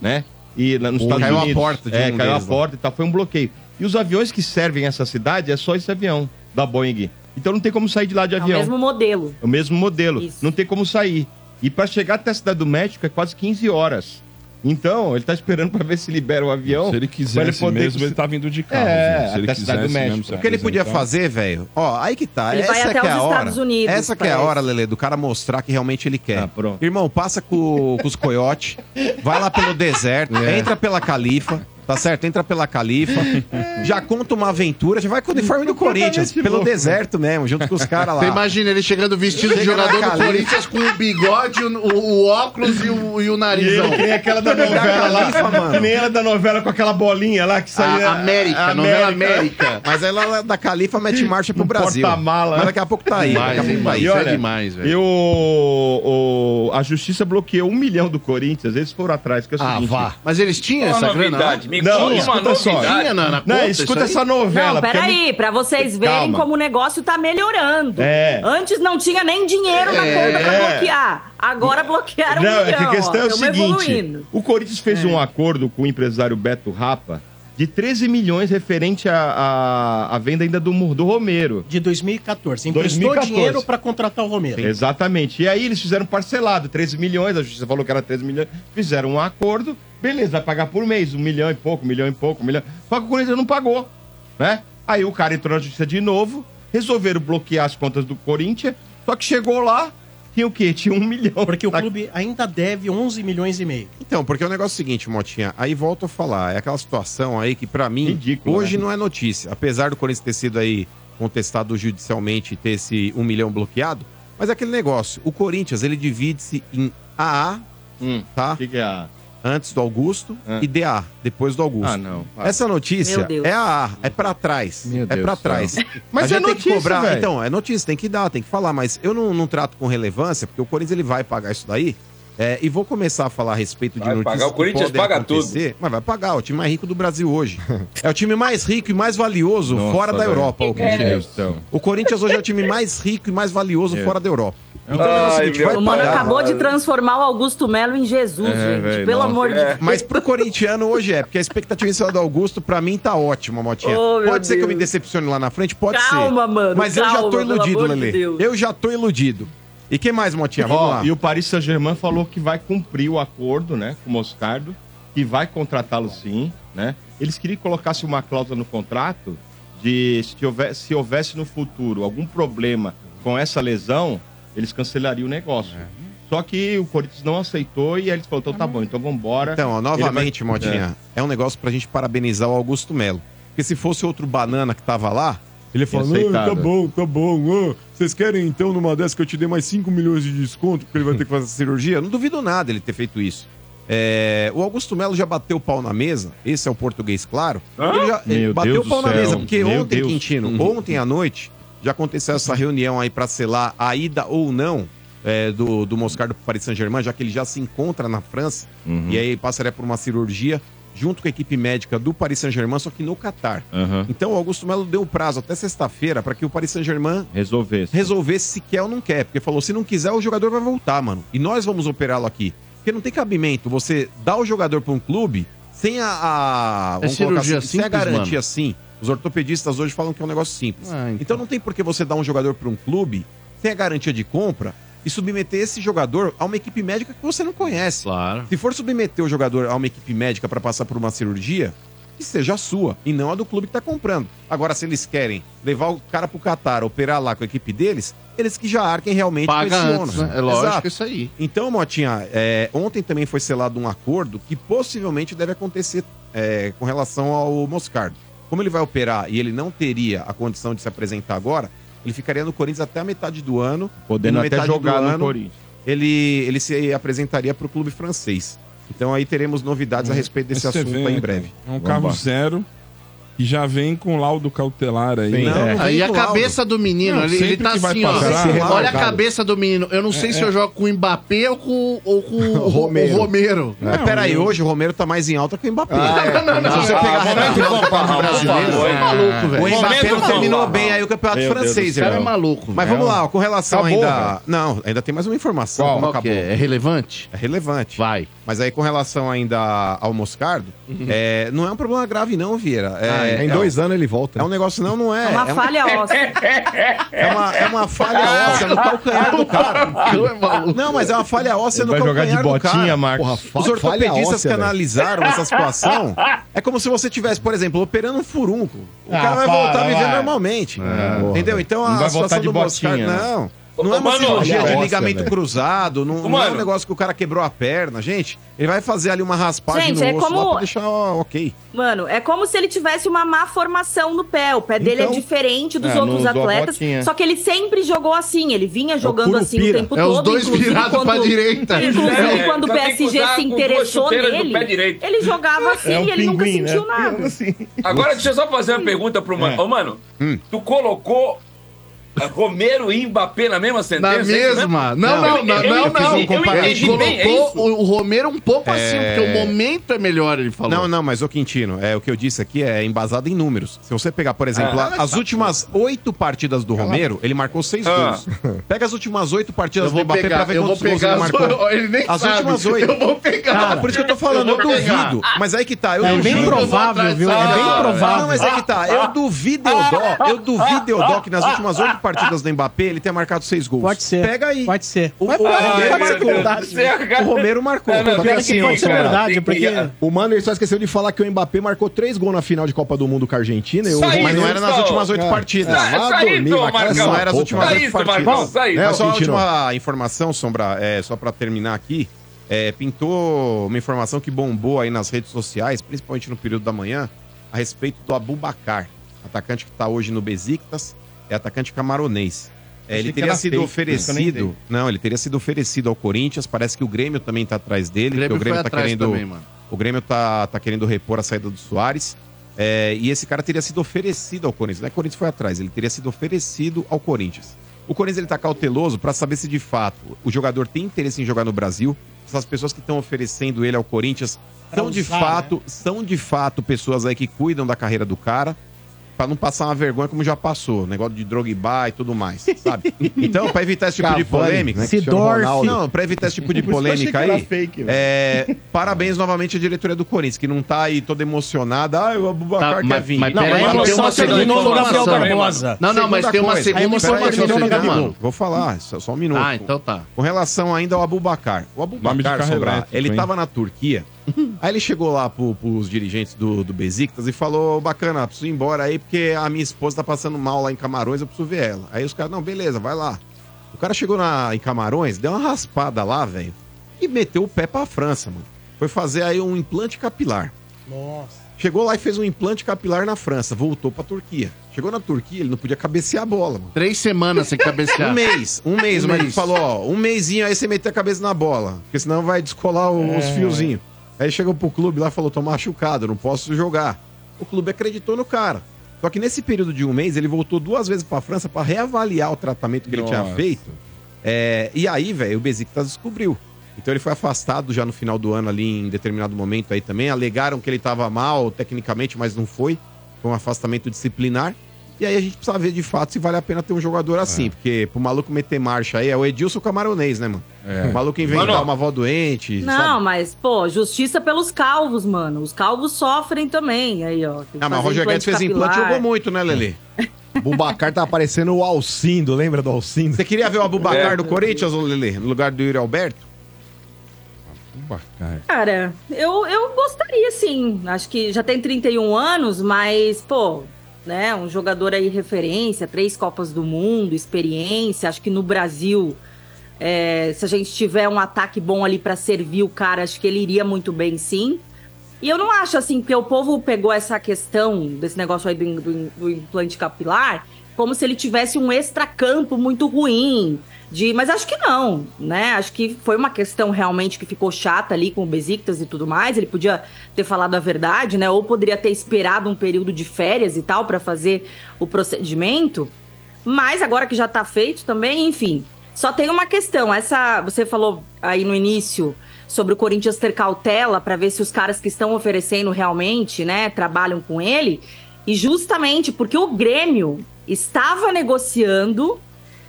né? E lá nos Estados caiu a Unidos. porta de É, um caiu a deles porta e tal, foi um bloqueio. E os aviões que servem essa cidade é só esse avião da Boeing. Então não tem como sair de lá de É o avião. mesmo modelo. É o mesmo modelo. Isso. Não tem como sair. E para chegar até a cidade do México é quase 15 horas. Então, ele tá esperando para ver se libera o avião. Se ele pra quisesse poder- mesmo, ele tá vindo de carro. É? Se ele até a cidade do México. mesmo O que ele podia apresentar- fazer, velho? Ó, aí que tá. Ele essa vai até que é os a hora. Estados Unidos, Essa que é a parece. hora, Lele, do cara mostrar que realmente ele quer. Ah, pronto. Irmão, passa com, com os coiotes, vai lá pelo deserto, É. entra pela califa, tá certo? Entra pela Califa, já conta uma aventura, já vai com o uniforme do Corinthians, pelo louco, deserto mesmo, junto com os caras lá. Você imagina ele chegando vestido de jogador do. Corinthians com o bigode, o, o- óculos e o, e o E narizão. que nem aquela da novela lá. Califa, mano. Que nem ela da novela com aquela bolinha lá que saía. A América, novela América. Mas ela da Califa mete marcha pro Brasil. porta-mala. Mas daqui a pouco tá aí. Demais, daqui a pouco hein, tá aí. Isso é demais, velho. E o, a justiça bloqueou um milhão do Corinthians, eles foram atrás, que é o Ah, seguinte. vá. Mas eles tinham essa grana? Não, uma escuta só. na, Não, escuta essa novela. Não, é peraí, pra vocês verem Calma. como o negócio tá melhorando. É. Antes não tinha nem dinheiro na É. conta pra bloquear. Agora bloquearam Não, um é que a milhão, questão ó. é o seguinte: evoluindo. o Corinthians fez um acordo com o empresário Beto Rapa de 13 milhões referente à venda ainda do, do Romero. De 2014. Emprestou 2014. dinheiro pra contratar o Romero. Exatamente. E aí eles fizeram parcelado, 13 milhões, a justiça falou que era 13 milhões, fizeram um acordo, beleza, vai pagar por mês, um milhão e pouco, um milhão e pouco, um milhão. Só que o Corinthians não pagou, né? Aí o cara entrou na justiça de novo, resolveram bloquear as contas do Corinthians, só que chegou lá, tinha o quê? Tinha um milhão. Porque o Tá- clube ainda deve 11 milhões e meio. Então, porque o negócio é o seguinte, Motinha, aí volto a falar, é aquela situação aí que pra mim, Ridículo, hoje né? não é notícia. Apesar do Corinthians ter sido aí contestado judicialmente e ter esse um milhão bloqueado, mas é aquele negócio, o Corinthians, ele divide-se em AA, Hum, tá? o que, que é a... Antes do Augusto Ah. e DA, depois do Augusto. Ah, não. para. Essa notícia é a A, é pra trás. Meu é Deus pra do céu. trás. Mas A é gente tem que notícia, velho. Então, é notícia, tem que dar, tem que falar, mas eu não, não trato com relevância, porque o Corinthians ele vai pagar isso daí. é, e vou começar a falar a respeito de Vai notícias pagar, o Corinthians paga acontecer, Mas vai pagar, o time mais rico do Brasil hoje. é o time mais rico e mais valioso Nossa, fora da. Europa. o Corinthians. Céu. O Corinthians hoje é o time mais rico e mais valioso É. fora da Europa. Então, é o Ai, seguinte, vai O Mano pagar. acabou de transformar o Augusto Melo em Jesus, É, gente. velho, Pelo nossa. amor de É. Deus. Mas pro corintiano hoje é, porque a expectativa em cima do Augusto, pra mim, tá ótima, Motinha. Oh, pode ser que eu me decepcione lá na frente, pode ser. Calma, mano, Mas eu já calma, tô iludido, amor de eu já tô iludido. E que mais, Motinha? Vamos Ó, lá. e o Paris Saint-Germain falou que vai cumprir o acordo, né, com o Moscardo, que vai contratá-lo sim, né? Eles queriam que colocasse uma cláusula no contrato de se houvesse, se houvesse no futuro algum problema com essa lesão, eles cancelariam o negócio. Só que o Corinthians não aceitou e aí eles falaram, então tá bom, então vambora. Então, ó, novamente, vai- Motinha, é. um negócio pra gente parabenizar o Augusto Melo. Porque se fosse outro banana que tava lá, ele falou, "Não, aceitado. tá bom, tá bom. ah, Vocês querem então numa dessa que eu te dê mais 5 milhões de desconto porque ele vai ter que fazer essa cirurgia? Eu não duvido nada ele ter feito isso. É, o Augusto Melo já bateu o pau na mesa, esse é o português claro. Ele já ele bateu o pau do na céu. mesa, porque Meu ontem, Deus. Quintino, Uhum. ontem à noite, já aconteceu essa reunião aí pra selar a ida ou não é, do, do Moscardo pro Paris Saint-Germain, já que ele já se encontra na França, Uhum. e aí passaria por uma cirurgia junto com a equipe médica do Paris Saint-Germain, só que no Catar. Aham. Então o Augusto Melo deu prazo até sexta-feira para que o Paris Saint-Germain Resolvesse. resolvesse se quer ou não quer. Porque falou, se não quiser, o jogador vai voltar, mano. E nós vamos operá-lo aqui. Porque não tem cabimento você dar o jogador para um clube sem a. a É vamos colocar cirurgia sem a simples, garantia mano? sim. Os ortopedistas hoje falam que é um negócio simples. Ah, então. então. não tem por que você dar um jogador para um clube sem a garantia de compra e submeter esse jogador a uma equipe médica que você não conhece. Claro. Se for submeter o jogador a uma equipe médica para passar por uma cirurgia, que seja a sua e não a do clube que tá comprando. Agora, se eles querem levar o cara pro Catar, operar lá com a equipe deles, eles que já arquem realmente Paga com esse antes, né? É lógico Exato. isso aí. Então, Motinha, é, ontem também foi selado um acordo que possivelmente deve acontecer é, com relação ao Moscardo. Como ele vai operar e ele não teria a condição de se apresentar agora, ele ficaria no Corinthians até a metade do ano. Podendo E na até metade jogar do no ano, Corinthians. Ele, ele se apresentaria para o clube francês. Então aí teremos novidades a respeito desse assunto vê, aí em breve. É um carro zero e já vem com laudo cautelar aí. Sim. né? Não, não Aí vem a cabeça do menino, Não, ele, ele tá assim, ó. passar, é Olha a cabeça do menino. Eu não sei se eu jogo com o Mbappé ou com, ou com o Romero. o Romero. Mas peraí, hoje o Romero tá mais em alta que o Mbappé. não, não, Se você Ah, pegar a momento reta final do bom, Campeonato por Brasileiro, favor, É maluco, o velho. Mbappé Momento não bom. terminou bem aí o Campeonato Francês, céu. O cara é maluco. Mas vamos lá, ó, com relação ainda. Não, ainda tem mais uma informação. Qual? que acabou. é? É relevante? É relevante. Vai. Mas aí com relação ainda ao Moscardo, é, não é um problema grave, não, Vieira. É, em é dois anos ele volta. É um negócio, não, não é. É uma é, um- falha óssea. é uma, é uma falha óssea no calcanhar do cara. é maluco. Não, mas é uma falha óssea Ele no vai jogar calcanhar de do cara. botinha, Marcos. Porra, fa- Os ortopedistas óssea, que analisaram essa situação é como se você tivesse, por exemplo, operando um furúnculo. O Ah, cara vai para, voltar a viver vai. normalmente. porra. Entendeu? Então Não a vai situação de do Moscardo. botinha, né? Não. Não é uma Mano, cirurgia de ligamento cruzado, não, não é um negócio que o cara quebrou a perna, gente. Ele vai fazer ali uma raspagem Gente, no é osso como- lá pra deixar ok. Mano, é como se ele tivesse uma má formação no pé. O pé dele é Então- diferente dos É, outros atletas. Só que ele sempre jogou assim. Ele vinha jogando assim o Curupira. tempo É os todo. dois inclusive virados quando- pra direita. Inclusive, É, quando o PSG se interessou nele, ele jogava assim É um e ele nunca pinguim, né? sentiu nada. Assim. Agora, deixa eu só fazer uma pergunta pro mano. Ô, mano, tu colocou Romero e Mbappé na mesma sentença? Na é isso mesmo? mesma. Não, não, eu- não, eu não, entendi, não. eu Ele é colocou isso? o Romero um pouco assim, porque o momento é melhor, ele falou. Não, não, mas o Quintino, é, o que eu disse aqui é embasado em números. Se você pegar, por exemplo, Ah. as últimas oito partidas do Romero, ele marcou seis Ah. gols. Pega as últimas oito partidas Eu do Mbappé pra pegar, ver eu vou quantos gols pegar. ele marcou. Ele nem As sabe. últimas oito. Eu vou pegar. Cara, por isso que eu tô falando, eu, Eu duvido. Mas aí que tá, eu É duvido. bem provável, viu? É bem Não, provável. mas é que tá. Eu duvido, Eudó. Eu duvido, Eudó, que nas últimas oito partidas do Mbappé ele tenha marcado seis gols. Pode ser. Pega aí. Pode ser. O, o, pode- Romero ser marcou. verdade. O Romero marcou. É, não, Só que assim, pode ser cara, verdade, tem que- porque... O Mano ele só esqueceu de falar que o Mbappé marcou três gols na final de Copa do Mundo com a Argentina. e o Isso Mas não era nas últimas oito é. partidas. É. Ah. Não era as Boca, últimas oito partidas. Mas só a última informação, Sombra, é, só pra terminar aqui. é, pintou uma informação que bombou aí nas redes sociais, principalmente no período da manhã, a respeito do Abubacar, atacante que tá hoje no Besiktas, é atacante camaronês. É, ele teria sido oferecido. Não, ele teria sido oferecido ao Corinthians. Parece que o Grêmio também tá atrás dele. O Grêmio porque o Grêmio foi tá atrás querendo. também, mano. O Grêmio tá, tá querendo repor a saída do Soares. É, e esse cara teria sido oferecido ao Corinthians. Não é que o Corinthians foi atrás, ele teria sido oferecido ao Corinthians. O Corinthians ele tá cauteloso para saber se de fato o jogador tem interesse em jogar no Brasil. Essas pessoas que estão oferecendo ele ao Corinthians Pra são de usar, fato, são de fato pessoas aí que cuidam da carreira do cara. Pra não passar uma vergonha como já passou, negócio de Drogba e tudo mais, sabe? Então, pra evitar esse tipo de polêmica, né? Sidorf. Cristiano Ronaldo. não, pra evitar esse tipo de polêmica aí, fake, velho. é, parabéns novamente à diretoria do Corinthians, que não tá aí toda emocionada. Ah, o Abubacar Tá, quer mas- vir. mas Não, emoção tem uma segunda terminou no Gabriel informação. Barbosa. Não, não, mas Segunda tem uma segunda emoção terminou no Gabigol. mano. Vou falar, só, só um minuto. Ah, então tá. Com relação ainda ao Abubacar. O Abubacar, elétrico, ele tava na Turquia. aí ele chegou lá pro, pros dirigentes do, do Besiktas e falou: bacana, preciso ir embora aí porque a minha esposa tá passando mal lá em Camarões, eu preciso ver ela. Aí os caras, não, beleza, vai lá. O cara chegou na, em Camarões, deu uma raspada lá, velho, e meteu o pé pra França, mano. Foi fazer aí um implante capilar. Nossa. Chegou lá e fez um implante capilar na França, voltou pra Turquia. Chegou na Turquia, ele não podia cabecear a bola, mano. Três semanas sem cabecear. Um mês, um mês. Um o médico mês. falou, ó, um mêsinho aí você meter a cabeça na bola, porque senão vai descolar o- os fiozinhos. Aí chegou pro clube lá e falou, tô machucado, não posso jogar. O clube acreditou no cara. Só que nesse período de um mês, ele voltou duas vezes pra França pra reavaliar o tratamento que ele tinha Nossa. feito. É, e aí, velho, o Besiktas descobriu. Então ele foi afastado já no final do ano ali, em determinado momento aí também. Alegaram que ele tava mal tecnicamente, mas não foi. Foi um afastamento disciplinar. E aí a gente precisa ver de fato se vale a pena ter um jogador assim. Porque pro maluco meter marcha aí, é o Edilson Camaronês, né, mano? É. O maluco inventar Mano. uma avó doente, Não, sabe? mas, pô, justiça pelos calvos, mano. Os calvos sofrem também. Aí, ó. tem que Ah, mas o Roger Guedes fez implante e jogou muito, né, Lelê? O Bubacar tá aparecendo o Alcindo, lembra do Alcindo? Você queria ver o Abubacar É. do Corinthians, ô Lelê? No lugar do Yuri Alberto? Abubacar. Cara, eu, eu gostaria sim. Acho que já tem 31 anos, mas, pô, né, um jogador aí referência, três Copas do Mundo, experiência. Acho que no Brasil, é, se a gente tiver um ataque bom ali pra servir o cara, acho que ele iria muito bem sim. E eu não acho assim, porque o povo pegou essa questão desse negócio aí do, do- do implante capilar como se ele tivesse um extracampo muito ruim. De, mas acho que não, né? Acho que foi uma questão realmente que ficou chata ali com o Besiktas e tudo mais. Ele podia ter falado a verdade, né? Ou poderia ter esperado um período de férias e tal pra fazer o procedimento. Mas agora que já tá feito também, enfim. Só tem uma questão. Essa, você falou aí no início sobre o Corinthians ter cautela pra ver se os caras que estão oferecendo realmente, né, trabalham com ele. E justamente porque o Grêmio estava negociando,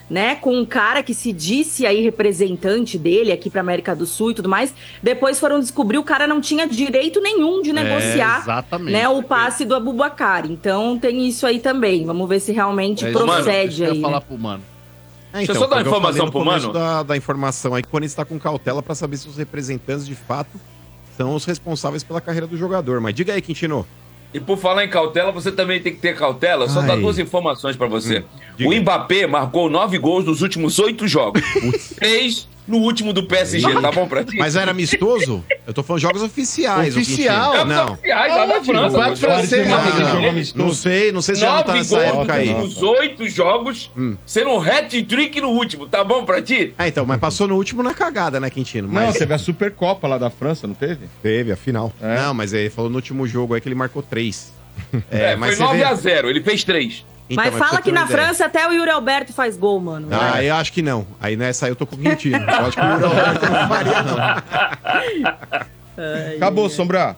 né, com um cara que se disse aí representante dele aqui pra América do Sul e tudo mais. Depois foram descobrir o cara não tinha direito nenhum de negociar, exatamente. né, o passe do Abubacar. Então tem isso aí também. Vamos ver se realmente É mano, procede isso que eu aí. falar né? pro mano. É, Deixa eu só dar informação pro mano. Da, da informação aí que o Corinthians tá com cautela pra saber se os representantes de fato são os responsáveis pela carreira do jogador. Mas diga aí, Quintino. E por falar em cautela, você também tem que ter cautela. Só Ai. dar duas informações pra você. diga. o Mbappé marcou nove gols nos últimos oito jogos. Três no último do PSG, tá bom pra ti? Mas era amistoso? Eu tô falando jogos oficiais. Oficial? Jogos Não. oficiais lá da França. Quatro gols. Não sei, não sei se já não tá nessa gols época aí. Hum. nos oito jogos, sendo um hat-trick no último, tá bom pra ti? Ah, então, mas passou no último na cagada, né, Quintino? Não, Mas... teve a Supercopa lá da França, não teve? Teve, a final. Não, mas ele falou no último jogo aí que ele marcou três. É, mas foi você 9 vê- a 0 ele fez três. Então, mas fala que na ideia. França até o Yuri Alberto faz gol, mano. Ah, eu acho que não. Aí nessa aí eu tô com o Quintino. Eu acho que o Roberto não faria, não. Acabou, Sombra.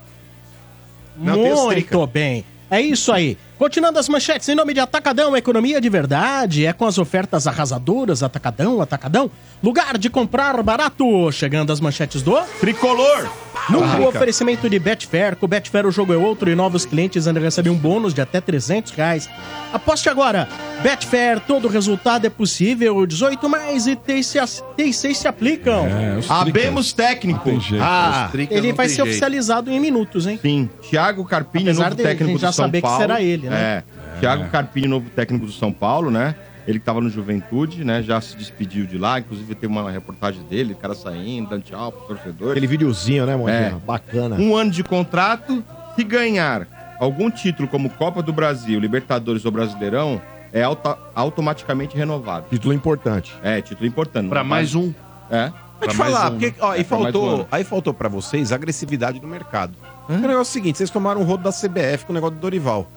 Não. Muito bem. É isso aí. Continuando as manchetes, em nome de Atacadão, economia de verdade, é com as ofertas arrasadoras, Atacadão, Atacadão, lugar de comprar barato. Chegando as manchetes do... Tricolor. No oferecimento de Betfair, com Betfair o jogo é outro e novos clientes ainda recebem um bônus de até 300 reais. Aposte agora. Betfair, todo resultado é possível. 18 mais e T6 se aplicam. É, os Abemos técnico. Ah, Trica Ele vai ser jeito. oficializado em minutos, hein? sim. Thiago Carpini, Apesar novo de técnico do já São saber que Paulo. será ele, né? É. Thiago Carpini, novo técnico do São Paulo, né? Ele que tava no Juventude, né? Já se despediu de lá. Inclusive tem uma reportagem dele, o cara saindo, dando tchau pro torcedor. Aquele videozinho, né, Motinha? É. Bacana. Um ano de contrato. Se ganhar algum título como Copa do Brasil, Libertadores ou Brasileirão, é auto- automaticamente renovado. Título importante. É, título importante. Pra mais um. É. Te mais falar, um, porque, ó, É, e um faltou, ano. aí faltou pra vocês a agressividade do mercado. O negócio é o seguinte, vocês tomaram um rodo da CBF com o negócio do Dorival.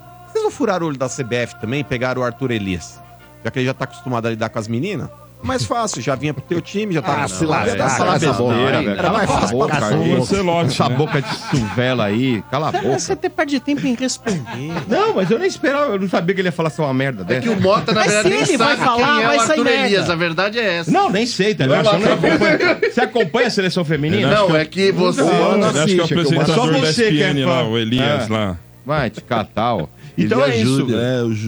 Não furaram o olho da CBF também e pegaram o Arthur Elias? Já que ele já tá acostumado a lidar com as meninas? Mais fácil, já vinha pro teu time, já tá... Ah, se lascar, Dá cala besteira, velho. A fácil boca. Ancelotti, Essa boca de suvela aí, cala a boca. Você até perde tempo em responder. Não, mas eu nem esperava, eu não sabia que ele ia falar só uma merda É dessa. que o Mota, na Mas verdade, se nem ele vai falar, quem é vai o sair Arthur merda. Elias. A verdade é essa. Não, nem sei, tá ligado? Você, acompanha, você acompanha a seleção feminina? Não, é que você... É só você que é fã. lá, o Elias É. lá. Vai te catar, ó. Então é isso.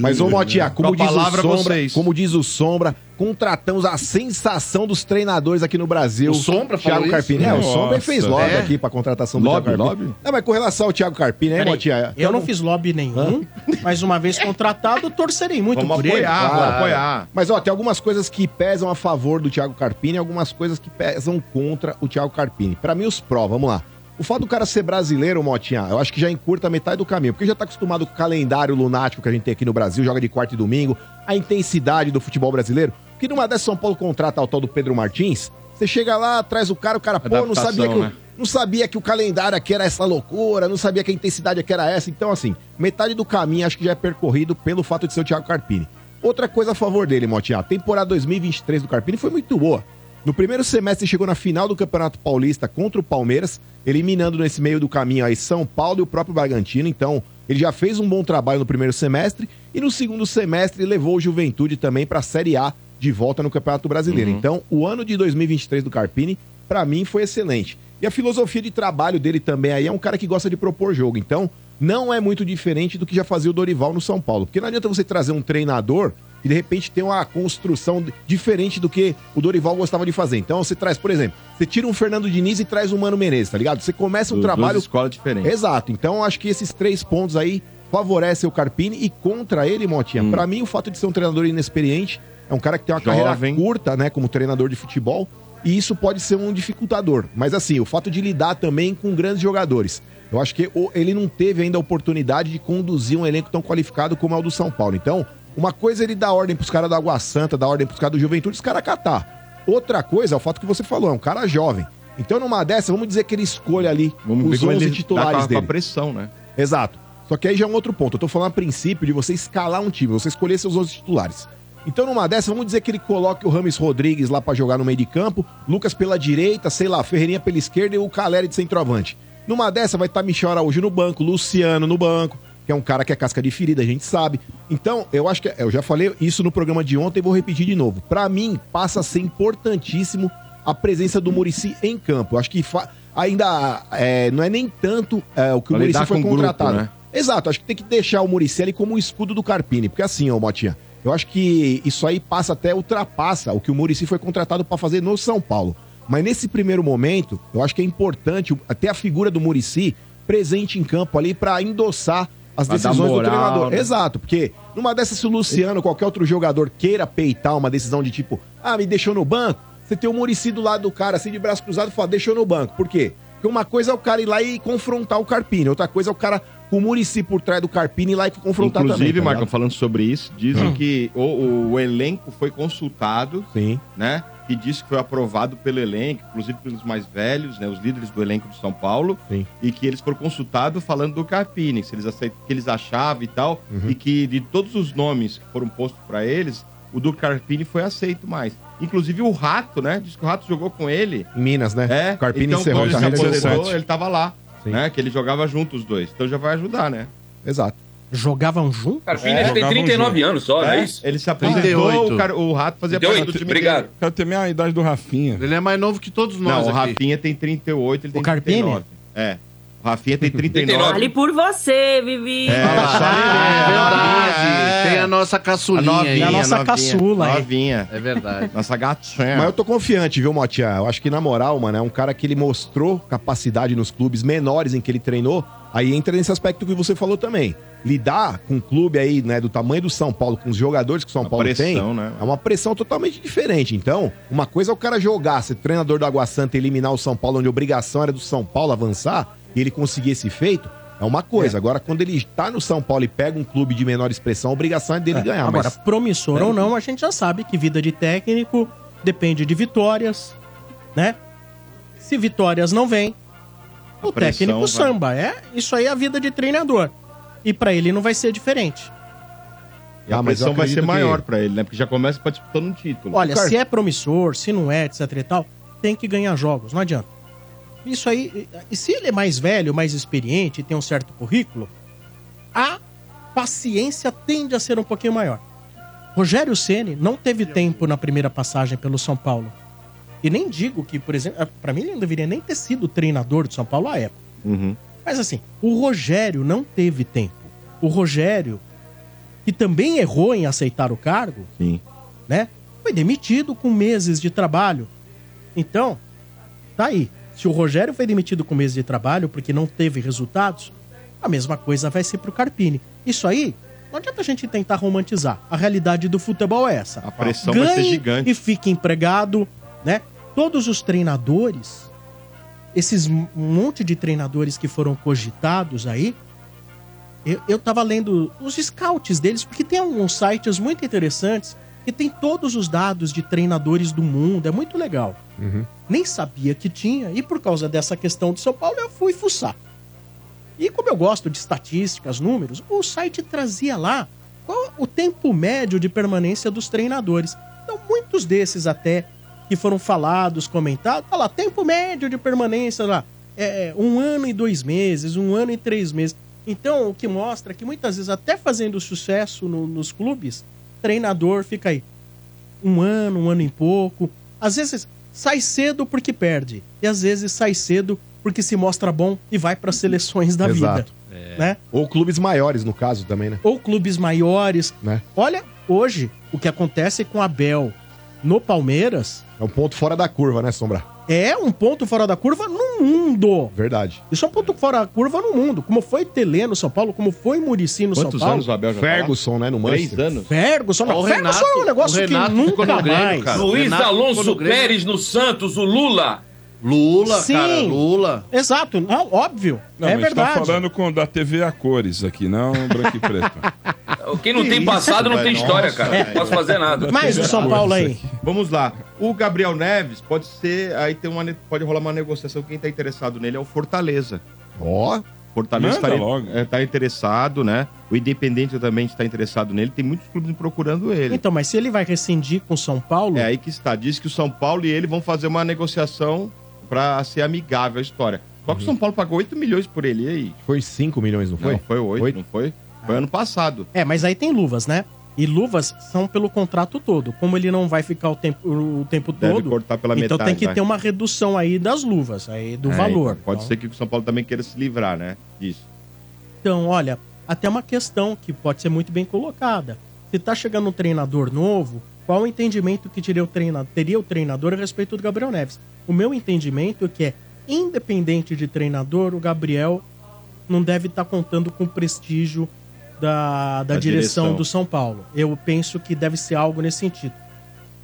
Mas, ô Motinha, como Com a diz o Sombra, como diz o Sombra, contratamos a sensação dos treinadores aqui no Brasil. O Sombra falou Thiago isso? Carpini. É, o. Sombra fez lobby É? aqui pra contratação do Lobby, Thiago Carpini. lobby? Não, mas com relação ao Thiago Carpini, hein, Peraí, Motinha? eu não fiz lobby nenhum, mas uma vez contratado, torcerei muito Vamos por ele. apoiar, vamos Claro. apoiar. Mas, ó, tem algumas coisas que pesam a favor do Thiago Carpini e algumas coisas que pesam contra o Thiago Carpini. Pra mim, os pró, vamos lá. O fato do cara ser brasileiro, Motinha, eu acho que já encurta metade do caminho, porque já tá acostumado com o calendário lunático que a gente tem aqui no Brasil, joga de quarta e domingo, a intensidade do futebol brasileiro. Que numa dessas São Paulo contrata o tal do Pedro Martins, você chega lá, traz o cara, o cara, pô, não sabia que né? não sabia que o calendário aqui era essa loucura, não sabia que a intensidade aqui era essa. Então, assim, metade do caminho acho que já é percorrido pelo fato de ser o Thiago Carpini. Outra coisa a favor dele, Motinha, a temporada 2023 do Carpini foi muito boa. No primeiro semestre chegou na final do Campeonato Paulista contra o Palmeiras, eliminando nesse meio do caminho aí São Paulo e o próprio Bragantino. Então, ele já fez um bom trabalho no primeiro semestre e no segundo semestre levou o Juventude também para a Série A de volta no Campeonato Brasileiro. Então, o ano de 2023 do Carpini, para mim, foi excelente. E a filosofia de trabalho dele também aí é um cara que gosta de propor jogo. Então, não é muito diferente do que já fazia o Dorival no São Paulo. Porque não adianta você trazer um treinador e de repente tem uma construção diferente do que o Dorival gostava de fazer. Então, você traz, por exemplo, você tira um Fernando Diniz e traz um Mano Menezes, tá ligado? Você começa um Du- trabalho Duas escolas diferentes. Exato. Então, acho que esses três pontos aí favorecem o Carpini e contra ele, Motinha. Hum. Pra mim, o fato de ser um treinador inexperiente é um cara que tem uma Jovem. carreira curta, né, como treinador de futebol, e isso pode ser um dificultador. Mas assim, o fato de lidar também com grandes jogadores. Eu acho que ele não teve ainda a oportunidade de conduzir um elenco tão qualificado como é o do São Paulo. Então, uma coisa é ele dar ordem pros caras da Água Santa, dar ordem pros caras do Juventude, os caras catar. Outra coisa é o fato que você falou, é um cara jovem. Então, numa dessa, vamos dizer que ele escolha ali Vamos os como 11 ele dá titulares com a, dele. pressão, né? Exato. Só que aí já é um outro ponto. Eu tô falando a princípio de você escalar um time, você escolher seus 11 titulares. Então, numa dessa, vamos dizer que ele coloque o Rames Rodrigues lá pra jogar no meio de campo, Lucas pela direita, sei lá, Ferreirinha pela esquerda e o Caleri de centroavante. Numa dessa, vai estar Michel Araújo no banco, Luciano no banco, que é um cara que é casca de ferida, a gente sabe. Então, eu acho que. Eu já falei isso no programa de ontem e vou repetir de novo. Pra mim, passa a ser importantíssimo a presença do Murici em campo. Eu acho que ainda é, não é nem tanto é, o que Pra o Murici foi com o grupo, contratado. né? Exato, acho que tem que deixar o Murici ali como um escudo do Carpini. Porque assim, ô Motinha, eu acho que isso aí passa até, ultrapassa o que o Murici foi contratado pra fazer no São Paulo. Mas nesse primeiro momento, eu acho que é importante o- até a figura do Murici presente em campo ali pra endossar as Pra decisões moral, do treinador. né? Exato, porque numa dessas, se o Luciano, qualquer outro jogador queira peitar uma decisão de tipo, ah, me deixou no banco, você tem o Murici do lado do cara, assim, de braço cruzado, e fala, deixou no banco. Por quê? Porque uma coisa é o cara ir lá e confrontar o Carpini, outra coisa é o cara com o Murici por trás do Carpini ir lá e confrontar Inclusive, também. tá Marcão, falando sobre isso, dizem Hum. que o, o elenco foi consultado, Sim. né? E disse que foi aprovado pelo elenco, inclusive pelos mais velhos, né? Os líderes do elenco de São Paulo. Sim. E que eles foram consultados falando do Carpini, se eles aceitam, que eles achavam e tal. Uhum. E que de todos os nomes que foram postos pra eles, o do Carpini foi aceito mais. Inclusive o Rato, né? Diz que o Rato jogou com ele. Em Minas, né? É, Carpini então, encerrou quando ele se carreira aposentou, 17. ele tava lá, Sim. né? Que ele jogava junto os dois. Então já vai ajudar, né? Exato. Jogavam junto? Carpini ele tem 39 anos só, não é isso? Ele se aposentou, 38. o, cara- o Rato fazia parte 38, do time obrigado. dele. Cara, tem a mesma idade do Rafinha. Ele é mais novo que todos Não, nós o aqui. Rafinha tem 38, ele tem O Carpini? 39. É. O Rafinha tem 39. 39. Ali por você, Vivi. É, só É verdade. É. Tem a nossa A caçulinha aí. novinha, a nossa novinha, caçula aí. Novinha. É verdade. Nossa gatinha. Mas eu tô confiante, viu, Motinha? Eu acho que, na moral, mano, é um cara que ele mostrou capacidade nos clubes menores em que ele treinou. Aí entra nesse aspecto que você falou também. Lidar com um clube aí, né, do tamanho do São Paulo, com os jogadores que o São Uma Paulo pressão, tem, né? é uma pressão totalmente diferente. Então, uma coisa é o cara jogar, ser treinador do Água Santa e eliminar o São Paulo, onde a obrigação era do São Paulo avançar, e ele conseguir esse feito, é uma coisa. Agora, quando ele tá no São Paulo e pega um clube de menor expressão, a obrigação é dele ganhar. Agora, mas promissor ou não, a gente já sabe que vida de técnico depende de vitórias, né? Se vitórias não vêm, o pressão técnico vai. samba. É, isso aí é a vida de treinador. E pra ele não vai ser diferente. E a Ah, pressão vai ser acredito que- maior pra ele, né? Porque já começa participando um título. Olha, Cara- se é promissor, se não é, etc e tal, tem que ganhar jogos, não adianta. Isso aí, e se ele é mais velho, mais experiente, tem um certo currículo, a paciência tende a ser um pouquinho maior. Rogério Ceni não teve tempo na primeira passagem pelo São Paulo. E nem digo que, por exemplo, pra mim ele não deveria nem ter sido treinador do São Paulo à época. Uhum. Mas assim, o Rogério não teve tempo. O Rogério, que também errou em aceitar o cargo, Sim. né? Foi demitido com meses de trabalho. Então, tá aí. Se o Rogério foi demitido com meses de trabalho porque não teve resultados, a mesma coisa vai ser pro Carpini. Isso aí, não adianta a gente tentar romantizar. A realidade do futebol é essa. A pressão vai ser gigante. e fique empregado, né? Todos os treinadores, esses monte de treinadores que foram cogitados aí, eu, eu tava lendo os scouts deles, porque tem alguns sites muito interessantes que tem todos os dados de treinadores do mundo, é muito legal. Nem sabia que tinha, e por causa dessa questão de São Paulo, eu fui fuçar. E como eu gosto de estatísticas, números, o site trazia lá qual o tempo médio de permanência dos treinadores. Então, muitos desses até que foram falados, comentados, tá lá, tempo médio de permanência lá, é um ano e dois meses, um ano e três meses. Então, o que mostra que muitas vezes, até fazendo sucesso no- nos clubes, treinador fica aí um ano, um ano e pouco. Às vezes sai cedo porque perde, e às vezes sai cedo porque se mostra bom e vai para seleções da Exato. vida, né? Ou clubes maiores, no caso, também, né? Ou clubes maiores. Né? Olha, hoje o que acontece com Abel no Palmeiras É um ponto fora da curva, né, Sombra? É um ponto fora da curva no mundo. Verdade. Isso é um ponto fora da curva no mundo. Como foi Telê no São Paulo, como foi Murici no Quantos São Paulo. anos o Abel já tá? Ferguson, né, no Três Manchester. anos? Ferguson, o Ferguson Renato- é um negócio que nunca Grêmio, mais. cara. Luiz Renato Alonso Grêmio. Pérez no Santos, o Lula. Lula, Sim. cara, Lula. Exato, não, óbvio. Não, é mas tá verdade. falando com, da TV a cores aqui, não branco e preto. Quem não tem passado não tem Nossa, história, cara. é. Não posso fazer nada. Mas o São Paulo aí. Vamos lá. O Gabriel Neves pode ser. Aí tem uma, pode rolar uma negociação. Quem tá interessado nele é o Fortaleza. Ó, Fortaleza Manda tá, logo. é, tá interessado, né? O Independente também está interessado nele. Tem muitos clubes procurando ele. Então, mas se ele vai rescindir com o São Paulo, É aí que está. Diz que o São Paulo e ele vão fazer uma negociação pra ser amigável a história. Só que o São Paulo pagou 8 milhões por ele. E aí? foi 5 milhões, não foi? Não, foi 8, Oito? não foi? Foi ano passado. É, mas aí tem luvas, né? E luvas são pelo contrato todo. Como ele não vai ficar o tempo, o tempo Deve todo, cortar pela então metade. tem que vai. ter uma redução aí das luvas, aí do É, valor. então, pode Então- ser que o São Paulo também queira se livrar, né? Disso. Então, olha, até uma questão que pode ser muito bem colocada. Se tá chegando um treinador novo, qual o entendimento que teria o, treina, teria o treinador a respeito do Gabriel Neves? O meu entendimento é que é, independente de treinador, o Gabriel não deve estar contando com o prestígio da, da, Da direção, direção. do São Paulo. Eu penso que deve ser algo nesse sentido.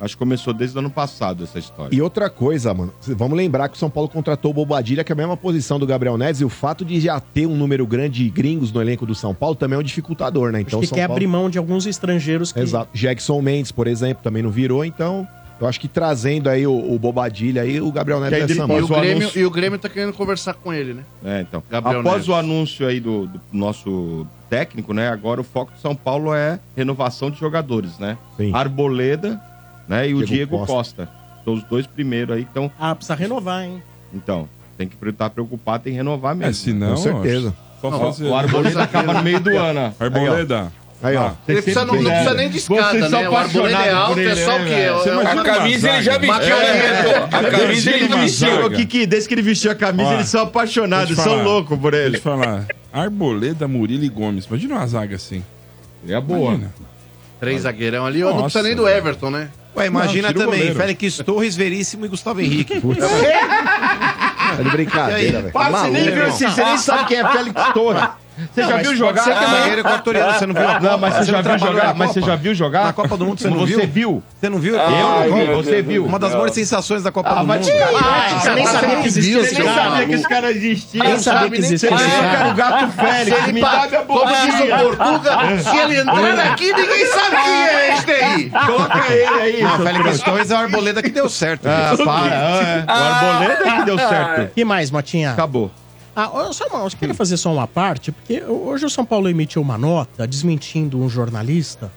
Acho que começou desde o ano passado essa história. E outra coisa, mano, vamos lembrar que o São Paulo contratou o Bobadilha, que é a mesma posição do Gabriel Neves, e o fato de já ter um número grande de gringos no elenco do São Paulo também é um dificultador, né? Então, Acho que São quer Paulo... abrir mão de alguns estrangeiros que. Exato. Jackson Mendes, por exemplo, também não virou, então eu acho que trazendo aí o, o Bobadilha aí, o Gabriel Neves é depois E o, o Grêmio, anúncio- e o Grêmio tá querendo conversar com ele, né? É, então. Gabriel Após Neves. o anúncio aí do, do nosso técnico, né? Agora o foco do São Paulo é renovação de jogadores, né? Sim. Arboleda, né? E o Diego Diego Costa. Costa. São os dois primeiros aí. Então, Ah, precisa renovar, hein? então tem que estar preocupado em renovar mesmo. É, se não, Com certeza. Só Não, fazer. o Arboleda acaba no meio do ano. ó. Arboleda. Aí, ó. Ah, Ele precisa, não, não precisa nem de escada, né? O arboleda é alto, é só o quê? É, é A camisa ele já vestiu, né? A camisa ele vestiu. Kiki, desde que ele vestiu a camisa, Ó, eles são apaixonados, são loucos por Deixa eu ele. falar. Arboleda, Murilo e Gomes. Imagina uma zaga assim. É boa. Imagina. Três zagueirão ali, ou não Nossa, precisa nem do. Everton, né? Ué, imagina Não, também. Félix Torres, Veríssimo e Gustavo Henrique. Tá de brincadeira, velho. Você nem viu assim, você nem sabe quem é Félix Torres. Você já viu jogar? Você que é zagueiro equatoriano, você não viu a Não, mas você Você já viu jogar? na Mas você Copa? já viu jogar? Na Copa do Mundo você não Você viu? viu? Você não viu? Eu, meu Você viu? Uma das maiores sensações da Copa Ah, do Mundo. Você nem sabia que existia Você esse nem cara. sabia que esse cara existia. Nem sabia que existia esse era cara. o gato Félix. Ele, dá pa- minha como diz o. Portuga, se ele entrar aqui, ninguém sabe quem é este aí. Coloca ele aí. Não, Félix. Torres é o Arboleda que deu certo. Ah, para. é. O Arboleda que deu certo. que mais, Motinha? Acabou. Ah, só uma, eu queria fazer só uma parte, porque hoje o São Paulo emitiu uma nota desmentindo um jornalista.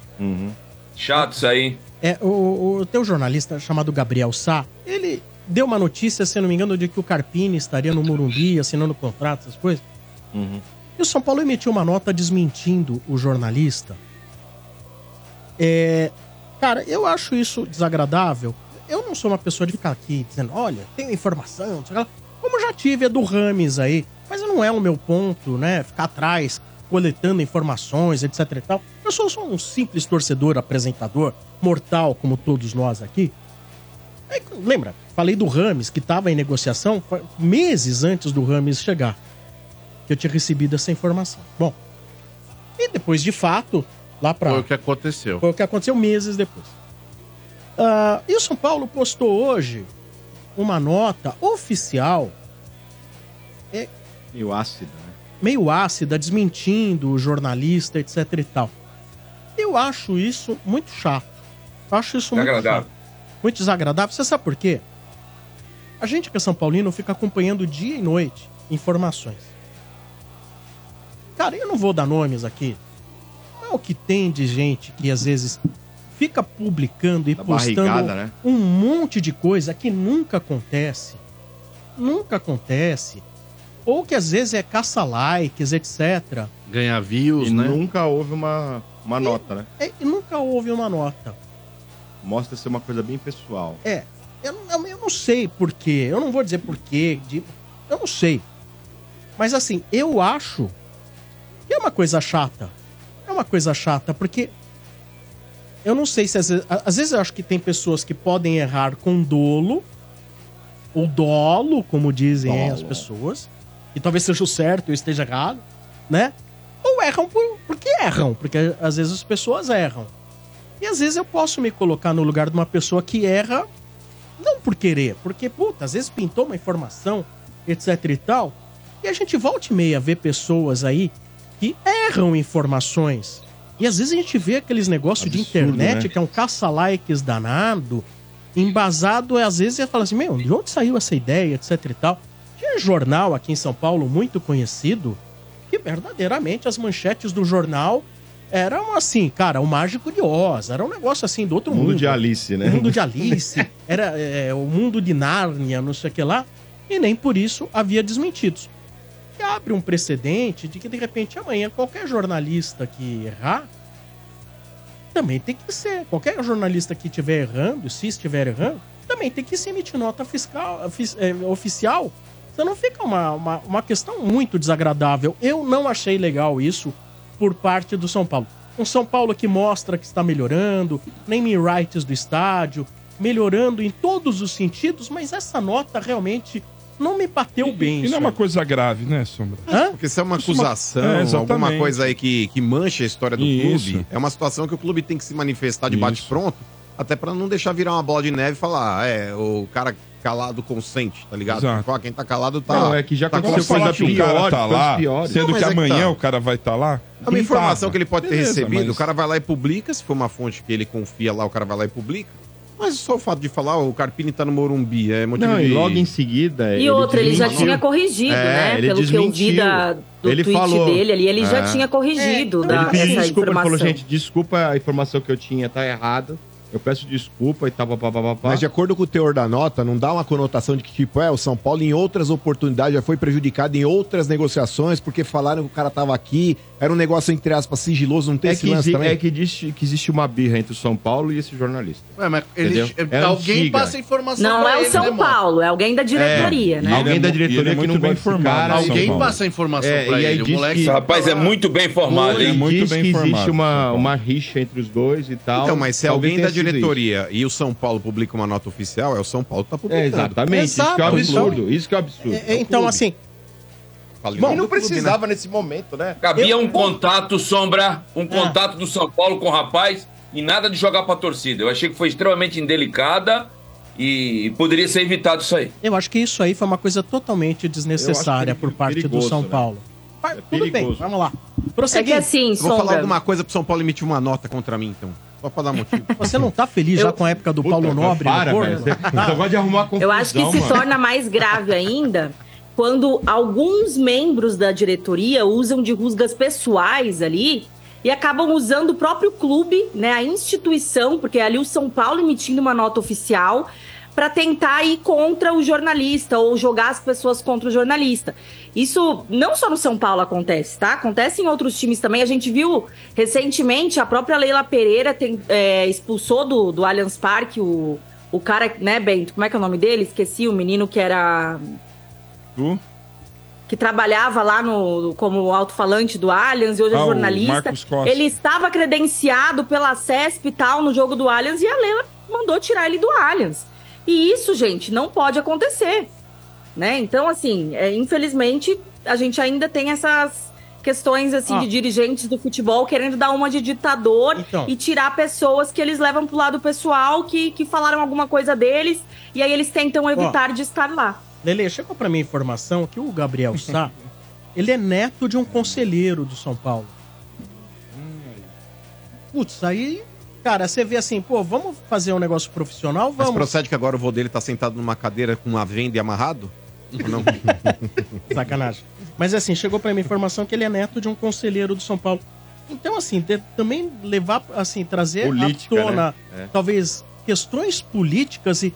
Chato isso aí. É, o, o teu jornalista chamado Gabriel Sá, ele deu uma notícia, se não me engano, de que o Carpini estaria no Morumbi assinando contrato, essas coisas. E o São Paulo emitiu uma nota desmentindo o jornalista. É, cara, eu acho isso desagradável. Eu não sou uma pessoa de ficar aqui dizendo, olha, tenho informação, não sei o que lá. Como já tive a do Rames aí, mas não é o meu ponto, né? Ficar atrás, coletando informações, etc e tal. Eu sou só um simples torcedor, apresentador, mortal, como todos nós aqui. Aí, lembra, falei do Rames, que estava em negociação meses antes do Rames chegar. Que eu tinha recebido essa informação. Bom, e depois, de fato, lá pra. Foi o que aconteceu. Foi o que aconteceu meses depois. Ah, e o São Paulo postou hoje uma nota oficial, E o ácido, né? meio ácida, desmentindo o jornalista, etc e tal. Eu acho isso muito chato. Eu acho isso muito Desagradável. chato. Muito desagradável. Você sabe por quê? A gente que é São Paulino fica acompanhando dia e noite informações. Cara, eu não vou dar nomes aqui. É o que tem de gente que às vezes fica publicando e postando né? um monte de coisa que nunca acontece. Nunca acontece. Ou que às vezes é caça-likes, etc. Ganhar views, E né? nunca houve uma, uma nota, né? É, e nunca houve uma nota. Mostra ser uma coisa bem pessoal. É, eu, não- eu, eu não sei porquê. Eu não vou dizer porquê. De, eu não sei. Mas assim, eu acho que é uma coisa chata. É uma coisa chata, porque eu não sei se às vezes, às vezes eu acho que tem pessoas que podem errar com dolo, ou dolo, como dizem as pessoas, e talvez seja o certo, eu esteja errado, né? Ou erram por, porque erram, porque às vezes as pessoas erram. E às vezes eu posso me colocar no lugar de uma pessoa que erra, não por querer, porque, puta, às vezes pintou uma informação, etc e tal, e a gente volta e meia ver pessoas aí que erram informações. E às vezes a gente vê aqueles negócios de internet né? que é um caça-likes danado, embasado, às vezes você fala assim, meu, de onde saiu essa ideia, etc e tal. Tinha um jornal aqui em São Paulo muito conhecido, que verdadeiramente as manchetes do jornal eram assim, cara, o Mágico de Oz, era um negócio assim do outro mundo. mundo de Alice, né? O mundo de Alice, era é, o mundo de Nárnia, não sei o que lá, e nem por isso havia desmentidos. E abre um precedente de que, de repente, amanhã qualquer jornalista que errar, também tem que ser. Qualquer jornalista que estiver errando, se estiver errando, também tem que se emitir nota fiscal, fis- é, oficial. Senão fica uma, uma, uma questão muito desagradável. Eu não achei legal isso por parte do São Paulo. Um São Paulo que mostra que está melhorando, naming rights do estádio, melhorando em todos os sentidos, mas essa nota realmente não me bateu bem. E não isso é uma coisa grave, né, Sombra? Hã? Porque se é uma Isso é uma- acusação, É, exatamente. alguma coisa aí que, que mancha a história do Isso. clube, é uma situação que o clube tem que se manifestar de bate-pronto, até pra não deixar virar uma bola de neve e falar, ah, é, o cara calado consente, tá ligado? Exato. Pô, quem tá calado tá. Não, é que já tá aconteceu coisa que o cara pior, tá lá, sendo Não, que é que amanhã tá. o cara vai estar lá. É uma não informação tava. que ele pode ter Beleza, recebido, mas- o cara vai lá e publica, se for uma fonte que ele confia lá, o cara vai lá e publica. Mas só o fato de falar, ó, o Carpini tá no Morumbi, é motivo Não, de... e logo em seguida. E outra, ele já desmentiu. tinha corrigido, É, né? ele Pelo que eu vi desmentiu. da, do Ele tweet falou. dele ali, ele já É. tinha corrigido É, da, Ele pediu essa desculpa, ele informação. falou, gente, desculpa a informação que eu tinha, tá errada. Eu peço desculpa e tal, papapá. Mas de acordo com o teor da nota, não dá uma conotação de que, tipo, é, o São Paulo em outras oportunidades já foi prejudicado em outras negociações, porque falaram que o cara tava aqui, era um negócio, entre aspas, sigiloso, não tem É esse que, lance também? é que existe, que existe uma birra entre o São Paulo e esse jornalista. Ué, mas ele, é- É alguém antiga. passa informação Não pra é o ele, São né? Paulo, é alguém da diretoria, É, né? Alguém é da mu- diretoria é que não bem informado, cara. São Alguém passa a informação É, pra e aí ele. O diz moleque que- Esse rapaz é muito bem informado, hein? muito diz bem que existe informado, São uma, uma rixa entre os dois e tal. Então, mas se alguém da tenha diretoria e o São Paulo publica uma nota oficial, é o São Paulo que tá isso. publicando. É, exatamente. isso que é um Exato, absurdo. Isso que é um absurdo. É, é, então, assim, Falei Bom, mal não do clube, né? precisava nesse momento, né? Cabia um contato, Sombra, um Ah. contato do São Paulo com o rapaz e nada de jogar pra torcida. Eu achei que foi extremamente indelicada e poderia ser evitado isso aí. eu acho que isso aí foi uma coisa totalmente desnecessária por parte do perigoso, São né? Paulo. Mas, tudo bem, perigoso. vamos lá. É que assim, Eu Vou falar alguma coisa pro São Paulo emitir uma nota contra mim, então. Só pra dar motivo. Você não tá feliz já Eu- com a época do Puta, Paulo Nobre para, no velho. Você gosta de arrumar confusão, eu acho que se mano. torna mais grave ainda quando alguns membros da diretoria usam de rusgas pessoais ali e acabam usando o próprio clube, né, a instituição, porque é ali o São Paulo emitindo uma nota oficial para tentar ir contra o jornalista ou jogar as pessoas contra o jornalista. Isso não só no São Paulo acontece, tá? Acontece em outros times também. A gente viu recentemente a própria Leila Pereira tem- é, expulsou do, do Allianz Parque o, o cara, né, Bento? Como é que é o nome dele? Esqueci, o menino que era Tu? que trabalhava lá no como alto-falante do Allianz e hoje é Ah, o jornalista. Ele estava credenciado pela CESP e tal no jogo do Allianz e a Leila mandou tirar ele do Allianz. E isso, gente, não pode acontecer. Né? Então, assim, é, infelizmente, a gente ainda tem essas questões assim Ah. de dirigentes do futebol querendo dar uma de ditador Então. e tirar pessoas que eles levam pro lado pessoal, que, que falaram alguma coisa deles, e aí eles tentam evitar de estar lá. Lele, chegou pra mim a informação que o Gabriel Sá, ele é neto de um conselheiro do São Paulo. Putz, aí, cara, você vê assim, pô, vamos fazer um negócio profissional? Mas Vamos. procede que agora o vô dele tá sentado numa cadeira com uma venda e amarrado? Ou não? Sacanagem. Mas assim, chegou pra mim a informação que ele é neto de um conselheiro do São Paulo. Então, assim, de- também levar, assim, trazer Política, à tona, né? É. talvez, questões políticas e,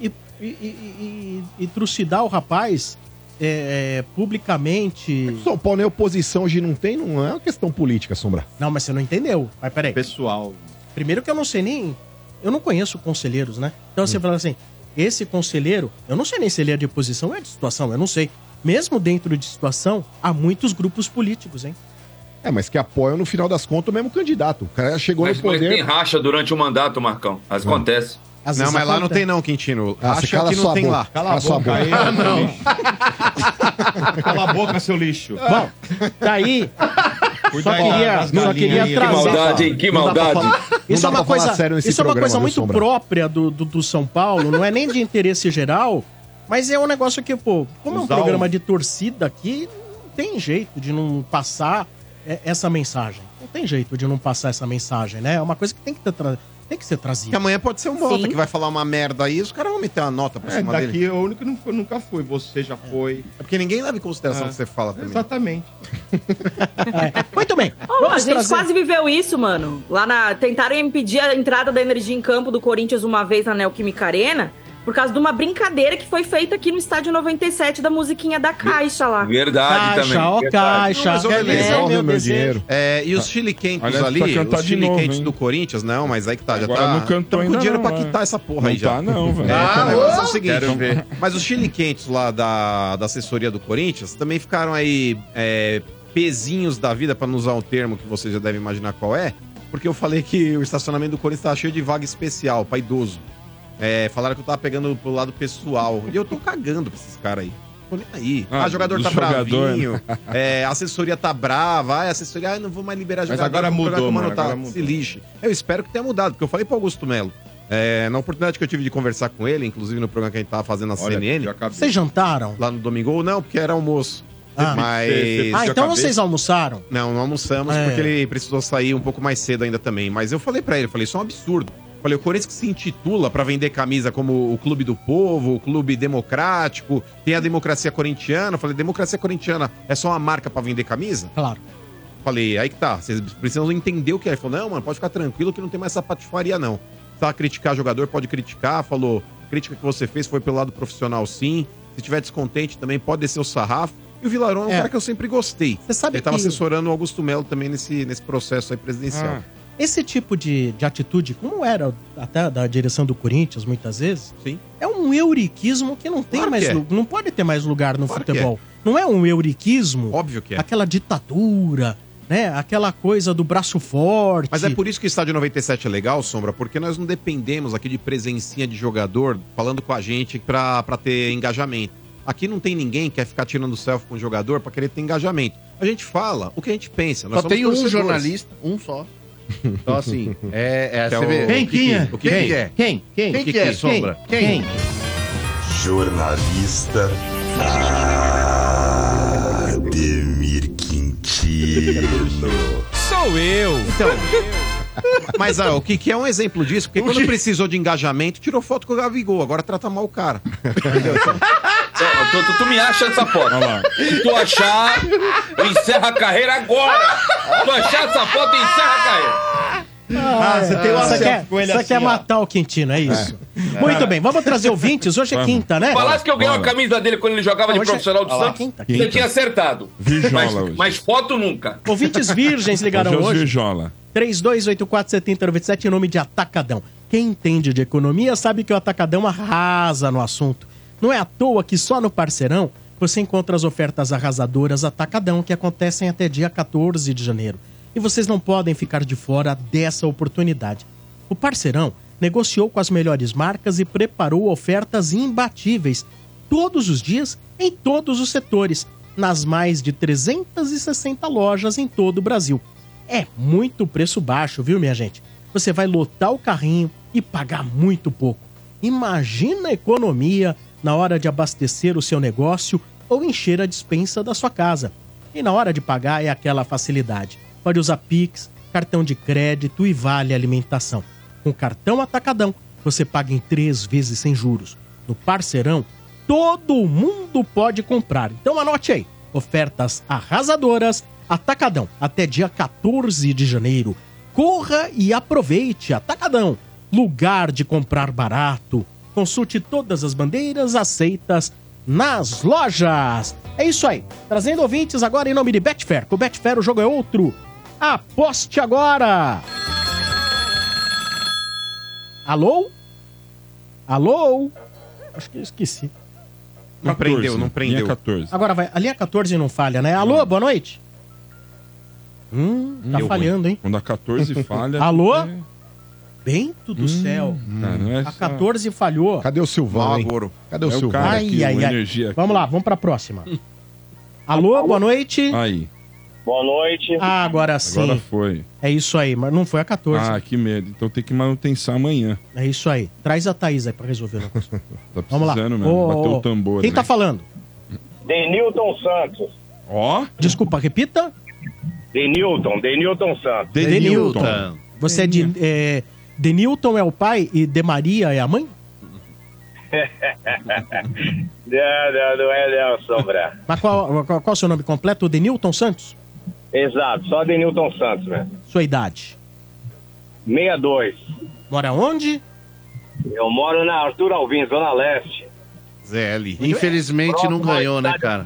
e, e, e- e- e trucidar o rapaz é, é, publicamente. São Paulo nem oposição hoje não tem, não é uma questão política, Sombra. Não, mas você não entendeu. Mas peraí. Pessoal. Primeiro que eu não sei nem. Eu não conheço conselheiros, né? Então você fala assim: esse conselheiro, eu não sei nem se ele é de oposição ou é de situação, eu não sei. Mesmo dentro de situação, há muitos grupos políticos, hein? É, mas que apoiam no final das contas o mesmo candidato. O cara chegou Mas, no mas tem poder. racha durante o mandato, Marcão. Mas acontece. Às não, mas lá não tem não, Quintino. Ah, Acha cala que não tem boca. lá. Cala Cala a boca boca. aí, Ah, não. Cala a boca, seu lixo. Bom, daí. Cuida Só aí queria, só queria aí. Que trazer. maldade, hein? Que maldade. não Isso é uma coisa, sério nesse isso é uma coisa muito Sombra? própria do, do, do São Paulo, não é nem de interesse geral, mas é um negócio que, pô, como é um Usar programa o- de torcida aqui, não tem jeito de não passar é, essa mensagem. Não tem jeito de não passar essa mensagem, né? É uma coisa que tem que, ter tra- tem que ser Que trazida. amanhã pode ser um Mota Sim. que vai falar uma merda aí, os caras vão meter uma nota por É, cima daqui dele. eu o único que não foi- nunca fui. Você já foi. É porque ninguém leva em consideração É. o que você fala também. Exatamente. Muito bem. Ô, a gente trazer... quase viveu isso, mano. Lá na. Tentaram impedir a entrada da energia em campo do Corinthians uma vez na Neoquímica Arena. Por causa de uma brincadeira que foi feita aqui no estádio 97 da musiquinha da Caixa lá. Verdade Caixa, também. ó, verdade. caixa. Mas, ô, é, é, meu o meu dinheiro. É, e os chili quentes Aliás, ali, os de chili novo, quentes hein? do Corinthians, não, mas aí que tá, já Agora tá. não cantou tamo com ainda dinheiro não, pra é. quitar essa porra Não aí já. tá não, velho. É, Ah, o negócio é o seguinte, quero ver. mas os chili quentes lá da, da assessoria do Corinthians também ficaram aí é, pezinhos da vida, pra não usar um termo que você já deve imaginar qual é, porque eu falei que o estacionamento do Corinthians tava cheio de vaga especial pra idoso. É, falaram que eu tava pegando pro lado pessoal. E eu tô cagando pra esses caras aí. Tô nem aí. Ah, Ah, o jogador do tá jogador, bravinho. né? É, a assessoria tá brava. Ah, a assessoria, ah, não vou mais liberar Mas jogador. agora vou mudou, mano, Mano, tá. agora mudou. Se lixe. Eu espero que tenha mudado, porque eu falei pro Augusto Melo. é, na oportunidade que eu tive de conversar com ele, inclusive no programa que a gente tava fazendo na Olha, CNN. Vocês jantaram? lá no domingo, ou não, porque era almoço. Ah. Mas. Ah, então vocês almoçaram? Não, não almoçamos É. porque ele precisou sair um pouco mais cedo ainda também. Mas eu falei pra ele, eu falei, isso é um absurdo. Falei, o Corinthians que se intitula pra vender camisa como o clube do povo, o clube democrático, tem a democracia corintiana. Falei, democracia corintiana é só uma marca pra vender camisa? Claro. Falei, aí que tá, vocês precisam entender o que é. Ele falou, não, mano, pode ficar tranquilo que não tem mais essa patifaria, não. Tá criticar jogador, pode criticar. Falou, crítica que você fez foi pelo lado profissional, sim. Se tiver descontente, também pode descer o sarrafo. E o Vilarão é um É. cara que eu sempre gostei. Você sabe Ele tava que- assessorando o Augusto Melo também nesse, nesse processo aí presidencial. Ah, Esse tipo de, de atitude, como era até da direção do Corinthians muitas vezes, Sim. é um euriquismo que não tem Claro mais é. não pode ter mais lugar no Claro que futebol. Não é um euriquismo, Óbvio que é. aquela ditadura, né? Aquela coisa do braço forte. Mas é por isso que o Estádio 97 é legal, Sombra, porque nós não dependemos aqui de presencinha de jogador falando com a gente pra, pra ter engajamento. Aqui não tem ninguém que quer ficar tirando selfie com o jogador pra querer ter engajamento. A gente fala o que a gente pensa. Nós Só tem um torcedores. jornalista, um só. Então, assim, é. é Que é você vê- Quem, quem é? O que, quem? que é? Quem? Quem? Quem que é, Sombra? Quem? Jornalista Ademir Quintino. Sou eu. Então. Mas ó, o que, que é um exemplo disso? Porque quando precisou de engajamento, tirou foto com o Gabigol. Agora trata mal o cara. Ó, Tu, tu- tu me acha essa foto. Se tu achar, encerra a carreira agora. Se tu achar essa foto, encerra a carreira. Ah, você tem uma você quer, com ele você assim, quer ó. matar o Quintino, é isso. Muito bem, vamos trazer ouvintes. Hoje é Vamos. quinta, né? Falasse que eu ganhei uma camisa dele quando ele jogava de Hoje é- profissional do Olha lá, Santos, quinta, você quinta. tinha acertado. Virjola Mas, hoje. mas foto nunca. Ouvintes virgens ligaram Hoje é hoje. Virjola. 3284-7097 em nome de Atacadão. Quem entende de economia sabe que o Atacadão arrasa no assunto. Não é à toa que só no Parceirão você encontra as ofertas arrasadoras Atacadão que acontecem até dia 14 de janeiro. E vocês não podem ficar de fora dessa oportunidade. O Parceirão negociou com as melhores marcas e preparou ofertas imbatíveis todos os dias em todos os setores, nas mais de 360 lojas em todo o Brasil. É muito preço baixo, viu, minha gente? Você vai lotar o carrinho e pagar muito pouco. Imagina a economia na hora de abastecer o seu negócio ou encher a dispensa da sua casa. E na hora de pagar é aquela facilidade. Pode usar Pix, cartão de crédito e vale alimentação. Com cartão Atacadão, você paga em três vezes sem juros. No Parceirão, todo mundo pode comprar. Então anote aí. Ofertas arrasadoras, Atacadão, até dia 14 de janeiro. Corra e aproveite. Atacadão, lugar de comprar barato. Consulte todas as bandeiras aceitas nas lojas. É isso aí. Trazendo ouvintes agora em nome de Betfair. Com Betfair o jogo é outro. Aposte agora. Alô? Alô? Acho que eu esqueci. Não prendeu, não prendeu. Linha 14. Agora vai. A linha 14 não falha, né? Alô, boa noite. Hum, tá Deu falhando, hein? Quando a 14 falha. Alô? porque- Bento do céu. Cara, não é A só- 14 falhou. Cadê o Silvão? Agora. Cadê o É o Silvão? Ai, aqui, ai, o ai. aqui. Vamos lá, vamos pra próxima. Alô, boa noite. Aí, Boa noite. Ah, agora sim. agora foi. É isso aí, mas não foi a 14. Ah, que medo. Então tem que manutenção amanhã. É isso aí. Traz a Thaís aí pra resolver o negócio. Tá Vamos lá. precisando mesmo. Ô, ô, o tambor. Quem né? tá falando? Denilton Santos. Ó, Desculpa, repita. Denilton, Denilton Santos. Denilton. Você é de. É, Denilton é o pai e De Maria é a mãe? Não, não, não é não, Sombra. Mas qual, qual, qual o seu nome completo? Denilton Santos? Exato, só Denilton Santos, velho. Sua idade? 62. Mora onde? Eu moro na Arthur Alvim, Zona Leste. ZL. Infelizmente não ganhou, né, cara?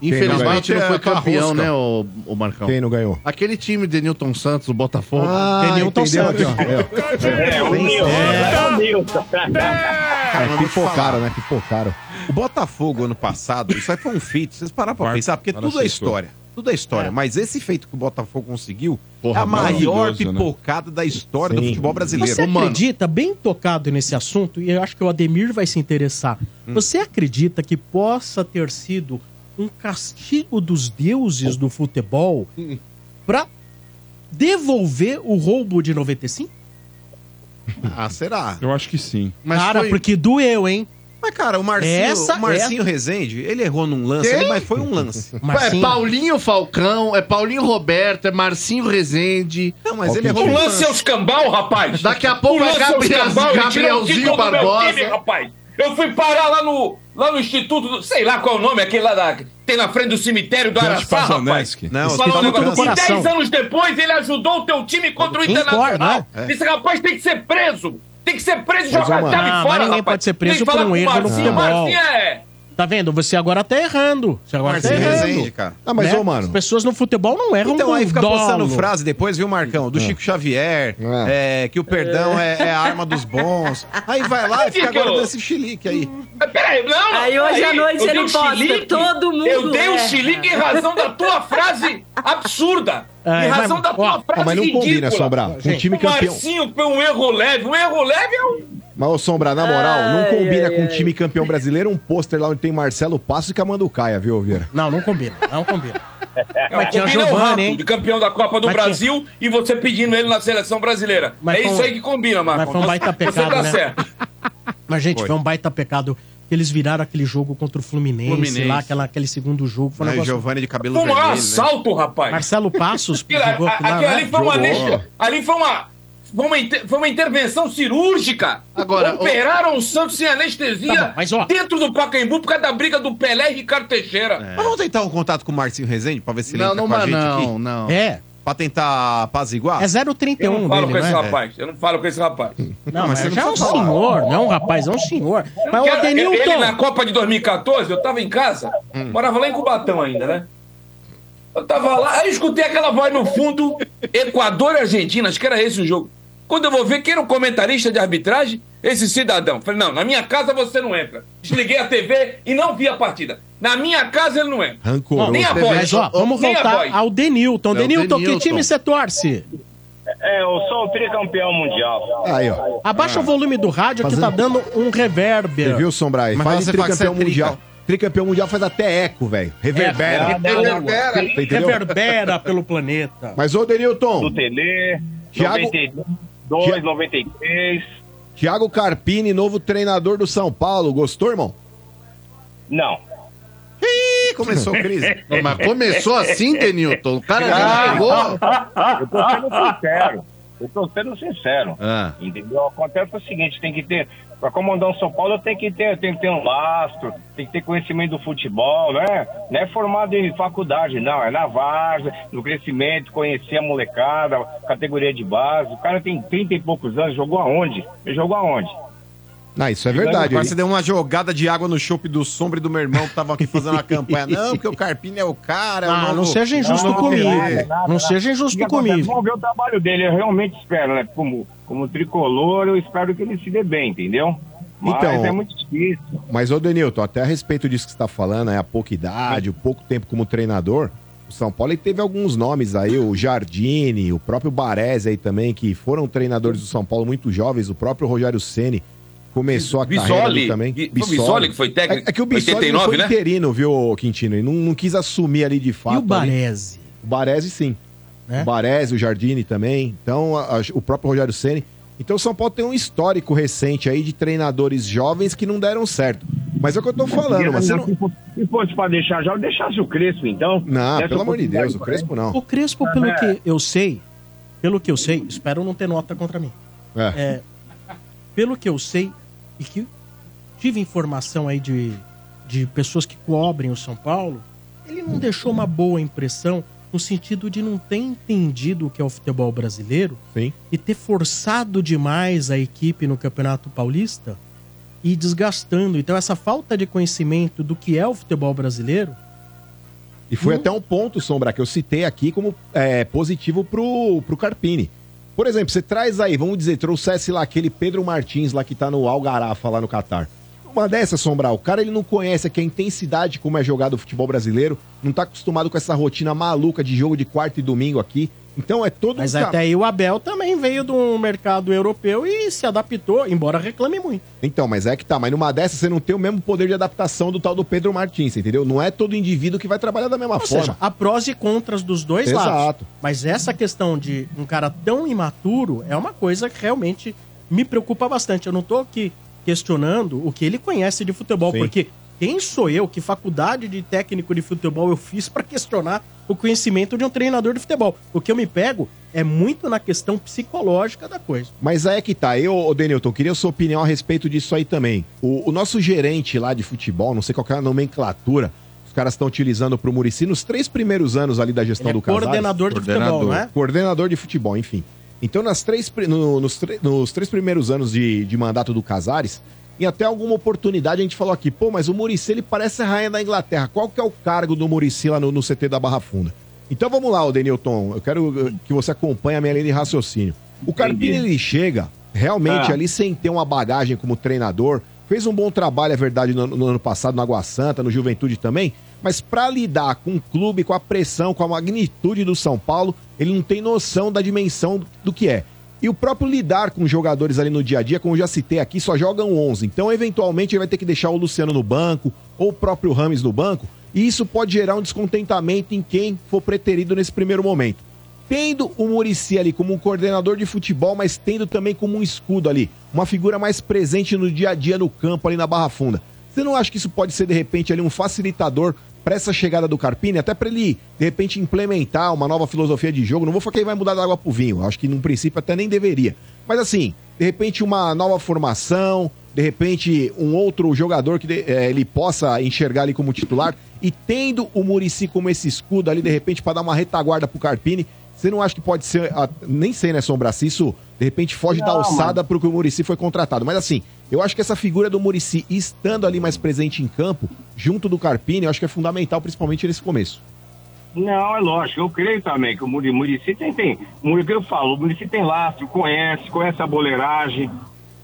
Infelizmente não foi É, campeão, né, o, o Marcão? Quem não ganhou? Aquele time de Newton Santos, o Botafogo. Ah, Denilton Santos. aqui, ó. É, É, o Nilton. É o Nilton. é, pipocaram, né? Pipocaram. O Botafogo ano passado, isso aí foi um feito. Vocês pararam pra pensar, porque tudo é história. Tudo é história. Mas esse feito que o Botafogo conseguiu Porra, é a maior né? pipocada da história do Sim. futebol brasileiro. Você acredita, bem tocado nesse assunto, e eu acho que o Ademir vai se interessar. Hum. Você acredita que possa ter sido um castigo dos deuses do futebol Hum. pra devolver o roubo de 95? Ah, será? Eu acho que sim. Mas Cara, foi- porque doeu, hein? Mas, cara, o Marcinho, Essa o Marcinho Rezende, ele errou num lance, mas foi um lance. É Marcinho. Paulinho Falcão, é Paulinho Roberto, é Marcinho Rezende. Não, mas ele errou O lance é os cambal, rapaz. Daqui a pouco O é é Gabriel- cambal, Gabrielzinho Barbosa. time, rapaz. Eu fui parar lá no, lá no Instituto, sei lá qual é o nome, aquele lá da, tem na frente do cemitério do Araçá, rapaz. Não, Falar um negócio. E Coração. 10 anos depois ele ajudou o teu time contra o Internacional. né? Esse rapaz tem que ser preso. Tem que ser preso e jogar a Ah, mas fora, ninguém rapaz. pode ser preso por um erro no futebol. Marcinho é... Tá vendo? Você agora tá errando. Você agora Marcinho tá errando. Rezende, cara. Ah, mas, né? ô, mano. As pessoas no futebol não erram Então aí fica dolo. postando frase depois, viu, Marcão? Do Chico Xavier, é, que o perdão é, é a arma dos bons. Aí vai lá e fica agora eu- desse chilique aí. Peraí, não, não, Aí hoje peraí. à noite ele um posta, chilique, todo mundo Eu dei um chilique em razão da tua frase absurda. É, em razão mas, da tua ó, frase Ah, mas não ridícula. combina, Sombra. Um time campeão. Marcinho foi um erro leve. Um erro leve é um... Mas, ô Sombra, na moral, não Ai, combina ai, com um ai. time campeão brasileiro um pôster lá onde tem Marcelo Passo e Camando Caia, viu, Vieira? Não, não combina. Não combina. É, Mas tinha o o Giovani, rato hein? de campeão da Copa do Mas tinha- Brasil e você pedindo ele na seleção brasileira. Mas é foi isso um- aí que combina, Marcos. mas foi um baita Você pecado, tá né? certo. Mas, gente, foi. Foi. um baita pecado que eles viraram aquele jogo contra o Fluminense, Fluminense. lá, aquela, aquele segundo jogo. Foi um o negócio... Giovanni de cabelo Foi um vermelho, né? assalto, rapaz. Marcelo Passos a- jogou a- aquilo né? ali foi uma. Ali foi uma. Foi uma, inter- foi uma intervenção cirúrgica. Agora, Operaram o Santos sem anestesia Tá bom, mas, ó. dentro do Pacaembu por causa da briga do Pelé e Ricardo Teixeira. Mas vamos tentar um contato com o Marcinho Rezende pra ver se ele Não, entra não, com a gente não, aqui. não. É, Pra tentar apaziguar? é 031 Eu não falo dele, com esse não é? rapaz. Eu não falo com esse rapaz. Não, mas mas você já é não um falar. senhor, não é um rapaz, é um senhor. Mas o Quero- Ele Adenilton... na Copa de 2014, eu tava em casa, Hum. morava lá em Cubatão ainda, né? Eu tava lá, aí eu escutei aquela voz no fundo, Equador e Argentina, acho que era esse o jogo. Quando eu vou ver quem era o comentarista de arbitragem, esse cidadão. Falei, não, na minha casa você não entra. Desliguei a TV e não vi a partida. Na minha casa ele não entra. Rancoroso. Nem a Mas, voz. ó, vamos Nem voltar voz. ao Denilton. É Denilton, que time você torce? É, eu sou o tricampeão mundial. Aí, ó. Abaixa o volume do rádio que tá dando um reverb. Você viu, Sombra? aí? Mas Faz que tricampeão é trica. mundial. Tricampeão mundial faz até eco, velho. Reverbera. É, reverbera. Entendeu? Reverbera pelo planeta. Mas, ô, Denilton, Do Tele, Thiago- 92, Thi- 93. Thiago Carpini, novo treinador do São Paulo. Gostou, irmão? Não. Ih, começou a crise. Não, Mas começou assim, Denilton. O cara já chegou. Eu tô sendo sincero. Eu tô sendo sincero. Ah. Entendeu? Acontece o seguinte, tem que ter. Pra comandar o São Paulo tem que ter, tem que ter um lastro, tem que ter conhecimento do futebol, né? Não é formado em faculdade, não. É na várzea, no crescimento, conhecer a molecada, categoria de base. O cara tem 30 e poucos anos, jogou aonde? Ele jogou aonde? Não, isso é verdade. Você deu uma jogada de água no chope do Sombra e do meu irmão que tava aqui fazendo uma campanha. Não, porque o Carpini é o cara. é o Ah, novo- não seja injusto Não, comigo. é. Não seja injusto acontece? comigo. Vamos ver o trabalho dele, eu realmente espero, né? Como, como tricolor, eu espero que ele se dê bem, entendeu? Mas Então- é muito difícil. Mas, ô Denilton, até a respeito disso que você tá falando, é a pouca idade, o pouco tempo como treinador, o São Paulo ele teve alguns nomes aí, o Jardine, o próprio Baresi aí também, que foram treinadores do São Paulo muito jovens, o próprio Rogério Ceni começou a carreira ali também. Bi- foi o Bissoli que foi técnico? É, é que o Bissoli 89, não foi né? interino, viu, Quintino? Ele não, não quis assumir ali de fato. E o. Baresi? O Baresi, sim. Né? O Baresi, o Jardine também. Então, a- a- o próprio Rogério Ceni. Então, o São Paulo tem um histórico recente aí de treinadores jovens que não deram certo. Mas é o que eu tô falando, mas não... Se fosse- Se fosse pra deixar já, eu deixasse o Crespo, então. Não, pelo amor de Deus, o. Crespo não. O Crespo, pelo que eu sei, pelo que eu sei, espero não ter nota contra mim. É. É, pelo que eu sei, e que tive informação aí de, de pessoas que cobrem o São Paulo, ele não deixou uma boa impressão no sentido de não ter entendido o que é o futebol brasileiro Sim. e ter forçado demais a equipe no Campeonato Paulista e desgastando. Então, essa falta de conhecimento do que é o futebol brasileiro E foi até um ponto, Sombra, que eu citei aqui como é, positivo pro, pro Carpini. Por exemplo, você traz aí, vamos dizer, trouxesse lá aquele Pedro Martins lá que tá no Algarafa, lá no Catar. Numa dessa, Sombral, o cara ele não conhece aqui a intensidade como é jogado o futebol brasileiro, não tá acostumado com essa rotina maluca de jogo de quarta e domingo aqui. Então é todo Mas um até aí o Abel também veio do mercado europeu e se adaptou, embora reclame muito. Então, mas é que tá, mas numa dessa você não tem o mesmo poder de adaptação do tal do Pedro Martins, entendeu? Não é todo indivíduo que vai trabalhar da mesma Ou forma. seja, há prós e contras dos dois Exato. lados. Mas essa questão de um cara tão imaturo é uma coisa que realmente me preocupa bastante. Eu não tô aqui questionando o que ele conhece de futebol, Sim. porque quem sou eu? Que faculdade de técnico de futebol eu fiz para questionar o conhecimento de um treinador de futebol? O que eu me pego é muito na questão psicológica da coisa. Mas aí é que tá. Eu, Denilton, queria a sua opinião a respeito disso aí também. O, o nosso gerente lá de futebol, não sei qual que é a nomenclatura, os caras estão utilizando pro Murici nos três primeiros anos ali da gestão Ele é do Casares. coordenador de futebol, não é? Coordenador de futebol, enfim. Então, nas três, no- nos, nos três primeiros anos de, de mandato do Casares, e até alguma oportunidade a gente falou aqui, pô, mas o Murici ele parece a rainha da Inglaterra. Qual que é o cargo do Murici lá no, no CT da Barra Funda? Então vamos lá, Denilton. Eu quero eh, que você acompanhe a minha linha de raciocínio. O Carpini ele chega realmente Ah. ali sem ter uma bagagem como treinador. Fez um bom trabalho, é verdade, no, no ano passado no Água Santa, no Juventude também. Mas para lidar com o clube, com a pressão, com a magnitude do São Paulo, ele não tem noção da dimensão do, que é. E o próprio lidar com jogadores ali no dia a dia, como eu já citei aqui, só jogam 11. Então, eventualmente, ele vai ter que deixar o Luciano no banco ou o próprio Rames no banco. E isso pode gerar um descontentamento em quem for preterido nesse primeiro momento. Tendo o Murici ali como um coordenador de futebol, mas tendo também como um escudo ali, uma figura mais presente no dia a dia no campo ali na Barra Funda. Você não acha que isso pode ser de repente ali um facilitador para essa chegada do Carpini, até para ele de repente implementar uma nova filosofia de jogo? Não vou falar que ele vai mudar da água pro vinho, acho que num princípio até nem deveria. Mas assim, de repente uma nova formação, de repente um outro jogador que eh, ele possa enxergar ali como titular e tendo o Murici como esse escudo ali de repente para dar uma retaguarda pro Carpini, você não acha que pode ser, ah, nem sei né, Sombra, se isso de repente foge da Não, alçada pro que o Murici foi contratado, mas assim, eu acho que essa figura do Murici estando ali mais presente em campo, junto do Carpini, eu acho que é fundamental, principalmente nesse começo. Não, é lógico, eu creio também que o Muri- Murici tem, tem, o que eu falo, o Murici tem lastro, conhece, conhece a boleiragem,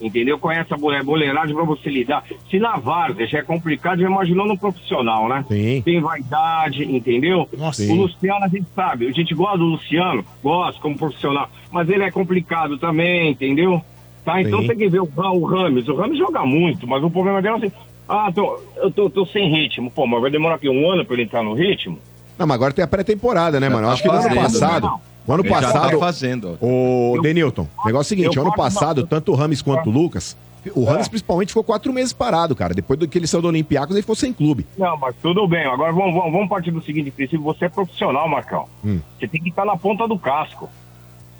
entendeu? Conhece a bole- boleiragem pra você lidar. Se na várzea já é complicado, já imaginou no profissional, né? Sim. Tem vaidade, entendeu? Nossa. O Luciano a gente sabe, a gente gosta do Luciano, gosta como profissional, mas ele é complicado também, entendeu? Tá, então Sim. tem que ver o, o Rames, o Rames joga muito, mas o problema dele é assim, ah, tô, eu tô, tô sem ritmo, pô, mas vai demorar aqui um ano pra ele entrar no ritmo? Não, mas agora tem a pré-temporada, né, mano? Eu tá acho que no ano fazendo, passado. não. No ano Ele já passado. tá fazendo. Ô, Denilton, o negócio é o seguinte: eu ano passado, tanto o Rames quanto o Lucas, o Rames É. principalmente ficou quatro meses parado, cara. Depois do que ele saiu do Olympiacos, ele ficou sem clube. Não, mas tudo bem. Agora vamos, vamos, vamos partir do seguinte princípio. Você é profissional, Marcão. Hum. Você tem que estar na ponta do casco.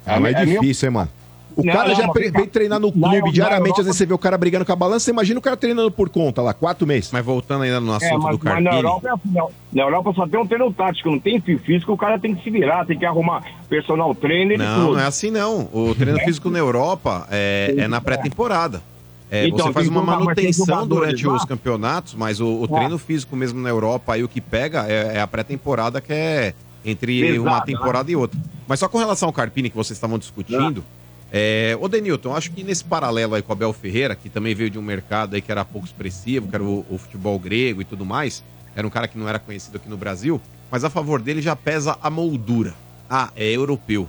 Ah, mas é é difícil, hein, mano? O Não, cara não, já pre- vem treinar no clube diariamente, Europa- às vezes você vê o cara brigando com a balança, você imagina o cara treinando por conta lá, quatro meses. Mas voltando ainda no É, assunto mas, do mas na Carpini. Europa, é assim, na- na Europa só tem um treino tático, não tem fio físico, o cara tem que se virar, tem que arrumar personal trainer e Não, tudo. não é assim não. O treino físico na Europa é, é na pré-temporada. É, Então, você faz uma manutenção durante os campeonatos, mas o, o treino físico mesmo na Europa, aí o que pega é, é a pré-temporada que é entre Pesado, uma né? temporada e outra. Mas só com relação ao Carpini que vocês estavam discutindo, é, ô Denilton, acho que nesse paralelo aí com o Abel Ferreira, que também veio de um mercado aí que era pouco expressivo, que era o, o futebol grego e tudo mais, era um cara que não era conhecido aqui no Brasil, mas a favor dele já pesa a moldura. Ah, é europeu.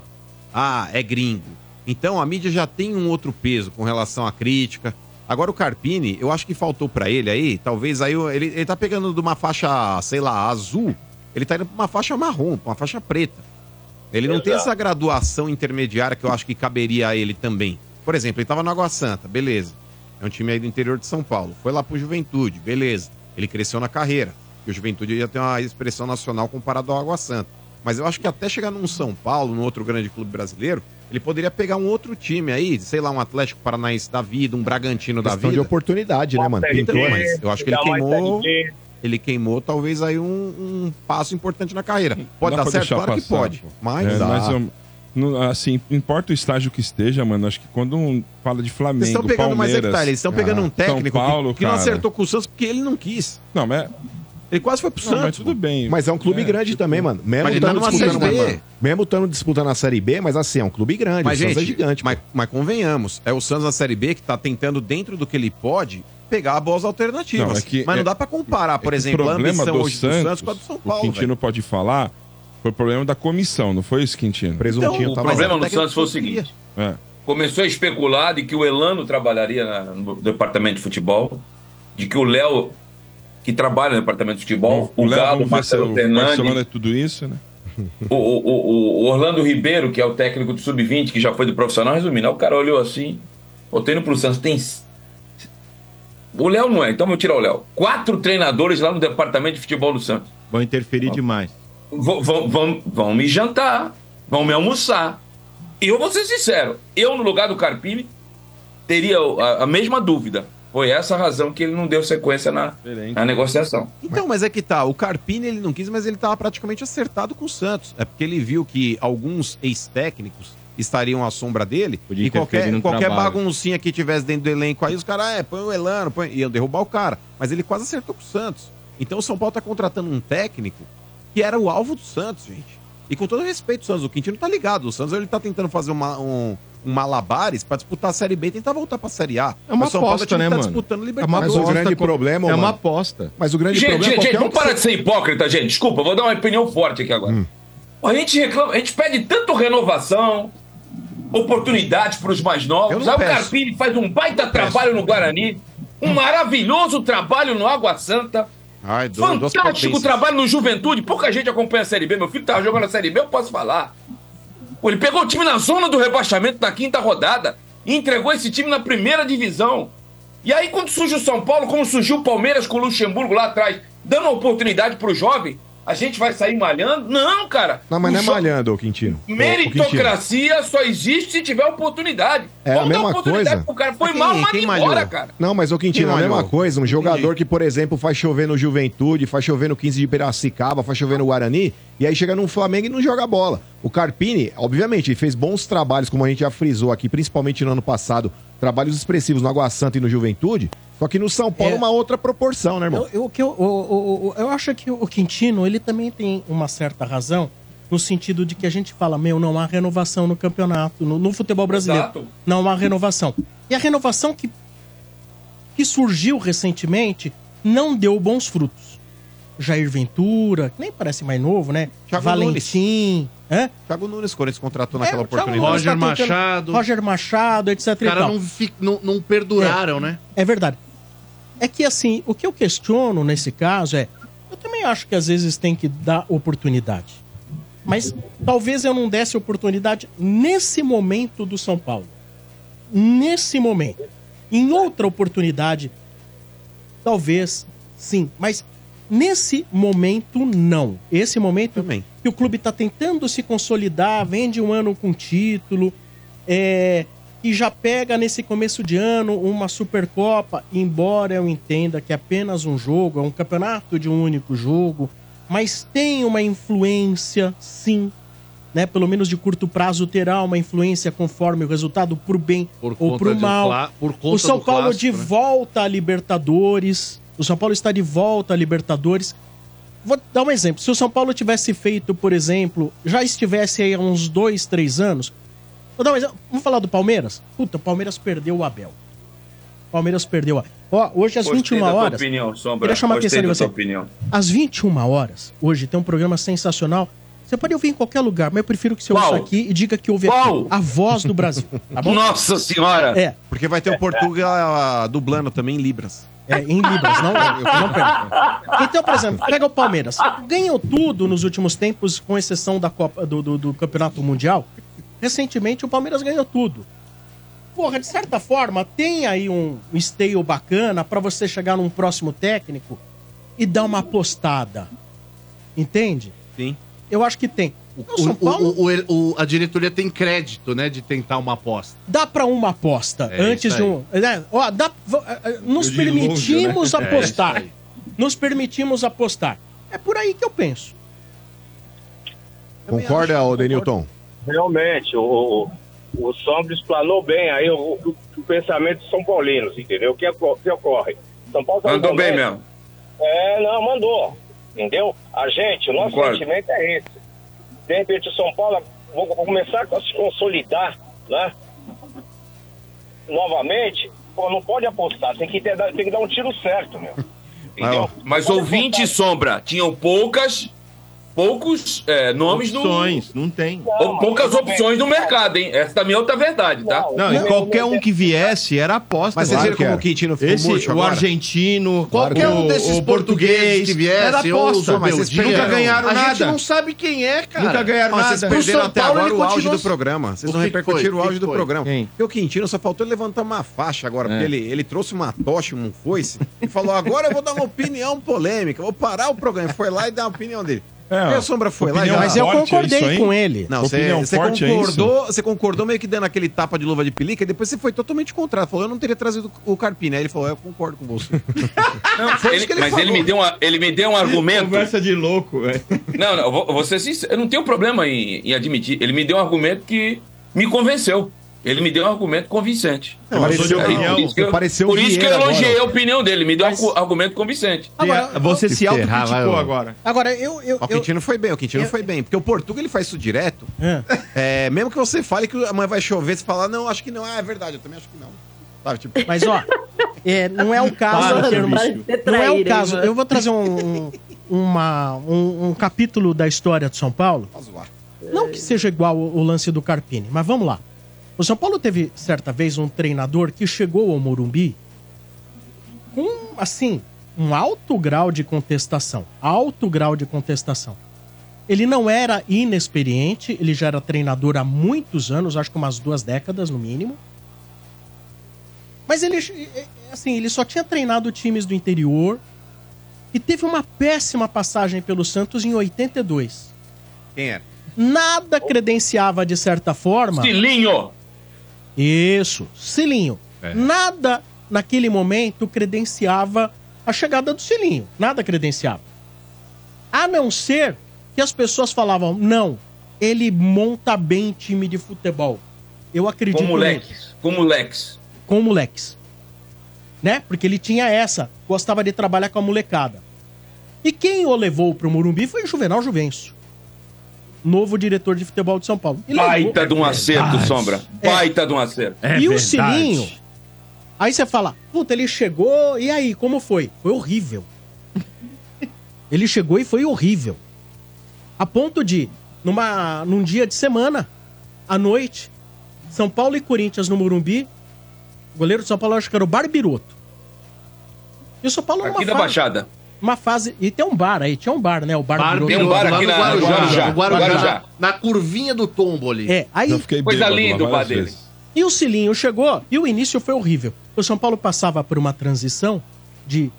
Ah, é gringo. Então a mídia já tem um outro peso com relação à crítica. Agora o Carpini, eu acho que faltou pra ele aí, talvez aí ele, ele tá pegando de uma faixa, sei lá, azul, ele tá indo pra uma faixa marrom, pra uma faixa preta. Ele não tem Exato. essa graduação intermediária que eu acho que caberia a ele também. Por exemplo, ele tava no Água Santa, beleza. É um time aí do interior de São Paulo. Foi lá pro Juventude, beleza. Ele cresceu na carreira. E o Juventude ia ter uma expressão nacional comparado ao Água Santa. Mas eu acho que até chegar num São Paulo, num outro grande clube brasileiro, ele poderia pegar um outro time aí, sei lá, um Atlético Paranaense da vida, um Bragantino da Questão de vida. oportunidade, né, mano? Pintou, mas eu acho que ele queimou. Ele queimou talvez aí um, um passo importante na carreira. Pode Dá dar certo? Claro que passar, pode. pô. Mas É, dá. mas eu- no- assim, importa o estágio que esteja, mano. Acho que quando um fala de Flamengo, Vocês estão pegando, mas é que Palmeiras, tá, eles estão pegando um São técnico que- Paulo, que, não cara. acertou com o Santos porque ele não quis. Não, mas Ele quase foi pro Não, mas Santos. tudo bem. Mas é um clube É, grande tipo, também, mano. Mesmo mas ele tá estando numa disputando, Série B. mesmo estando disputando a Série B, mas assim, é um clube grande. Mas, o Santos gente, é gigante. mas, mas convenhamos, é o Santos na Série B que tá tentando, dentro do que ele pode, pegar boas alternativas. Não, é que- Mas não é- dá pra comparar, por é exemplo, o a problema ambição do hoje do Santos com a do São o Paulo. Quintino velho. pode falar, foi problema da comissão, não foi isso, Quintino? Presuntinho O tava problema que Santos foi o seguinte: É. começou a especular de que o Elano trabalharia na- no departamento de futebol, de que o Léo, que trabalha no departamento de futebol, o, Léo, Galo, o Marcelo o Fernandes, Barcelona é tudo isso, né? o, o- o- o Orlando Ribeiro, que é o técnico do Sub-20, que já foi do profissional, resumindo, o cara olhou assim, botei no pro Santos, tem. O Léo não é, então vou tirar o Léo. Quatro treinadores lá no departamento de futebol do Santos. Vão interferir demais. Vão, vão, vão, vão me jantar, vão me almoçar. E eu vou ser sincero, eu no lugar do Carpini teria a, a mesma dúvida. Foi essa a razão que ele não deu sequência na, na negociação. Então, mas é que tá, o Carpini ele não quis, mas ele tava praticamente acertado com o Santos. É porque ele viu que alguns ex-técnicos estariam à sombra dele Podia e qualquer, qualquer trabalho. baguncinha que tivesse dentro do elenco aí, os caras, é, põe o Elano, põe... iam derrubar o cara. Mas ele quase acertou com o Santos. Então o São Paulo tá contratando um técnico que era o alvo do Santos, gente. E com todo respeito, o Santos, o Quintino tá ligado. O Santos ele tá tentando fazer uma, um, um malabares pra disputar a Série B e tentar voltar pra Série A. É uma Mas o São Paulo aposta, time né, tá mano? disputando É uma Libertadores. Mas o aposta grande com- problema, É uma mano. aposta. Mas o grande Gente, problema gente, é gente, vamos parar de ser hipócrita, gente. Desculpa, vou dar uma opinião forte aqui agora. Hum. A gente reclama, a gente pede tanto renovação, oportunidades para os mais novos. Aí o. Carpini faz um baita trabalho no Guarani, um maravilhoso trabalho no Água Santa. Ai, Fantástico trabalho no Juventude. Pouca gente acompanha a Série B. Meu filho tava jogando a Série B, eu posso falar. Pô, ele pegou o time na zona do rebaixamento na quinta rodada e entregou esse time na primeira divisão. E aí, quando surge o São Paulo, como surgiu o Palmeiras com o Luxemburgo lá atrás, dando oportunidade pro jovem, a gente vai sair malhando? Não, cara. Não, mas O não é malhando, ô Quintino. Ô, ô, Quintino. Meritocracia só existe se tiver oportunidade. É a Vamos dar mesma oportunidade coisa. pro cara. Foi Quem- mal, quem manda malhou? embora, cara. Não, mas o Quintino, Quem é a mesma coisa. Um jogador Entendi. que, por exemplo, faz chover no Juventude, faz chover no 15 de Piracicaba, faz chover no Guarani, e aí chega no Flamengo e não joga bola. O Carpini, obviamente, ele fez bons trabalhos, como a gente já frisou aqui, principalmente no ano passado, trabalhos expressivos no Água Santa e no Juventude, só que no São Paulo É. uma outra proporção, né, irmão? Eu, eu, que eu, eu acho que o Quintino, ele também tem uma certa razão, no sentido de que a gente fala, meu, não há renovação no campeonato, no, no futebol brasileiro. Exato. Não há renovação. E a renovação que, que surgiu recentemente não deu bons frutos. Jair Ventura, que nem parece mais novo, né? Thiago Valentim, é? Thiago Nunes, quando eles contratou É, naquela o Thiago oportunidade. Nunes tá Roger tentando- Machado. Roger Machado, etc. Os caras não, fi- não, não perduraram, né? É verdade. É que assim, o que eu questiono nesse caso é, eu também acho que às vezes tem que dar oportunidade. Mas talvez eu não desse oportunidade nesse momento do São Paulo. Nesse momento. Em outra oportunidade, talvez sim, mas nesse momento não. Esse momento Também. que o clube está tentando se consolidar, vende um ano com título, é, e já pega nesse começo de ano uma Supercopa, embora eu entenda que é apenas um jogo, é um campeonato de um único jogo, mas tem uma influência, sim, né? Pelo menos de curto prazo terá uma influência conforme o resultado pro bem Por ou pro mal. clá- por conta o São Paulo clássico, de né? volta à Libertadores. O São Paulo está de volta à Libertadores. Vou dar um exemplo. Se o São Paulo tivesse feito, por exemplo, já estivesse aí há uns dois, três anos. Vou dar um exemplo. Vamos falar do Palmeiras? Puta, o Palmeiras perdeu o Abel. O Palmeiras perdeu a. Ó, hoje às Gostei 21 da tua horas. opinião, Sombra. Queria chamar a Gostei atenção de você. opinião. Às 21 horas, hoje tem um programa sensacional. Você pode ouvir em qualquer lugar, mas eu prefiro que você ouça Qual? aqui e diga que ouve aqui. A voz do Brasil. Tá bom? Nossa senhora! É, Porque vai ter o Portugal dublando também em Libras. É, em Libras, não, não. Então, por exemplo, pega o Palmeiras. Ganhou tudo nos últimos tempos, com exceção da Copa do, do, do Campeonato Mundial. Recentemente, o Palmeiras ganhou tudo. Porra, de certa forma, tem aí um esteio bacana pra você chegar num próximo técnico e dar uma apostada. Entende? Sim. Eu acho que tem. O, São Paulo o- o- o- a diretoria tem crédito, né, de tentar uma aposta. dá pra uma aposta É antes de um. né? Ó, dá- eh, eh, nos Eu de longe, permitimos né? É apostar. aí. nos permitimos apostar. É por aí que eu penso. Concorda, ô Denilton? Realmente, o, o, o Sombra explanou bem aí o, o, o pensamento dos São Paulinos, entendeu? O que, que ocorre? São Paulo tá Mandou bem mesmo. É, não, mandou. Entendeu? A gente, o nosso Concordo. sentimento é esse. De repente o São Paulo vou, vou começar a se consolidar, né? novamente, pô, não pode apostar, tem que, ter, tem que dar um tiro certo, meu. Entendeu? Mas Pode ouvinte apostar. sombra tinham poucas, poucos é, nomes Opções, no. não tem. Ou poucas opções no mercado, hein? Essa também é outra verdade, tá? Não, e qualquer um que viesse era aposta. Mas vocês viram como que o Quintino ficou Esse, O agora? argentino, Qualquer o, um desses portugueses que era viesse, ou aposta. os Mas vocês nunca ganharam a nada. gente não sabe quem é, cara. Nunca ganharam Ó, nada. vocês perderam até Paulo, agora o auge do programa. Vocês não repercutiram o auge do programa. Quem? Porque o Quintino só faltou levantar uma faixa agora, porque É. ele, ele trouxe uma tocha, um foice, e falou: agora eu vou dar uma opinião polêmica, vou parar o programa. Foi lá e deu a opinião dele. É, a Sombra foi lá Mas eu forte, é concordei aí? com ele. Não, você, você é concordou, você concordou meio que dando aquele tapa de luva de pelica e depois você foi totalmente contrário. Falou, eu não teria trazido o Carpini. Aí ele falou, eu concordo com você. Não, foi ele- isso que ele mas ele falou. me, deu uma, ele me deu um argumento. Conversa de louco, velho. Não, não, sincero, eu não tenho problema em, em admitir. Ele me deu um argumento que me convenceu. Ele me deu um argumento convincente. Não, Pareceu de opinião. Por isso que eu, Pareceu por isso que eu elogiei agora. a opinião dele. Ele me deu um argumento convincente. Agora, Você se autocriticou agora. Agora, eu. eu, O eu Quintino foi bem, o Quintino eu- foi bem. Porque o Portuga ele faz isso direto. É. É, mesmo que você fale que amanhã vai chover, você fala, não, acho que não. Ah, é verdade, eu também acho que não. Sabe, tipo, Mas, ó, é, não é o caso. Para, bicho. não é o caso. Eu vou trazer um, uma, um, um capítulo da história de São Paulo. Não que seja igual o, o lance do Carpini, mas vamos lá. O São Paulo teve, certa vez, um treinador que chegou ao Morumbi com, assim, um alto grau de contestação. Alto grau de contestação. Ele não era inexperiente, ele já era treinador há muitos anos, acho que umas duas décadas no mínimo. Mas ele, assim, ele só tinha treinado times do interior e teve uma péssima passagem pelo Santos em 82 Quem era? nada credenciava de certa forma. Cilinho! Isso, Cilinho. Nada naquele momento credenciava a chegada do Cilinho. Nada credenciava. A não ser que as pessoas falavam: não, ele monta bem time de futebol. Eu acredito Com moleques. Com moleques. Com moleques. Né? Porque ele tinha essa, gostava de trabalhar com a molecada. E quem o levou pro Morumbi foi o Juvenal Juvencio. Novo diretor de futebol de São Paulo. E levou- Baita de um acerto, Sombra. Baita de um acerto. e o Cilinho. Aí você fala, puta, ele chegou, e aí, como foi? Foi horrível. ele chegou e foi horrível. A ponto de, numa, num dia de semana, à noite, São Paulo e Corinthians no Morumbi, o goleiro de São Paulo acho que era o Barbiroto. E o São Paulo Aqui da fase, Baixada. Uma fase. E tem um bar aí, tinha um bar, né? O Bar, Bar Biroto. Tem um bar aqui no na- Guarujá, Guarujá. Guarujá, Guarujá. Na curvinha do tombo ali. É, aí. Coisa linda o bar dele. E o Cilinho chegou e o início foi horrível. O São Paulo passava por uma transição de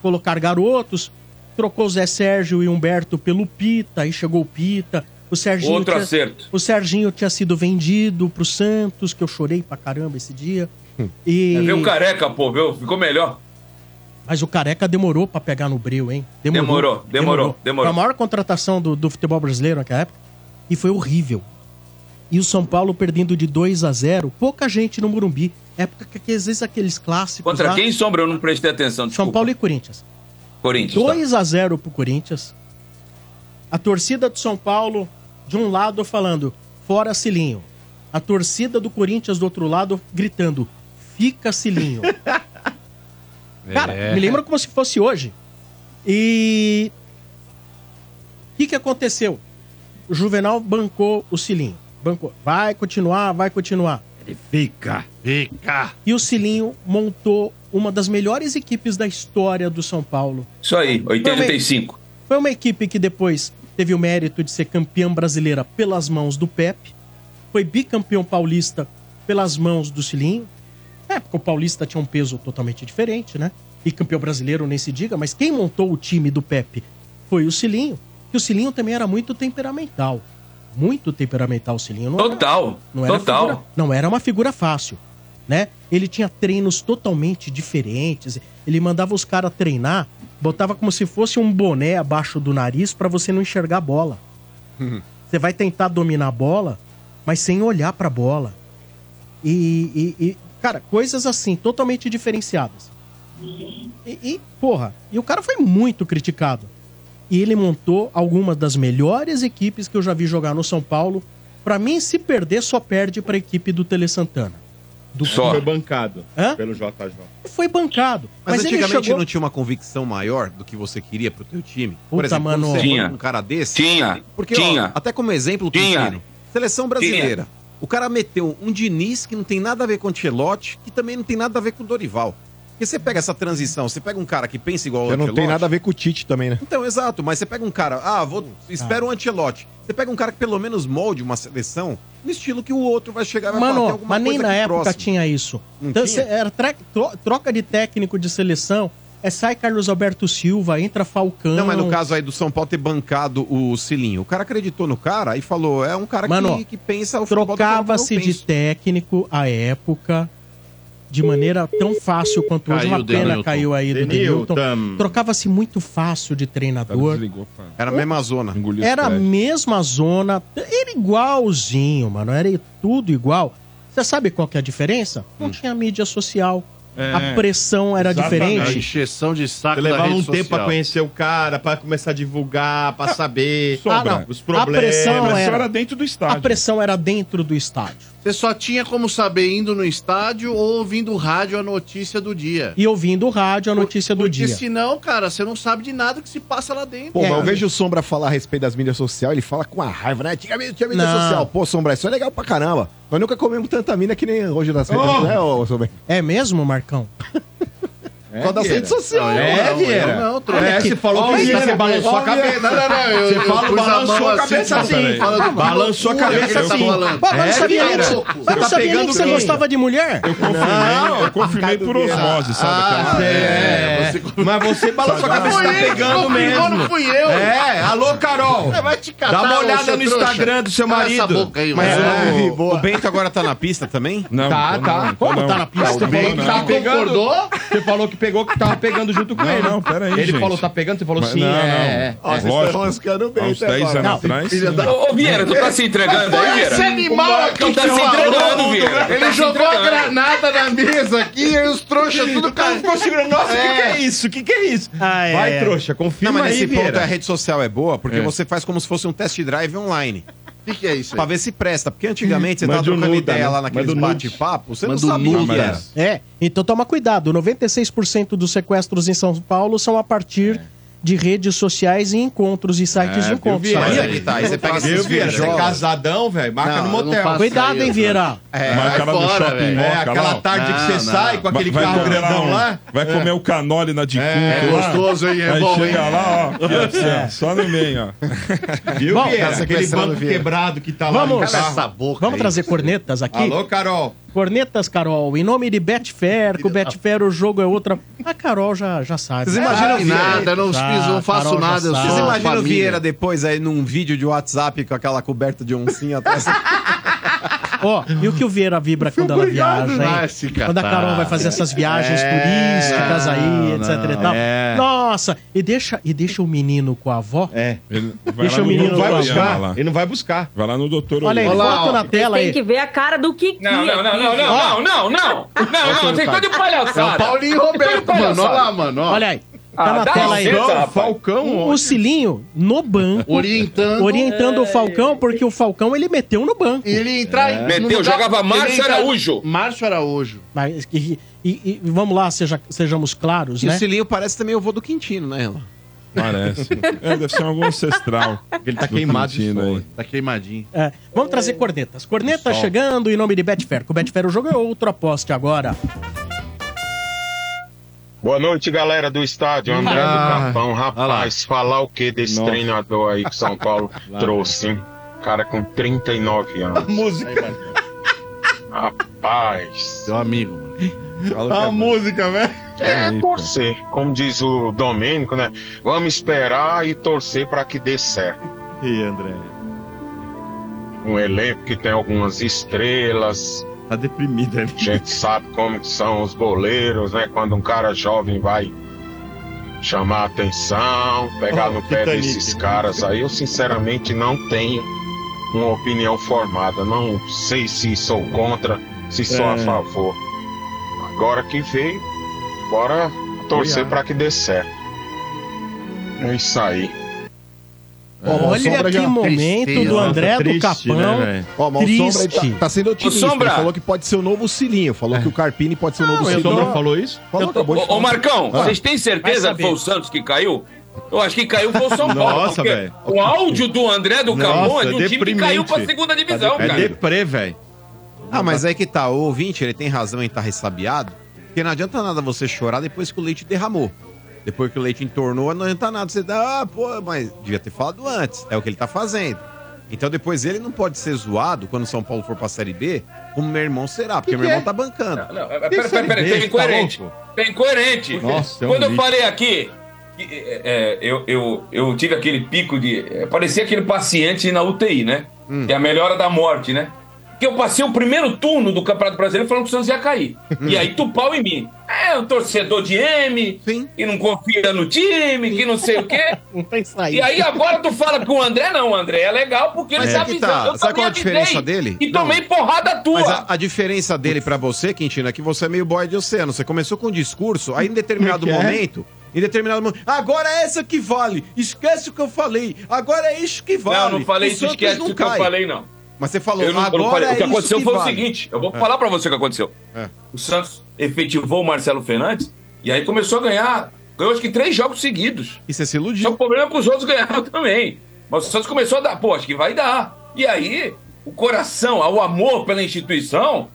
colocar garotos, trocou o Zé Sérgio e Humberto pelo Pita, aí chegou o Pita. O Serginho Outro tinha, acerto. O Serginho tinha sido vendido pro Santos, que eu chorei pra caramba esse dia. E... É, Veio o careca, pô, viu? Ficou melhor. Mas o Careca demorou pra pegar no breu, hein? Demorou, demorou, demorou. Foi a maior contratação do, do futebol brasileiro naquela época. E foi horrível. E o São Paulo perdendo de 2 a 0 pouca gente no Morumbi. Época que, às vezes aqueles clássicos Contra lá, quem, Sombra? Eu não prestei atenção. São Desculpa. Paulo e Corinthians. Corinthians. tá. 2 a 0 pro Corinthians. A torcida do São Paulo, de um lado, falando, fora Cilinho. A torcida do Corinthians, do outro lado, gritando, fica Cilinho. Cara, É. me lembro como se fosse hoje. E. O que, que aconteceu? O Juvenal bancou o Cilinho. Bancou. Vai continuar, vai continuar. Ele fica. Fica. E o Cilinho montou uma das melhores equipes da história do São Paulo. Isso aí, 85. Foi uma equipe que depois teve o mérito de ser campeã brasileira pelas mãos do Pepe. Foi bicampeão paulista pelas mãos do Cilinho. Na época o paulista tinha um peso totalmente diferente, né? E campeão brasileiro nem se diga, mas quem montou o time do Pepe foi o Cilinho. E o Cilinho também era muito temperamental. Muito temperamental o Cilinho. Não era- Total. não era Total. figura- não era uma figura fácil, né? Ele tinha treinos totalmente diferentes. Ele mandava os caras treinar, botava como se fosse um boné abaixo do nariz pra você não enxergar a bola. Você vai tentar dominar a bola, mas sem olhar pra bola. E, e- e, cara, coisas assim, totalmente diferenciadas. E, e, porra, e o cara foi muito criticado. E ele montou algumas das melhores equipes que eu já vi jogar no São Paulo. Pra mim, se perder, só perde pra equipe do Tele Santana. Do Só. Foi bancado Hã? pelo JJ. Foi bancado. Mas, Mas, ele antigamente chegou... não tinha uma convicção maior do que você queria pro teu time? Puta, mano. quando você Tinha. um cara desse... Tinha. Porque, Tinha. ó, até como exemplo, Tinha. Seleção brasileira. O cara meteu um Diniz que não tem nada a ver com o Ancelotti, que também não tem nada a ver com o Dorival. Porque você pega essa transição, você pega um cara que pensa igual o Eu não Ancelotti... tem nada a ver com o Tite também, né? Então, exato, mas você pega um cara, ah, vou, espera o Ancelotti. Você pega um cara que pelo menos molde uma seleção no estilo que o outro vai chegar e vai Mano, bater alguma mas nem na época próximo. tinha isso. Não Então, tinha? era troca de técnico de seleção, é sai Carlos Alberto Silva, entra Falcão. Não, mas no caso aí do São Paulo ter bancado o Cilinho, o cara acreditou no cara e falou, é um cara Mano, que, que pensa o Trocava-se de técnico à época de maneira tão fácil quanto hoje. Caiu Uma o pena Denilton. caiu aí do Denilton. Trocava-se muito fácil de treinador. desligou. Era a mesma zona. Engoliu Era a mesma zona, era igualzinho, mano, era tudo igual. Você sabe qual que é a diferença? Não Hum. tinha mídia social. É. A pressão era Exatamente. A diferente. encheção de saco levava um tempo pra conhecer o cara, pra começar a divulgar, pra saber Sobra. Ah, não. os A problemas. pressão Mas era- só era dentro do A estádio. pressão era dentro do estádio. Você só tinha como saber indo no estádio ou ouvindo rádio a notícia do dia. E ouvindo o rádio a notícia do Porque dia. senão, cara, você não sabe de nada que se passa lá dentro. Pô, É. mas eu vejo o Sombra falar a respeito das mídias sociais, ele fala com a raiva, né? Antigamente tinha mídia Não. social. Pô, Sombra, isso é legal pra caramba. Nós nunca comemos tanta mina que nem hoje das redes, Oh! né, ô Sombra? É mesmo, Marcão? Causa das Vieira. redes sociais. É, Vieira. não, trouxa. É, você falou que Vieira, você balançou a cabeça. Não, não, não. Eu, Você fala, balançou a cabeça assim, assim. fala do- Balançou a cabeça tá assim. mas É, não sabia nem, Você eu tá não sabia nem que você gostava de mulher. Eu confirmei, eu confirmei por osmose, sabe? Ah, é, É, mas você balançou a cabeça, tá pegando confirmou, não mesmo. fui eu. É, alô, Carol. É, vai te catar, Dá uma olhada no. Instagram do seu marido. Mas. É, o, o Bento agora tá na pista também? Não, Tá, não, tá. não, Como não. tá na pista? Não, não, tava não. pegando. Concordou? Você falou que pegou que tava pegando junto com Não, ele. não, pera aí, Ele gente. falou tá pegando, você falou Mas sim. não, não. é, Ó, vocês Lógico. estão bem, Há uns tá 10 agora. anos Não, atrás. Ô, Vieira, tu tá se entregando aí, Esse Vieira? animal aqui Tu tá se entregando, Vieira. Tu Ele tá jogou a granada na mesa aqui e os trouxas tudo O cara ficou segurando. Nossa, o que, que é isso? O que, que é isso? Ah, é, Vai, é. trouxa, Não, confirma mas aí, nesse ponto a rede social é boa, porque É. você faz como se fosse um test drive online. O que, que é isso Pra aí? ver se presta. Porque antigamente você tava Manda trocando ideia né? lá naqueles Manda o nude. bate-papo, você não sabia o que nuda. era. É, então toma cuidado. 96% dos sequestros em São Paulo são a partir de redes sociais e encontros e sites de É, encontros. viu, Mas aí que tá, aí você pega Viu, esses Vieira? Você é casadão, velho? Marca Não, no motel. Cuidado, hein, Vieira? É, Marca lá no fora, shopping velho. É, aquela tarde que Não, você não. sai com aquele vai carro grandão lá. Vai comer o canole na de É, lá. gostoso, hein? É Aí bom, chega hein? lá, ó. ó, Só no meio, ó. Viu, Bom, Vieira? tá Aquele banco quebrado que tá lá Vamos. essa boca Vamos trazer cornetas aqui? Alô, Carol. Cornetas, Carol. Em nome de Betfair, com o Betfair o jogo é outra. A Carol já, já sabe. Vocês imaginam Ah, o Vieira? nada, não, Já, fiz, não faço Carol nada, eu sabe. sou Vocês imaginam o família. Vieira depois aí num vídeo de WhatsApp com aquela coberta de oncinha atrás? Ó, e o que o Vieira vibra quando ela viaja, hein? Quando a Carol vai fazer essas viagens turísticas aí, etc e tal. é. Nossa, e deixa, e deixa o menino com a avó. É. Ele vai Deixa o no menino Vai buscar. lá. Ele não vai buscar. Vai lá no doutor Olha aí, foto ó. na tela Tem aí. que ver a cara do Kiki. Não, não, não, não, não, não, não, não. Não, não, vocês estão de É o palhaçada. Paulinho Roberto, mano. Olha lá, mano. Olha aí. Tá Ah, na tela aí. Falcão. Falcão. O Cilinho no banco, Orientando. orientando o Falcão, porque o Falcão ele meteu no banco. Ele entrar em- Meteu, lugar- jogava Márcio entra- Araújo. Márcio Araújo. Mas, e, e- e vamos lá, seja, sejamos claros, E né? o Cilinho parece também o vô do Quintino, né, Relan? Parece. É, deve ser algum ancestral. Ele tá do queimado aí. Tá queimadinho. É, vamos trazer cornetas. Corneta chegando em nome de Betfair. Com o Betfair o jogo é outro, aposte agora. Boa noite, galera do estádio. André Ah, do Capão. Rapaz, falar o que desse Nossa. treinador aí que São Paulo trouxe, hein? Cara com 39 anos. Música. Rapaz. Seu amigo, mano. A música, velho. É torcer. Como diz o Domênico, né? Vamos esperar e torcer para que dê certo. E André? Um elenco que tem algumas estrelas. Tá deprimido ali. A gente sabe como são os goleiros, né? Quando um cara jovem vai chamar a atenção, pegar Oh, no pé Titanic. desses caras aí, eu sinceramente não tenho uma opinião formada. Não sei se sou contra, se sou a É. favor. Agora que veio, bora torcer para que dê certo. É isso aí. O Olha Sombra que já- momento Tristeza. do André Triste, do Capão. né? Ó, mas o Sombra tá, tá sendo otimista. Sombra. Ele falou que pode ser o novo Cilinho. Falou que o Carpini pode ser o novo Não, Cilinho. tô- falou isso? Falou, tô- acabou de Ô, ô, falar. Marcão, Ah. vocês têm certeza que foi o Santos que caiu? Eu acho que caiu foi o São Paulo. Nossa, velho. O áudio do André do Camon é de um time que deprimente. caiu pra segunda divisão, É cara. deprê, velho. Ah, mas aí que tá, o ouvinte, ele tem razão em estar ressabiado, porque não adianta nada você chorar depois que o leite derramou. Depois que o leite entornou, não adianta nada. Você dá, ah, pô, mas devia ter falado antes. É o que ele tá fazendo. Então depois ele não pode ser zoado quando o São Paulo for pra Série B, como meu irmão será, porque Que meu que irmão é? tá bancando. Não, peraí, peraí, peraí, tem incoerente. Tem incoerente. Nossa, é um Quando eu lixo. falei aqui, é, é, eu, eu, eu tive aquele pico de. é, parecia aquele paciente na UTI, né? Hum. Que é a melhora da morte, né? Que eu passei o primeiro turno do Campeonato Brasileiro falando que o Santos ia cair. E aí tu pau em mim. É um torcedor de M, que não confia no time, que não sei o quê. E aí agora tu fala com o André, não, o André é legal porque ele tá é que avisando. tá. Eu Sabe qual a diferença dele? E tomei porrada tua. Mas a, a diferença dele pra você, Quintino, é que você é meio boy de oceano. Você começou com um discurso, aí em determinado é que é? momento. Em determinado momento. Agora é essa que vale. Esquece o que eu falei. Agora é isso que vale. Não, não falei O isso, esquece não o que eu cai. falei, não. Mas você falou, Eu não- eu agora não falei. é O que isso aconteceu que foi vale. o seguinte: eu vou É. falar pra você o que aconteceu. É. O Santos efetivou o Marcelo Fernandes e aí começou a ganhar. Ganhou acho que três jogos seguidos. E você se iludiu. Só o problema é que os outros ganharam também. Mas o Santos começou a dar, pô, acho que vai dar. E aí, o coração, o amor pela instituição,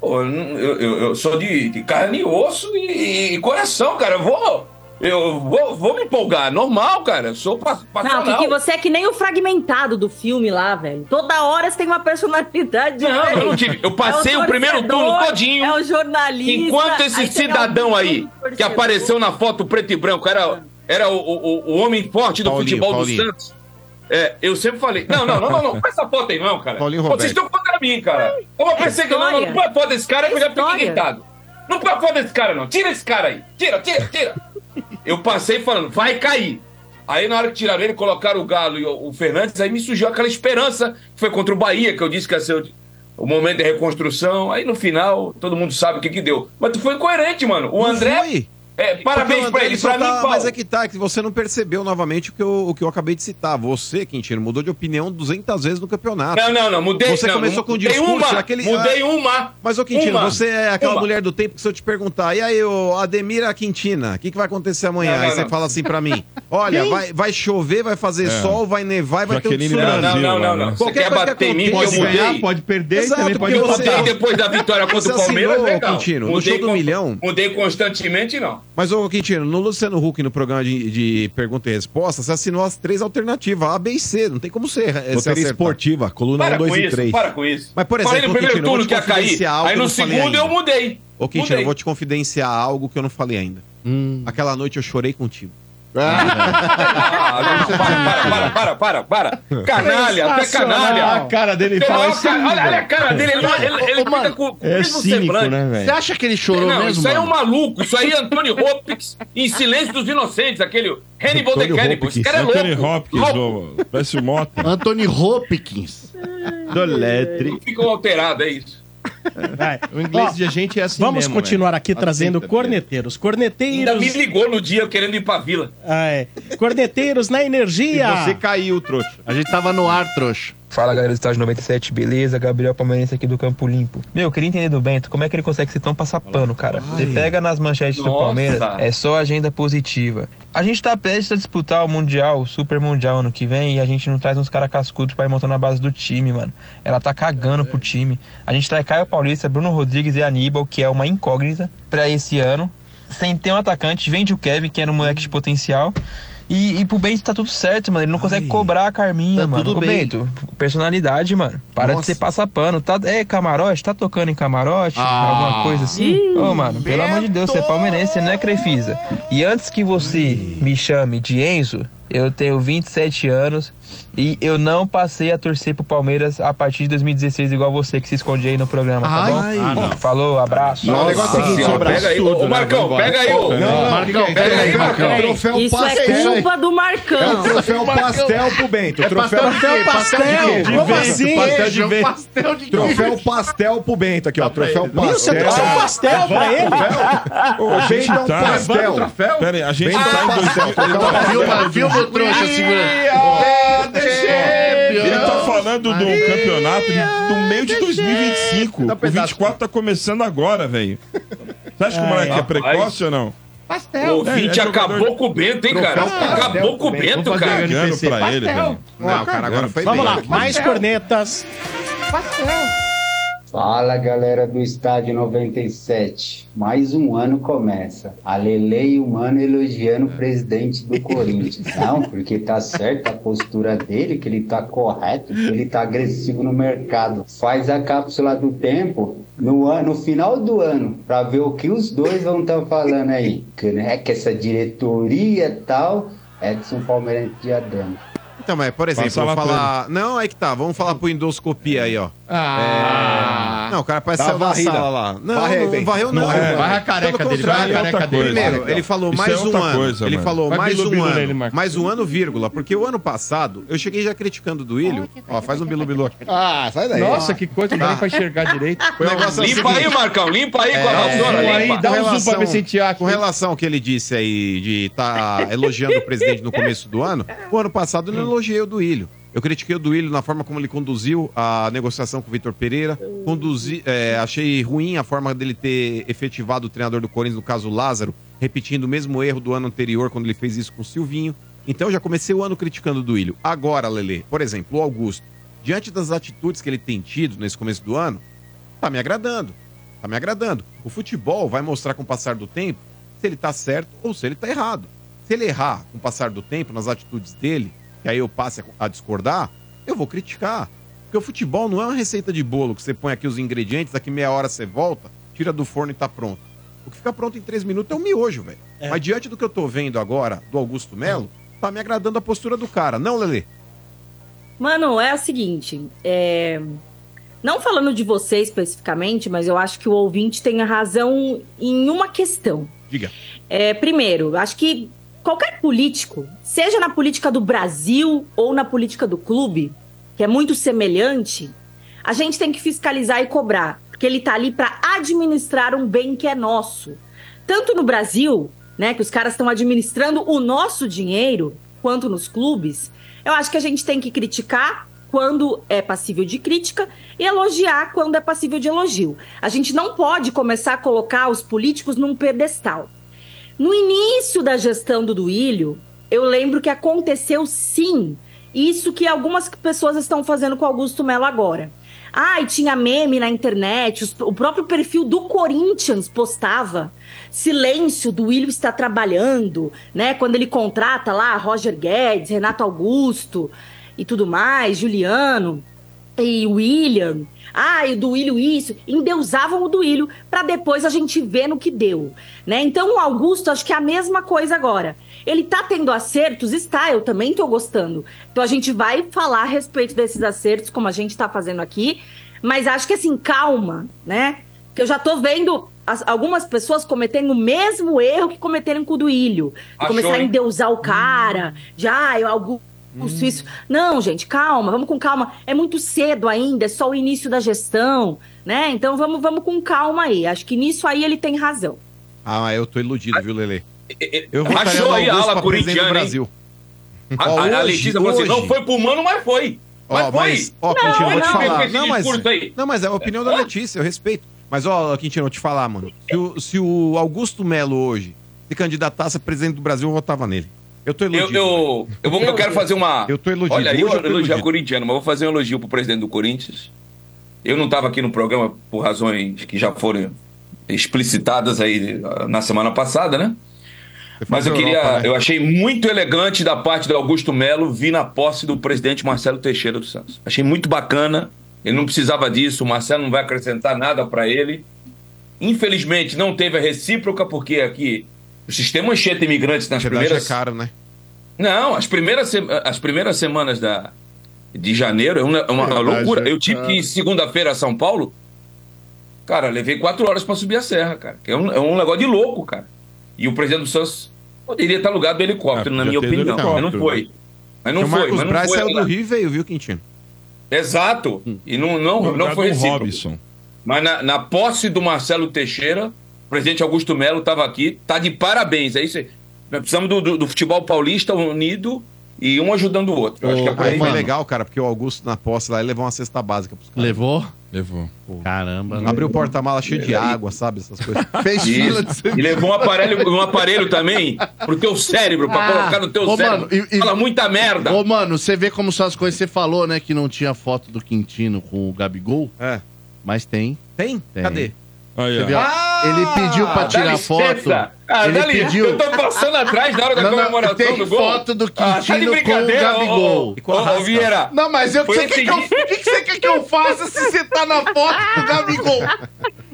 pô, eu, eu- eu- eu sou de, de carne e osso e, e coração, cara. Eu vou. Eu vou, vou me empolgar, normal, cara. Eu sou pa- Não, passional. porque você é que nem o fragmentado do filme lá, velho. Toda hora você tem uma personalidade Não, diferente. eu não tive. Eu passei É o primeiro turno todinho. É o jornalista. Enquanto esse aí tem cidadão aí, que apareceu na foto preto e branco, era, era o, o, o homem forte do Paulinho, futebol Paulinho. do Santos. É, eu sempre falei. Não, não, não, não, não. Não essa foto aí, não, cara. Paulinho Pô, Vocês Roberto. estão contra mim, cara. Eu vou pensar que não, não, não põe a foto desse cara que eu já História. irritado. Não põe a foto desse cara, não. Tira esse cara aí. Tira, tira, tira. Eu passei falando, vai cair. Aí na hora que tiraram ele, colocaram o Galo e o, Fernandes, aí me surgiu aquela esperança que foi contra o Bahia, que eu disse que ia ser o, momento de reconstrução. Aí no final, todo mundo sabe o que que deu. Mas tu foi incoerente, mano. O Não André. foi. É, parabéns o pra André, ele. só Pra mim, tá- Paulo. Mas é que tá, que você não percebeu novamente o que, eu, o que eu acabei de citar. Você, Quintino, mudou de opinião 200 vezes no campeonato. Não, não, não, mudei- Você não, começou não, com um mudei discurso uma, daquele... mudei Ah, uma, Mas, ô Quintino, uma, você é aquela uma. mulher do tempo que se eu te perguntar, e aí, ô Ademira Quintina, o que, que vai acontecer amanhã? Não, não, aí você não. fala assim pra mim, olha, vai, vai chover, vai fazer É. sol, vai nevar e vai Jaqueline ter um tsunami. Brasil, Não, não, não, lá, não. né? Você Qualquer quer coisa bater em mim mudei? ganhar, pode perder, Exato, também pode Eu você- mudei depois da vitória contra o Palmeiras, legal. Quintino, no Mudei show do con- milhão. Mudei constantemente, não. Mas, ô Quintino, no Luciano Huck, no programa de, de pergunta e resposta, você assinou as três alternativas, A, B e C. Não tem como ser. eh, se Roteiro acertar. esportiva, coluna Para 1, 2 com e isso, 3. para com isso. Mas, por Falei exemplo, no primeiro Quintino, turno que ia cair. Aí no eu falei segundo eu mudei. Ô, Quintino, Mudei. eu vou te confidenciar algo que eu não falei ainda. Aquela noite eu chorei contigo. Ah, não, para, para, para, para, para, para. Canalha, até canalha. A cara dele Tem fala isso. cara- olha, olha a cara dele, ele, ele, ele mano, fica com, com o é mesmo cínico, semblante. né, velho? Você acha que ele chorou não, mesmo, isso aí é um maluco. Isso aí é Anthony Hopkins em Silêncio dos Inocentes, aquele Hannibal the Cannibal. Esse cara é Anthony louco. Hopkins, louco. parece o Mota. Anthony Hopkins. Do letre. Ficam alterados, é isso. Vai. O inglês Ó, de a gente é assim Vamos mesmo, continuar aqui trazendo Aceita, corneteiros. Ainda me Corneteiros. ligou no dia querendo ir pra vila. Ah, é. Corneteiros na E energia. você caiu, trouxa. A gente tava no ar, trouxa. Fala galera do estágio 97, beleza? Gabriel Palmeirense aqui do Campo Limpo. Meu, eu queria entender do Bento como é que ele consegue ser tão passapano, cara. Você pega nas manchetes do Nossa. Palmeiras, é só agenda positiva. A gente tá prestes a disputar o Mundial, o Super Mundial ano que vem, e a gente não traz uns caras cascudos pra ir montando a base do time, mano. Ela tá cagando pro time. A gente traz Caio Paulista, Bruno Rodrigues e Aníbal, que é uma incógnita pra esse ano. Sem ter um atacante, vende o Kevin, que era um moleque de potencial. E, e pro Bento tá tudo certo, mano. Ele não consegue cobrar a Carminha, Tá mano. tudo Ô, bem. Bento, personalidade, mano. Para Nossa. de ser passapano. Tá, é camarote? Tá tocando em camarote? Ah. alguma coisa assim? Ô, mano, pelo amor de Deus, você é palmeirense, você não é crefisa. E antes que você me chame de Enzo, eu tenho 27 anos e eu não passei a torcer pro Palmeiras a partir de 2016, igual você que se esconde aí no programa, tá bom? Ai. Ah, não. Falou, abraço. Não, o negócio é o seguinte, sobre Pega aí, ô, né? Marcão, pega aí, ô. Não, Marcão, pega aí, é, Marcão. é, Troféu Isso é pastel. culpa do É o Marcão. troféu pastel pro Bento. Troféu Troféu pastel. de Como vento, assim? pastel de vento. pastel de Troféu pastel pro Bento aqui, ó. Troféu pastel. Você trouxe um pastel pra ele? O Bento é um tá- pastel. Pera aí, a gente tá é em um pastel. 2000. Filma, filma o trouxa segurando. Ele tá falando do campeonato de- do meio de 2025. Dá O pedaço. 24 tá começando agora, velho. Você acha que o moleque é Rapaz. precoce ou não? O ouvinte É, é jogador acabou de- com o Bento, hein, cara? Troféu Acabou com o Bento, cara. Cagando pra ele, velho. Não, cara, agora foi Vamos bem. lá, mais cornetas. Fala galera do Estádio 97. Mais um ano começa. A Lele e o Mano elogiando o presidente do Corinthians. Não, porque tá certa a postura dele, que ele tá correto, que ele tá agressivo no mercado. Faz a cápsula do tempo no, ano, no final do ano, pra ver o que os dois vão estar falando aí. Que, né, que essa diretoria e tal, Edson Palmeirense de Adamo. Então, mas, por exemplo, pra falar. Não, aí que tá. Vamos falar pro endoscopia aí, ó. Ah. É... Não, o cara parece saiu da sala lá. Não, Varre aí, não varreu não. Não é. Varre a careca dele, varre a careca dele. Primeiro, ele falou Isso mais é um ano. coisa, ele mano. falou Vai mais um ano. nele, mais um ano, vírgula. Porque o ano passado, eu cheguei já criticando do Ilho. Ó, faz um bilu-bilu aqui. Ah, sai daí. Nossa, que coisa, não dá Tá. nem pra enxergar direito. É Limpa aí, Marcão. Limpa aí com a É, vassoura. com Limpa. dá um zoom relação- pra ver se Com relação ao que ele disse aí de estar elogiando o presidente no começo do ano, o ano passado eu não elogiei o Duílio. Eu critiquei o Duílio na forma como ele conduziu a negociação com o Vitor Pereira. Conduzi, é, achei ruim a forma dele ter efetivado o treinador do Corinthians, no caso Lázaro, repetindo o mesmo erro do ano anterior, quando ele fez isso com o Silvinho. Então já comecei o ano criticando o Duílio. Agora, Lele, por exemplo, o Augusto, diante das atitudes que ele tem tido nesse começo do ano, tá me agradando. Tá me agradando. O futebol vai mostrar com o passar do tempo se ele tá certo ou se ele tá errado. Se ele errar com o passar do tempo nas atitudes dele, que aí eu passe a- discordar, eu vou criticar. Porque o futebol não é uma receita de bolo que você põe aqui os ingredientes, daqui meia hora você volta, tira do forno e tá pronto. O que fica pronto em três minutos é o miojo, velho. Mas diante do que eu tô vendo agora do Augusto Melo, tá me agradando a postura do cara. Não, Lele? Mano, é o seguinte, é... não falando de você especificamente, mas eu acho que o ouvinte tem a razão em uma questão. Diga. É, primeiro, acho que qualquer político, seja na política do Brasil ou na política do clube, que é muito semelhante, a gente tem que fiscalizar e cobrar, porque ele tá ali para administrar um bem que é nosso. Tanto no Brasil, né, que os caras estão administrando o nosso dinheiro, quanto nos clubes, eu acho que a gente tem que criticar quando é passível de crítica e elogiar quando é passível de elogio. A gente não pode começar a colocar os políticos num pedestal. No início da gestão do Duílio, eu lembro que aconteceu sim isso que algumas pessoas estão fazendo com Augusto Melo agora. Ai, tinha meme na internet, o próprio perfil do Corinthians postava. Silêncio, Duílio está trabalhando, né? Quando ele contrata lá Roger Guedes, Renato Augusto e tudo mais, Juliano e William. Ah, e o Duílio isso. Endeusavam o Duílio para depois a gente ver no que deu, né? Então o Augusto, acho que é a mesma coisa agora. Ele tá tendo acertos? Está, eu também tô gostando. Então a gente vai falar a respeito desses acertos, como a gente tá fazendo aqui. Mas acho que assim, calma, né? Que eu já tô vendo as- algumas pessoas cometendo o mesmo erro que cometeram com o Duílio. De Achou, começar a hein? endeusar o cara. Já, eu, Augusto isso. Não, gente, calma, vamos com calma. É muito cedo ainda, é só o início da gestão, né? Então vamos, vamos com calma aí. Acho que nisso aí ele tem razão. Ah, eu tô iludido, viu, Lele? Eu votaria no aí a ala pra presidente do corintiana, hein? Brasil. A, a- a hoje- Letícia falou assim: não foi pro mano, mas foi. Mas Ó, foi. mas, ó, Não, Quintino, vou te não, falar. Não, mas, não, mas é a opinião da Letícia, eu respeito. Mas, ó, Quintino, vou te falar, mano. Se o, se o Augusto Melo hoje se candidatasse a presidente do Brasil, eu votava nele. Eu tô Eu, iludido. eu, eu, vou, eu quero fazer uma. Eu tô iludido. Olha, eu eu elogiar o corintiano, mas vou fazer um elogio pro presidente do Corinthians. Eu não estava aqui no programa por razões que já foram explicitadas aí ah, na semana passada, né? Mas eu queria. Europa, né? Eu achei muito elegante da parte do Augusto Melo vir na posse do presidente Marcelo Teixeira dos Santos. Achei muito bacana. Ele não precisava disso, o Marcelo não vai acrescentar nada para ele. Infelizmente, não teve a recíproca, porque aqui o sistema Anchieta Imigrantes nas Verdade primeiras. é caro, né? Não, as primeiras, as primeiras semanas da, de janeiro é uma, é uma Verdade, loucura. é Eu tive que ir segunda-feira a São Paulo. Cara, levei quatro horas pra subir a serra, cara. Que é, um, é um negócio de louco, cara. E o presidente do Santos poderia estar alugado do helicóptero, Ah, na minha opinião. Mas não foi. Mas não o foi. Marcos Mas não Braz foi saiu do. Rio e veio, viu, Quintino? Exato. E não, não, não foi recíproco. Robson. Mas na, na posse do Marcelo Teixeira, o presidente Augusto Melo estava aqui, tá de parabéns. É isso aí. Nós precisamos do, do- do futebol paulista unido e um ajudando o outro. Eu acho que é por Aí aí foi legal, cara, porque o Augusto na posse lá, ele levou uma cesta básica pros caras. Levou? Levou. Caramba. Abriu o porta-mala cheio de água, sabe? Essas coisas. Isso. E levou um aparelho, um aparelho também pro teu cérebro, pra Ah. colocar no teu Ô, cérebro. mano, e- e- Fala muita merda. Ô, mano, você vê como são as coisas. Você falou, né, que não tinha foto do Quintino com o Gabigol. É. Mas tem. Tem? Cadê? Você viu? ele pediu pra Ah, tirar foto. Ah, ele pediu. Eu tô passando atrás na hora da Não, não, comemoração tem do gol. foto do Ah, tá de Quintino com o Gabigol. ô, ô, ô, Vieira. Não, mas eu, o Foi que, que, esse que, eu, o que, que você quer que eu faça se você tá na foto do Gabigol?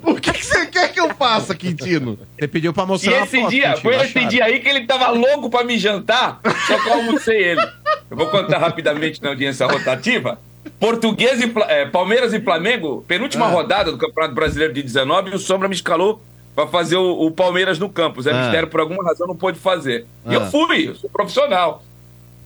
O que, que você quer que eu faça, Quintino? Você pediu pra E mostrar a esse foto, dia, Quintino, foi esse acharam. dia aí que ele tava louco pra me jantar, só que eu almocei ele. Eu vou contar rapidamente na audiência rotativa. Português e eh, Palmeiras e Flamengo, penúltima Ah. rodada do Campeonato Brasileiro de 19, e o Sombra me escalou pra fazer o, o Palmeiras no campo. O Zé Ah. Mistério, por alguma razão, não pôde fazer. E Ah. eu fui, eu sou profissional.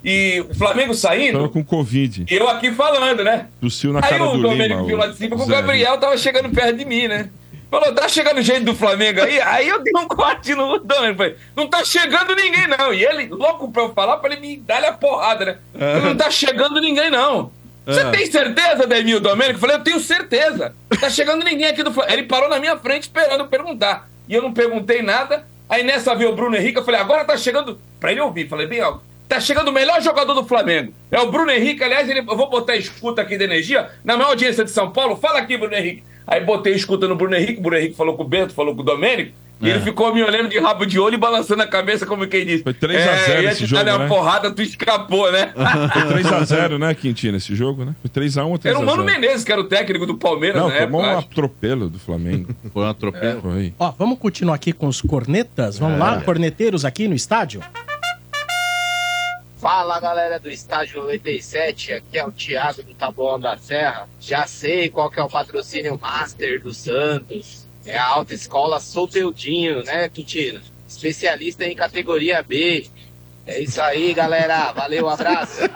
E o Flamengo saindo, Tava com Covid. e eu aqui falando, né? Tossiu na Aí cara o do Domênico Lima. viu lá de cima que o. Gabriel tava chegando perto de mim, né? Falou, tá chegando jeito do Flamengo aí? Aí eu dei um corte no Domênico. Falei, não tá chegando ninguém, não. E ele, louco pra eu falar, pra ele me dar a porrada, né? Falei, Não tá chegando ninguém, não. Você Ah. tem certeza, Demil Domênico? Eu falei, eu tenho certeza. Tá chegando ninguém aqui do Flamengo. Ele parou na minha frente esperando eu perguntar. E eu não perguntei nada. Aí nessa veio o Bruno Henrique, eu falei, agora tá chegando. Pra ele ouvir, falei bem alto. Tá chegando o melhor jogador do Flamengo. É o Bruno Henrique. Aliás, ele, eu vou botar escuta aqui da energia. Na maior audiência de São Paulo, fala aqui, Bruno Henrique. Aí botei escuta no Bruno Henrique. O Bruno Henrique falou com o Bento, falou com o Domênico. E É. ele ficou me olhando de rabo de olho e balançando a cabeça, como quem disse. Foi 3 a 0 ia esse dar jogo, uma né? porrada, tu escapou, né? Foi 3x0, né, Quintino, esse jogo, né? Foi 3x1 ou 3x0? Era o Mano Menezes, que era o técnico do Palmeiras Não, na época. tomou um acho. atropelo do Flamengo. Foi um atropelo? Foi. Ó, vamos continuar aqui com os cornetas? Vamos É. lá, corneteiros aqui no estádio? Fala galera do estádio 97, aqui é o Thiago do Taboão da Serra. Já sei qual que é o patrocínio master do Santos. É a Alta Escola Solteudinho, né, Quintino? Especialista em categoria B. É isso aí, galera. Valeu, abraço.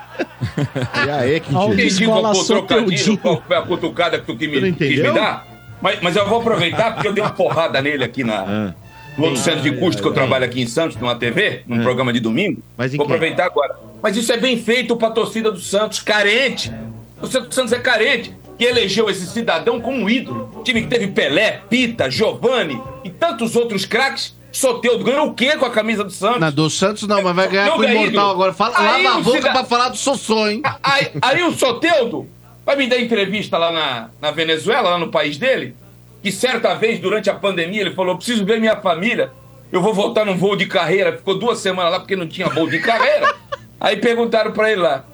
E aí, Não entendi qual foi o trocadilho, foi a cutucada que tu que me, quis entendeu? me dar. Mas, mas eu vou aproveitar porque eu dei uma porrada nele aqui na, no outro centro de custo que eu trabalho aqui em Santos, numa TV, num programa de domingo. Vou quem? aproveitar agora. Mas isso é bem feito pra torcida do Santos, carente. O Santos é carente. Que elegeu esse cidadão como um ídolo. Time que teve Pelé, Pita, Giovanni e tantos outros craques. Soteudo ganhou o quê com a camisa do Santos? Não, do Santos não, mas vai ganhar Não com o Imortal agora. Fala, Aí lava a boca cida- pra falar do Sossô, hein? Aí, aí o Soteudo vai me dar entrevista lá na, na Venezuela, lá no país dele, que certa vez, durante a pandemia, ele falou: preciso ver minha família, eu vou voltar num voo de carreira. Ficou duas semanas lá porque não tinha voo de carreira. Aí perguntaram pra ele lá: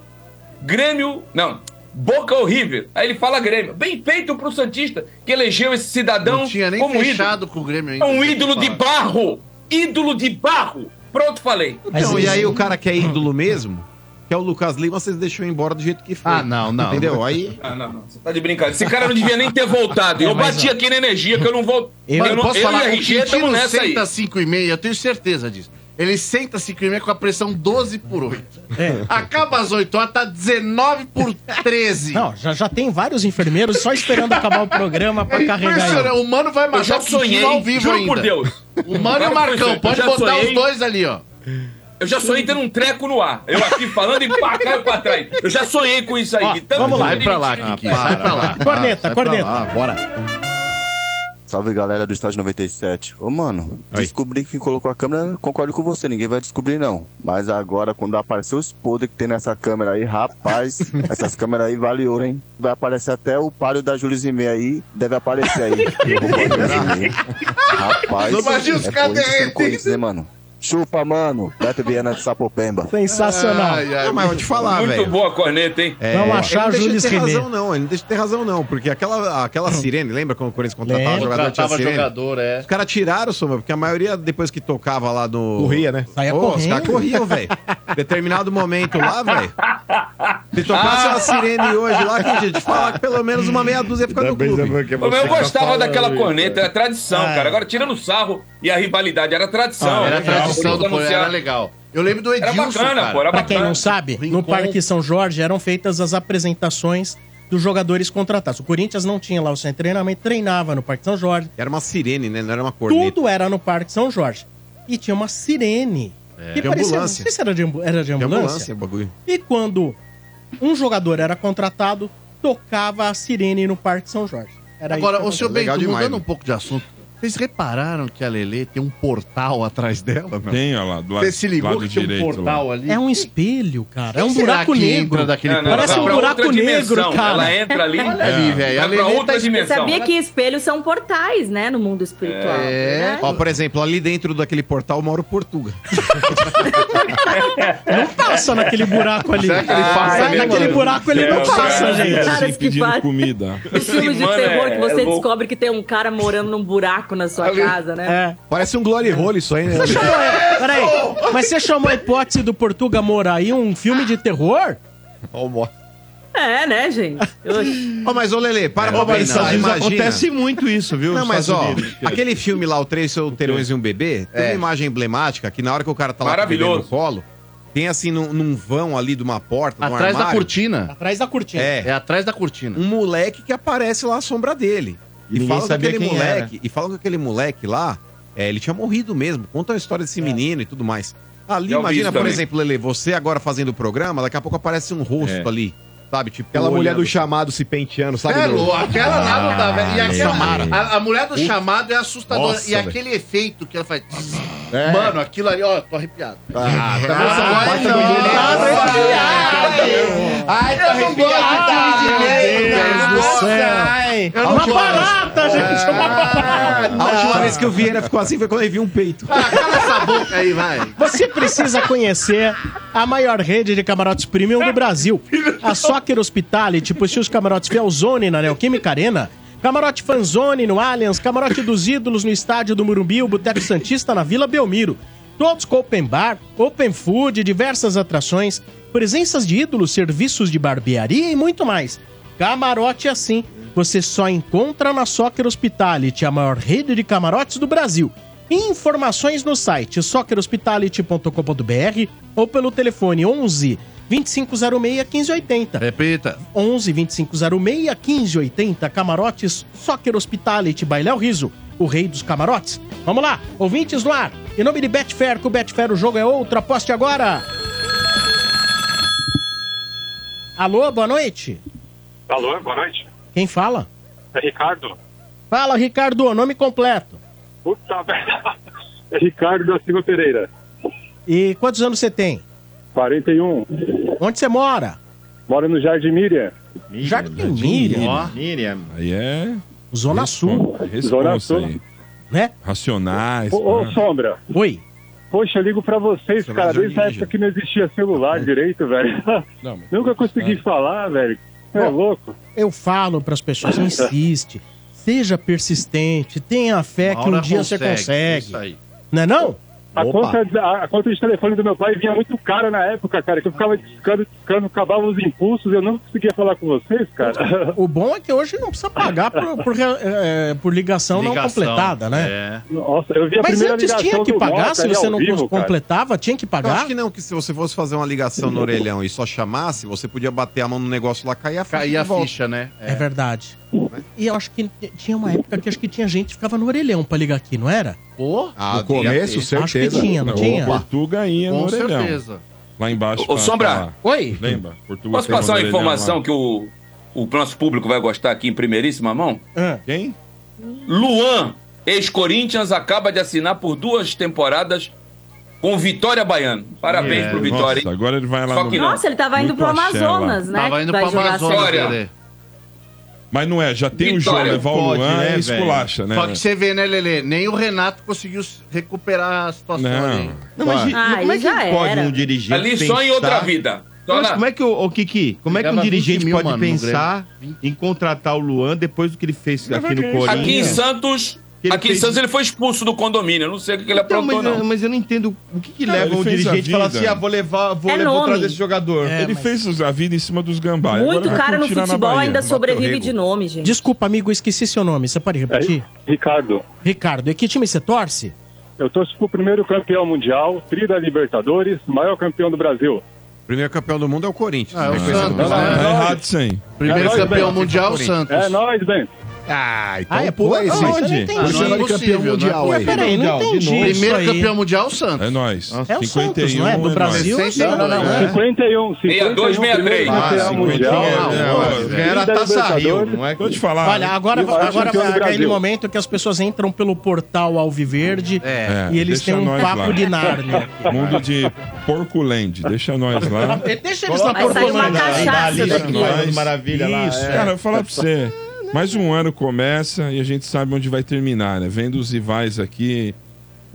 Grêmio. Não. Boca ou River? Aí ele fala Grêmio. Bem feito pro Santista, que elegeu esse cidadão Não tinha nem como fechado ídolo. com o Grêmio ainda. É um eu ídolo de barro. Ídolo de barro. Pronto, falei. Então, e aí o cara que é ídolo mesmo, que é o Lucas Lima, vocês deixou embora do jeito que foi. Ah, não, não. Entendeu? Aí. Ah, não, não. Você tá de brincadeira. Esse cara não devia nem ter voltado. Eu É, bati aqui na energia que eu não vou. Eu, eu não, posso eu falar, e o RG estamos nessa aí. senta 5 e meia, eu tenho certeza disso. Ele senta 5 e meia com a pressão 12 por 8. É. Acaba às 8 horas, tá 19 por 13. Não, já, já tem vários enfermeiros só esperando acabar o programa pra É carregar ele. O Mano vai já o sonhei, ao vivo juro ainda. por Deus. O Mano e o Marcão, pode botar sonhei. os dois ali, ó. Eu já sonhei tendo um treco no ar. Eu aqui falando e pá, caiu pra trás. Eu já sonhei com isso aí. Ó, vamos lá. que Vai pra lá, Kiki, sai pra lá. Corneta, corneta. bora. Salve galera do Estádio 97. Ô mano, descobri quem colocou a câmera, concordo com você, ninguém vai descobrir não. Mas agora, quando aparecer os podres que tem nessa câmera aí, rapaz, essas câmeras aí vale ouro, hein? Vai aparecer até o palio da Júlio Zimei aí, deve aparecer aí. Rapaz, Não imagina os é. Corinthians, né, mano? Chupa, mano. Beto Viana de Sapopemba. Sensacional. Ai, ai, Não, mas vou te falar, Muito velho. boa a corneta, hein? É, Vamos achar ele não deixa de ter René. razão, não. Ele não deixa de ter razão, não. Porque aquela, aquela sirene, lembra quando o Corinthians contratava Lembro. jogador? Tinha Contratava sirene? jogador, é. Os caras tiraram, Soma, porque a maioria, depois que tocava lá no. Corria, né? Saía Ô, Os caras corriam, velho. Determinado momento lá, velho. Se tocasse uma sirene hoje lá, que a gente fala que pelo menos uma meia dúzia fica no clube. Mas eu gostava daquela corneta, era tradição, Ah. cara. Agora, tirando o sarro e a rivalidade, era tradição. Ah, era né? Tradição do era legal. Eu lembro do Era Edilson, bacana, cara. pô, era Pra quem bacana. não sabe, no Rincon. Parque São Jorge eram feitas as apresentações dos jogadores contratados. O Corinthians não tinha lá o centro de treinamento, treinava no Parque São Jorge. Era uma sirene, né? Não era uma corneta. Tudo era no Parque São Jorge. E tinha uma sirene Que De parecia- ambulância. Não sei se era de, era de De ambulância. ambulância, o bagulho. E quando um jogador era contratado, tocava a sirene no Parque São Jorge. Era Agora, ô senhor. Bento, mudando um pouco de assunto, vocês repararam que a Lelê tem um portal atrás dela? Meu? Tem, olha lá, do lado- Você se ligou lado que um direito portal lá. ali? É um espelho, cara. É um será buraco que negro. entra daquele Não, não, Parece um pra buraco outra negro, dimensão. cara. Ela entra ali. Olha ali, velho. A Vai pra Lelê outra tá dimensão. Sabia que espelhos são portais, né, no mundo espiritual. É. né? Ó, por exemplo, ali dentro daquele portal mora o Portuga. Não passa naquele buraco ali. Será que ele passa Sai ali, naquele mano? buraco ele não Céu, passa, cara. gente. Caras que fazem- comida. Os filmes de Mano, terror é- que você é louco. descobre que tem um cara morando num buraco na sua casa, né? Parece um Glory Hole isso aí, né? Você chamou, peraí, mas você chamou a hipótese do Portuga morar aí um filme de terror? É, né, gente? Oxi. Ó, mas ô Lele, para É, pra mas pensar, imagina. acontece muito isso, viu, Não, nos mas Estados ó, Unidos. aquele filme lá, o Três Solteirões e um Bebê, tem uma imagem emblemática que na hora que o cara tá lá com o bebê Maravilhoso. no colo, tem assim num, num vão ali de uma porta, num Atrás da armário, cortina. Atrás da cortina. É. É atrás da cortina. um moleque que aparece lá à sombra dele. E E, ninguém falam que sabia aquele quem moleque, e falam que aquele moleque lá, é, ele tinha morrido mesmo. Conta a história desse menino e tudo mais. Ali, imagina, por também. exemplo, Lele, você agora fazendo o programa, daqui a pouco aparece um rosto É. ali, sabe? Tipo, Aquela mulher do olhando- chamado se penteando, sabe? É do- louco, aquela lá não dá, velho. E Ah, aquela, a, a mulher do chamado é assustadora. Nossa, e velho. aquele efeito que ela faz. É. Mano, aquilo ali, ó, tô arrepiado. Ah, também Ah, são ai, baita não, do medo. Ai, Eu não gosto arrepiado. de Deus do céu. Ai, não Uma barata, gente, uma barata. A última vez que o Vieira ficou assim foi quando ele viu um peito. Ah, cala essa boca aí, vai. Você precisa conhecer a maior rede de camarotes premium do Brasil. A Soccer Hospitality possui os camarotes Fielzone na Neoquímica Arena, camarote Fanzone no Allianz, camarote dos ídolos no estádio do Murumbi, o Boteco Santista na Vila Belmiro. Todos com open bar, open food, diversas atrações, presenças de ídolos, serviços de barbearia e muito mais. Camarote assim, você só encontra na Soccer Hospitality, a maior rede de camarotes do Brasil. Informações no site soccerhospitality.com.br ou pelo telefone 11 2506 1580. Repita. 11 2506 1580. Camarotes Soccer Hospitality Bailéu Riso, o rei dos camarotes. Vamos lá, ouvintes no ar. Em nome de Betfair, com o Betfair o jogo é outro. Aposte agora. Alô, boa noite. Alô, boa noite. Quem fala? É Ricardo. Fala, Ricardo, nome completo. Puta merda. É Ricardo da Silva Pereira. E quantos anos você tem? 41. Onde você mora? Moro no Jardim Miriam. Jardim Miriam. Ó. Miriam. Aí é. Zona Sul. Zona Responsa Sul. aí. Né? Racionais. Ô, ô, pá. Sombra. Oi. Poxa, eu ligo pra vocês, Você cara, vai desde a dirigir. época que não existia celular direito, velho. Não, mas- Nunca consegui falar, velho. É louco. Eu falo para as pessoas, insiste. Seja persistente, tenha fé que um hora dia você consegue, consegue. isso aí. Não é não? A conta, a, a conta de telefone do meu pai vinha muito cara na época, cara, que eu ficava discando, discando, acabava os impulsos, eu não conseguia falar com vocês, cara. O bom é que hoje não precisa pagar por, por, eh, por ligação, não Ligação, completada, né? É. Nossa, eu vi a Mas primeira antes tinha que pagar, Mota se você não vivo, cara. completava, tinha que Eu pagar? acho que não, que se você fosse fazer uma ligação no orelhão e só chamasse, você podia bater a mão no negócio lá, cair a ficha. Cair a ficha, né? É verdade. E eu acho que tinha uma época que acho que tinha gente que ficava no orelhão pra ligar aqui, não era? Pô, Ah, No começo, ter. Acho que certeza. tinha, não O tinha? Portuga ia no com orelhão. certeza. Lá embaixo. Ô, pra- Sombra. pra- Oi? Lembra? Portuga Posso passar no uma informação lá. que o, o nosso público vai gostar aqui em primeiríssima mão? Ah, Quem? Luan, ex-Corinthians, acaba de assinar por duas temporadas com Vitória Baiano. Parabéns É, pro Vitória, Nossa, hein? agora ele vai lá Só no... Nossa, ele tava indo pro Amazonas, né? Tava indo Vai jogar Amazonas, Vitória. Mas não é, já tem o jogo, Vitória levar o pode, Luan né, e esculacha, né? Só que você vê, né, Lelê? Nem o Renato conseguiu recuperar a situação Não. ali. Não, mas Ah, como é que pode era. um dirigente Ali só em pensar- outra vida. Só Mas na- como é que o, o Kiki, como é que um Leva 20 dirigente mil, pode mano, no pensar em contratar o Luan depois do que ele fez aqui no Corinthians? Aqui em Santos, Ele aqui em fez- Santos ele foi expulso do condomínio. Eu não sei o que que ele Então, aprontou, mas, não. mas eu não entendo o que, que leva um fez a dirigente a falar assim: ah, vou levar, vou, É levar, vou nome. trazer esse jogador. É, ele mas- fez a vida em cima dos gambá. Muito Agora cara no futebol Bahia. ainda sobrevive de nome, gente. Desculpa, amigo, eu esqueci seu nome. Você pode repetir? É, Ricardo, Ricardo, e que time você torce? eu torço pro primeiro campeão mundial, tri da Libertadores, maior campeão do Brasil. Primeiro campeão do mundo é o Corinthians. Ah, é o Santos, pelo- Tá né? errado sim. Primeiro É nóis, campeão Bento. mundial, o Santos. É nóis, Ben. Ah, então Ah, é pula por- aí, Não, sim. isso eu não entendi. Por cima de campeão mundial aí. Peraí, não entendi Primeiro campeão mundial, o Santos. É nóis. É o Santos, não é? Do Brasil? Não, não, não. é. 51, 62, 63. campeão Ah, mundial. 51, é, Ganharam a da Taça Rio, não é? Vou te falar. Olha, agora, vai aquele Brasil. momento que as pessoas entram pelo portal Alviverde É, e eles têm um nós papo lá. de Nárnia. Mundo de Porcoland. Deixa nós lá. Deixa eles na Vai sair uma Porcolândia. cachaça Deixa daqui. nós. Maravilha lá. Isso, é. cara, eu vou falar pra você. Mais um ano começa e a gente sabe onde vai terminar, né? Vendo os rivais aqui.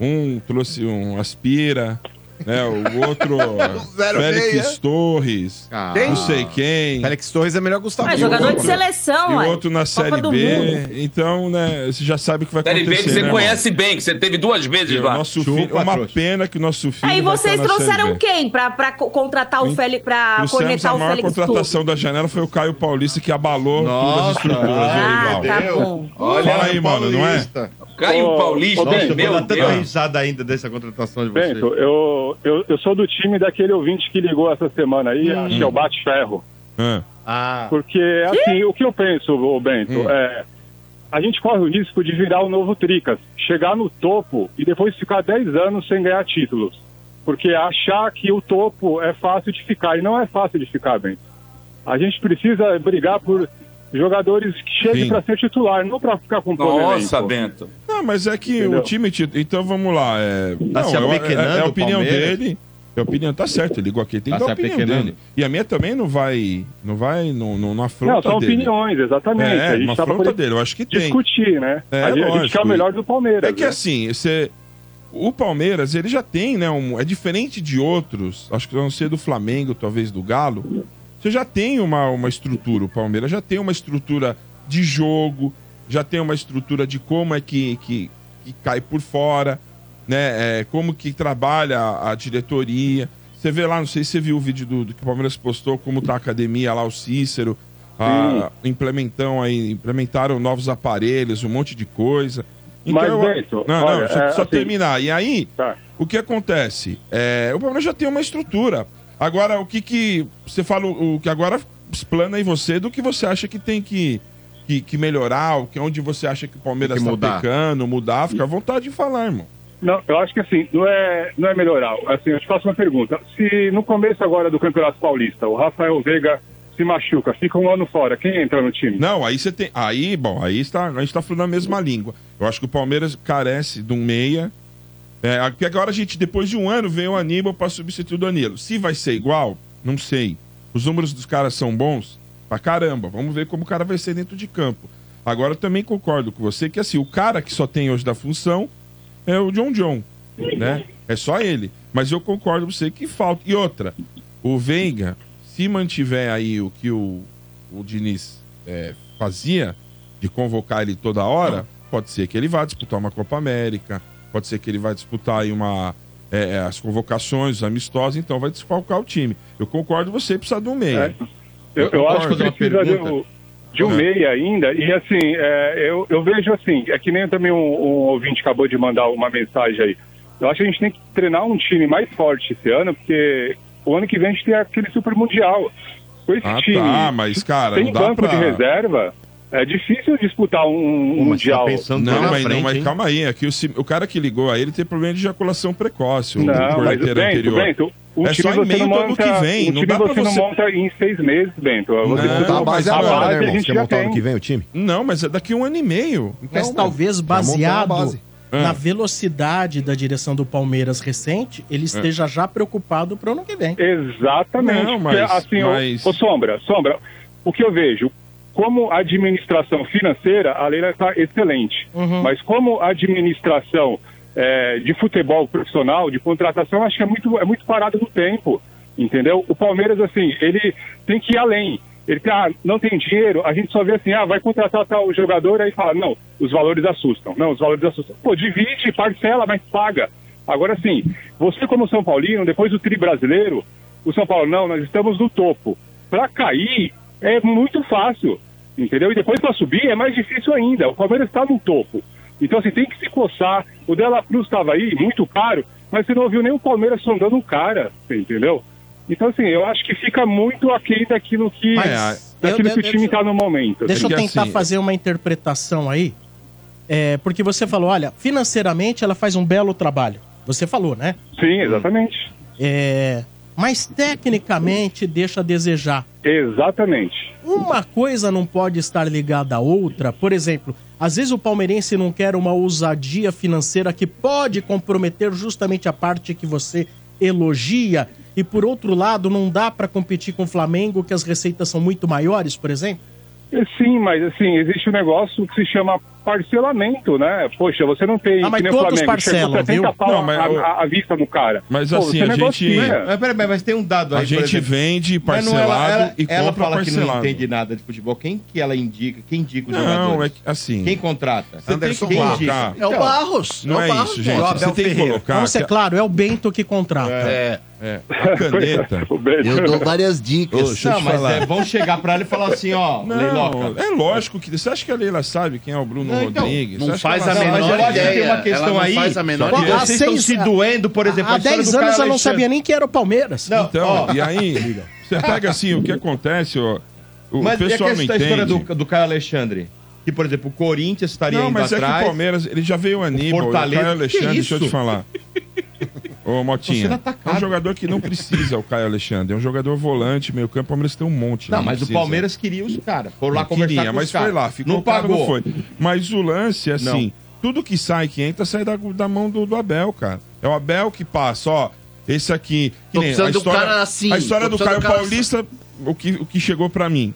Um trouxe um Aspira, né? O outro. zero Félix meia. Torres. Quem? Não sei quem. Félix Torres é melhor Gustavo. Ah, E jogador outro- de seleção, E ué. o outro na Copa Série do B. Mundo. Então, né? Você já sabe o que vai Série acontecer. B que você né, conhece bem, que você teve duas vezes lá. Nosso Chupa, filho, é uma trouxa. pena que o nosso filho. Aí vocês Série trouxeram quem pra, pra co- contratar o Félix, pra Trouxemos cornetar a o maior Félix contratação da janela foi o Caio Paulista, que abalou todas as estruturas. Aí, Ah, Val? tá bom. Fala aí, mano, não é? Caio Ô, Paulista, Bento, vou meu tanta Deus. risada ainda dessa contratação de vocês. Bento, eu, eu, eu sou do time daquele ouvinte que ligou essa semana aí, acho que é o Bate Ferro. Ah, Ah, Porque, assim, o que eu penso, ô Bento, Hum. é. A gente corre o risco de virar o novo Tricas, chegar no topo e depois ficar 10 anos sem ganhar títulos. Porque achar que o topo é fácil de ficar, e não é fácil de ficar, Bento. A gente precisa brigar por jogadores que cheguem para ser titular, não para ficar com Nossa, Bento. Não, mas é que Entendeu? o time. tit- Então vamos lá. É, Tá não, se é- é, é a o opinião Palmeiras? dele. É a opinião, tá certo, ele ligou aqui, tem Tá que dar a opinião dele. E a minha também não vai. Não vai. Não, não, não afronta Não, são dele. opiniões, exatamente. É, a gente uma tá afronta dele, eu acho que tem. discutir, né? É, a, gente, a gente lógico. quer o melhor do Palmeiras. É que né? assim, você. O Palmeiras, ele já tem, né? Um, é diferente de outros, acho que não ser do Flamengo, talvez do Galo. Você já tem uma, uma estrutura, o Palmeiras já tem uma estrutura de jogo, já tem uma estrutura de como é que, que, que cai por fora, né? É, como que trabalha a, a diretoria. Você vê lá, não sei se você viu o vídeo do, do que o Palmeiras postou, como tá a academia lá, o Cícero. A, implementam aí, implementaram novos aparelhos, um monte de coisa. Então, Mas, eu- Bento, não, não, olha, só, é, só assim- terminar. E aí, Tá. o que acontece? É, o Palmeiras já tem uma estrutura. Agora, o que que. Você fala o que agora explana aí você do que você acha que tem que, que, que melhorar, o que, onde você acha que o Palmeiras está mudar. pecando, mudar, fica à vontade de falar, irmão. Não, eu acho que assim, não é, não é melhorar. Assim, eu te faço uma pergunta. Se no começo agora do Campeonato Paulista, o Rafael Veiga se machuca, fica um ano fora, quem entra no time? Não, aí você tem. Aí, bom, aí está, a gente está falando a mesma língua. Eu acho que o Palmeiras carece de um meia. É, agora a gente, depois de um ano, vem o Aníbal para substituir o Danilo. Se vai ser igual, não sei. Os números dos caras são bons pra caramba. Vamos ver como o cara vai ser dentro de campo. Agora eu também concordo com você que assim, o cara que só tem hoje da função é o John John, né? É só ele. Mas eu concordo com você que falta. E outra, o Veiga, se mantiver aí o que o, o Diniz é, fazia, de convocar ele toda hora, pode ser que ele vá disputar uma Copa América, pode ser que ele vá disputar aí uma, é, é, as convocações, os amistosos, então vai desfalcar o time. Eu concordo com você, precisa de um meia. Eu, eu acho que precisa de, um- de um meia ainda. E assim, é, eu, eu vejo assim, é que nem também um, um ouvinte acabou de mandar uma mensagem aí. Eu acho que a gente tem que treinar um time mais forte esse ano, porque o ano que vem a gente tem aquele Super Mundial. Com esse Ah, time tá, mas, cara, sem não dá banco pra- de reserva, é difícil disputar um, um Mundial. Não, mas, não, mas calma aí. Aqui o, o cara que ligou aí, ele tem problema de ejaculação precoce. O Não, mas corneteiro Bento, anterior. Bento, o é só em meio não do ano monta, que vem. o Não time dá pra você não você. monta em seis meses, Bento. Você Não, a base é a agora, base né, irmão? a gente Você já montar tem. ano que vem o time? Não, mas é daqui a um ano e meio. Então, Mas talvez a baseado base. na Ah. velocidade da direção do Palmeiras recente, ele esteja já preocupado para o ano que vem. Exatamente. Não, mas- assim, ô- mas- ô, Sombra, Sombra, o que eu vejo, como administração financeira, a Leila está excelente. Mas como administração é, de futebol profissional, de contratação, acho que é muito, é muito parado no tempo. Entendeu? O Palmeiras, assim, ele tem que ir além. Ele tem, ah, não tem dinheiro, a gente só vê assim, ah, vai contratar tal jogador, aí fala, não, os valores assustam. Não, os valores assustam. Pô, divide, parcela, mas paga. Agora, assim, você como São Paulino, depois do tri brasileiro, o São Paulo, não, nós estamos no topo. Para cair é muito fácil, entendeu? E depois para subir é mais difícil ainda. O Palmeiras está no topo. Então, assim, tem que se coçar. O Dela Cruz estava aí, muito caro, mas você não ouviu nem o Palmeiras sondando um cara, entendeu? Então, assim, eu acho que fica muito aquém daquilo que. Mas, daquilo eu- que o time está no momento. Deixa eu tentar assim, fazer uma interpretação aí. É, porque você falou, olha, financeiramente ela faz um belo trabalho. Você falou, né? Sim, exatamente. É, mas tecnicamente deixa a desejar. Exatamente. Uma coisa não pode estar ligada à outra. Por exemplo, às vezes o palmeirense não quer uma ousadia financeira que pode comprometer justamente a parte que você elogia. E por outro lado, não dá para competir com o Flamengo, que as receitas são muito maiores, por exemplo? Sim, mas assim, existe um negócio que se chama parcelamento, né? Poxa, você não tem. Ah, mas todos Flamengo, parcelam, chega 70 viu? pau Não, mas a, a- a vista no cara. Mas Pô, assim, a gente- negocia. Mas peraí, mas tem um dado aí. A gente vende parcelado ela, ela, e ela compra fala que não parcelado. entende nada de futebol. Quem que ela indica? Quem indica os Não, jogadores? é que, assim... Quem contrata? Você tem que Quem colocar... indica? É o Barros. Não é, o Barros, isso, gente. Você tem que colocar... Vamos ser claro, é o Bento que contrata. É, é. A caneta... Eu dou várias dicas. Ô, deixa eu não, te mas falar. é, vão chegar pra ela e falar assim, ó, Não, Leiloca. é lógico que... Você acha que a Leila sabe quem é o Bruno Não, então, Rodrigues? não Você acha faz que ela a sabe? menor Mas eu acho que ideia. tem uma Ela questão não aí... faz a menor que ideia. vocês Vocês estão seis- se doendo, por exemplo, Há a história 10 do anos eu não Alexandre. sabia nem que era o Palmeiras. Então, e aí, você pega assim, o que acontece, ó, o Mas pessoal e a, não questão- a entende. história do, do Caio Alexandre? Que, por exemplo, o Corinthians estaria Não, indo mas é que atrás. o Palmeiras, ele já veio o Aníbal, o Fortaleza- Caio Alexandre, deixa eu te falar. Ô, Motinha, sendo é um jogador que não precisa, o Caio Alexandre. É um jogador volante, meio campo, o Palmeiras tem um monte. Não, né? mas o precisa. Palmeiras queria os caras. Foram lá Não conversar queria, com mas os caras. foi lá, ficou não pagou. não foi. Mas o lance assim, Não. tudo que sai, que entra, sai da, da mão do, do Abel, cara. É o Abel que passa, ó, esse aqui... Que Tô nem precisando a do história, cara assim, A história do Caio do Paulista, o que, o que chegou pra mim.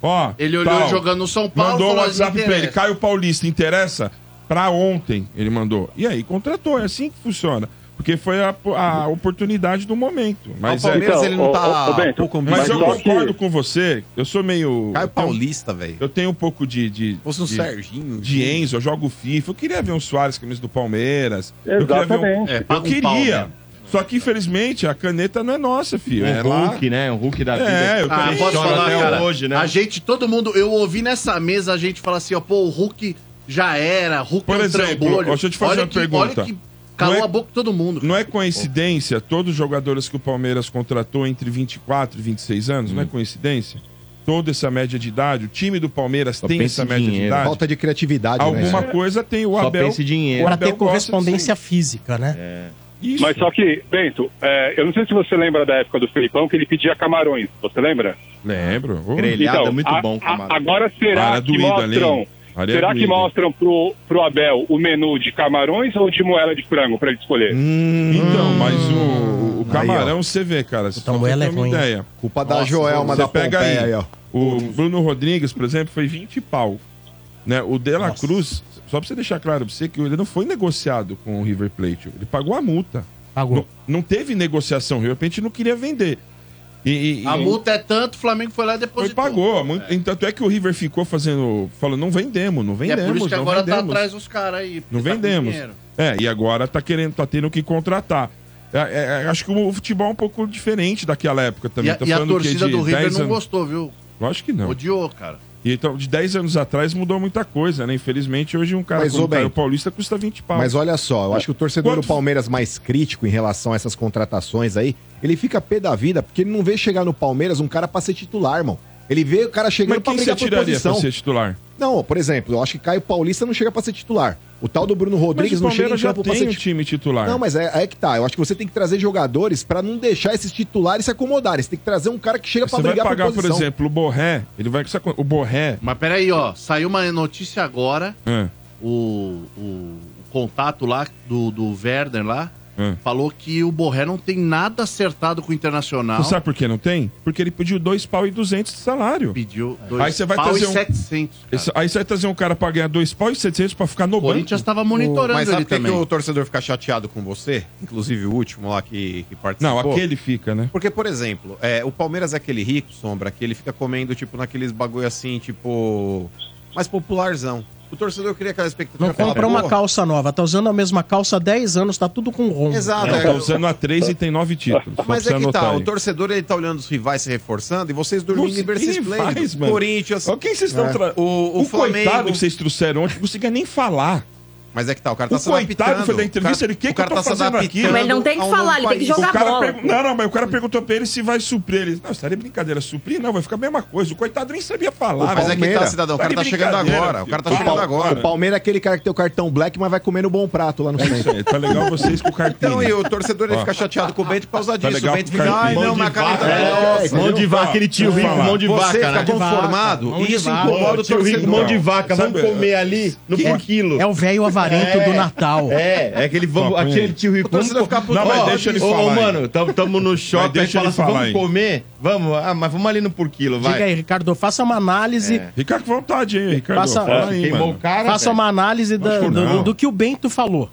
Ó, Ele olhou tal, jogando no São Paulo, Mandou um WhatsApp "Me pra ele, interessa." Caio Paulista, interessa? Pra ontem, ele mandou. E aí, contratou, é assim que funciona. Porque foi a, a oportunidade do momento. Mas o Palmeiras, é... ele não tá Ô, ô, Bento, pouco Mas eu concordo com você. Eu sou meio. Caio Paulista, velho. Eu tenho um pouco de. de Fosse um de, Serginho. De Enzo, eu jogo FIFA. Eu queria ver um Soares camisa do Palmeiras. Eu queria ver um- Exatamente. É, eu um queria. mesmo. Só que, infelizmente, a caneta não é nossa, filho. O é lá- Hulk, né? O Hulk da vida. É, eu Ah, posso falar, até cara? hoje, né? A gente, todo mundo, eu ouvi nessa mesa a gente falar assim, ó, pô, o Hulk já era, Hulk Por é um exemplo, trambolho. deixa eu te fazer Olha uma que- pergunta. Olha que calou Não é- a boca de todo mundo. Não é coincidência todos os jogadores que o Palmeiras contratou entre 24 e 26 anos? Hum. Não é coincidência? Toda essa média de idade, o time do Palmeiras Só tem essa média de dinheiro. idade. Falta de criatividade, né? Alguma coisa tem o Só Abel. pensa em dinheiro. Abel ter correspondência física, né? É. Isso. Mas só que, Bento, é, eu não sei se você lembra da época do Felipão que ele pedia camarões. Você lembra? Lembro. Ô. Grelhado é muito a- bom, a- camarão. agora será era que doído mostram. ali. Será que mostram pro, pro Abel o menu de camarões ou de moela de frango pra ele escolher? Então, mas o, o Aí, camarão você vê, cara. Só Então, pra ela ter é uma ruim. ideia. Culpa da Nossa, Joelma você da pega Pompeia aí, aí, ó. O Bruno Rodrigues, por exemplo, foi 20 pau. Né? O De La Cruz, só pra você deixar claro pra você que ele não foi negociado com o River Plate. Ele pagou a multa. Pagou. Não, não teve negociação. De repente não queria vender. E, e- A e- multa é tanto, o Flamengo foi lá e foi, depositou. pagou. A multa- Tanto é que o River ficou fazendo. Falando, não vendemos, não E é vendemos. por isso que agora tá vendemos. atrás dos caras aí. Não tá vendemos. É, e agora tá querendo, tá tendo que contratar. É, é, é, acho que o futebol é um pouco diferente daquela época E também. a, Tá e a que torcida do River 10 não gostou, viu? Lógico que não. Odiou, cara. E então, de 10 anos atrás mudou muita coisa, né? Infelizmente, hoje um cara Mas, como o Paulista custa 20 pau. Mas olha só, eu acho que o torcedor Quanto- do Palmeiras mais crítico em relação a essas contratações aí, ele fica pé da vida, porque ele não vê chegar no Palmeiras um cara pra ser titular, irmão. Ele vê o cara chegando Mas pra quem você brigar por tiraria posição. pra ser titular? Não, por exemplo, eu acho que Caio Paulista não chega pra ser titular. O tal do Bruno Rodrigues Mas o não chega em já campo pra tem ser um titular. time titular. Não, mas é, é que tá. Eu acho que você tem que trazer jogadores pra não deixar esses titulares se acomodarem. Você tem que trazer um cara que chega pra Você vai brigar pagar, por por exemplo, o Borré. Ele vai. O Borré. Mas peraí, ó. Saiu uma notícia agora. É, O, o, o contato lá do, do Werder lá é. falou que o Borré não tem nada acertado com o Internacional. Você sabe por que não tem? Porque ele pediu 2 pau e 200 de salário. Pediu dois Aí você vai pau trazer e um- 700. cara. Aí você vai trazer um cara pra ganhar 2 pau e 700 pra ficar no O banco. Corinthians tava monitorando Mas sabe ele por que, que também. o torcedor fica chateado com você? Inclusive o último lá que, que participou. Não, aquele fica, né? Porque, por exemplo, é, o Palmeiras é aquele rico, Sombra, que ele fica comendo, tipo, naqueles bagulho assim, tipo... Mais popularzão. O torcedor cria aquela expectativa. Não compra uma "Pô, calça nova. Tá usando a mesma calça há 10 anos, tá tudo com rombo. Exato. Não, é. tá usando a 3 e tem 9 títulos. Mas é que tá, anotar o aí. torcedor ele tá olhando os rivais se reforçando e vocês dormindo em esplêndido. mano? Corinthians. Ó, Quem vocês estão É. tra... O, o, O, Flamengo. coitado que vocês trouxeram ontem não conseguia nem falar. Mas é que tá, o cara tá O se coitado adaptando. foi da entrevista, cara- ele, o que, o que eu cara tô tá fazendo aqui? Mas ele não tem que falar, ele tem que jogar O cara bola. pergu- Não, não, mas o cara perguntou pra ele se vai suprir ele. Não, estaria brincadeira, suprir não, vai ficar a mesma coisa. O coitado nem sabia falar. Mas é que tá, cidadão, o cara de tá chegando agora. O cara tá chegando agora. O Palmeiras é aquele cara que tem o cartão black, mas vai comer no bom prato lá no centro. Isso aí, tá legal vocês com o cartão. Então, e o torcedor ele fica chateado com o Bento por causa Tá disso. o Bento fica, ai, Mão não, de mas a cara vaca, tá é, legal. mão de vaca, aquele tio Vou rico, mão de Você vaca, fica né? conformado e isso incomoda o Tio torcedor. mão de vaca, vamos comer ali no por quilo. É o velho avarento É. do Natal. É, é aquele, vamos, aquele tio rico. O torcedor fica puto. Não, mas deixa ele falar Ô, mano, tamo, tamo no shopping, deixa ele assim, falar vamos comer? Vamos, ah, mas vamos ali no por quilo, vai. Diga aí, Ricardo, faça uma análise. Fica com vontade aí, Ricardo. Faça- Fala aí, Queimou mano. o cara, faça velho. uma análise da- do, do que o Bento falou.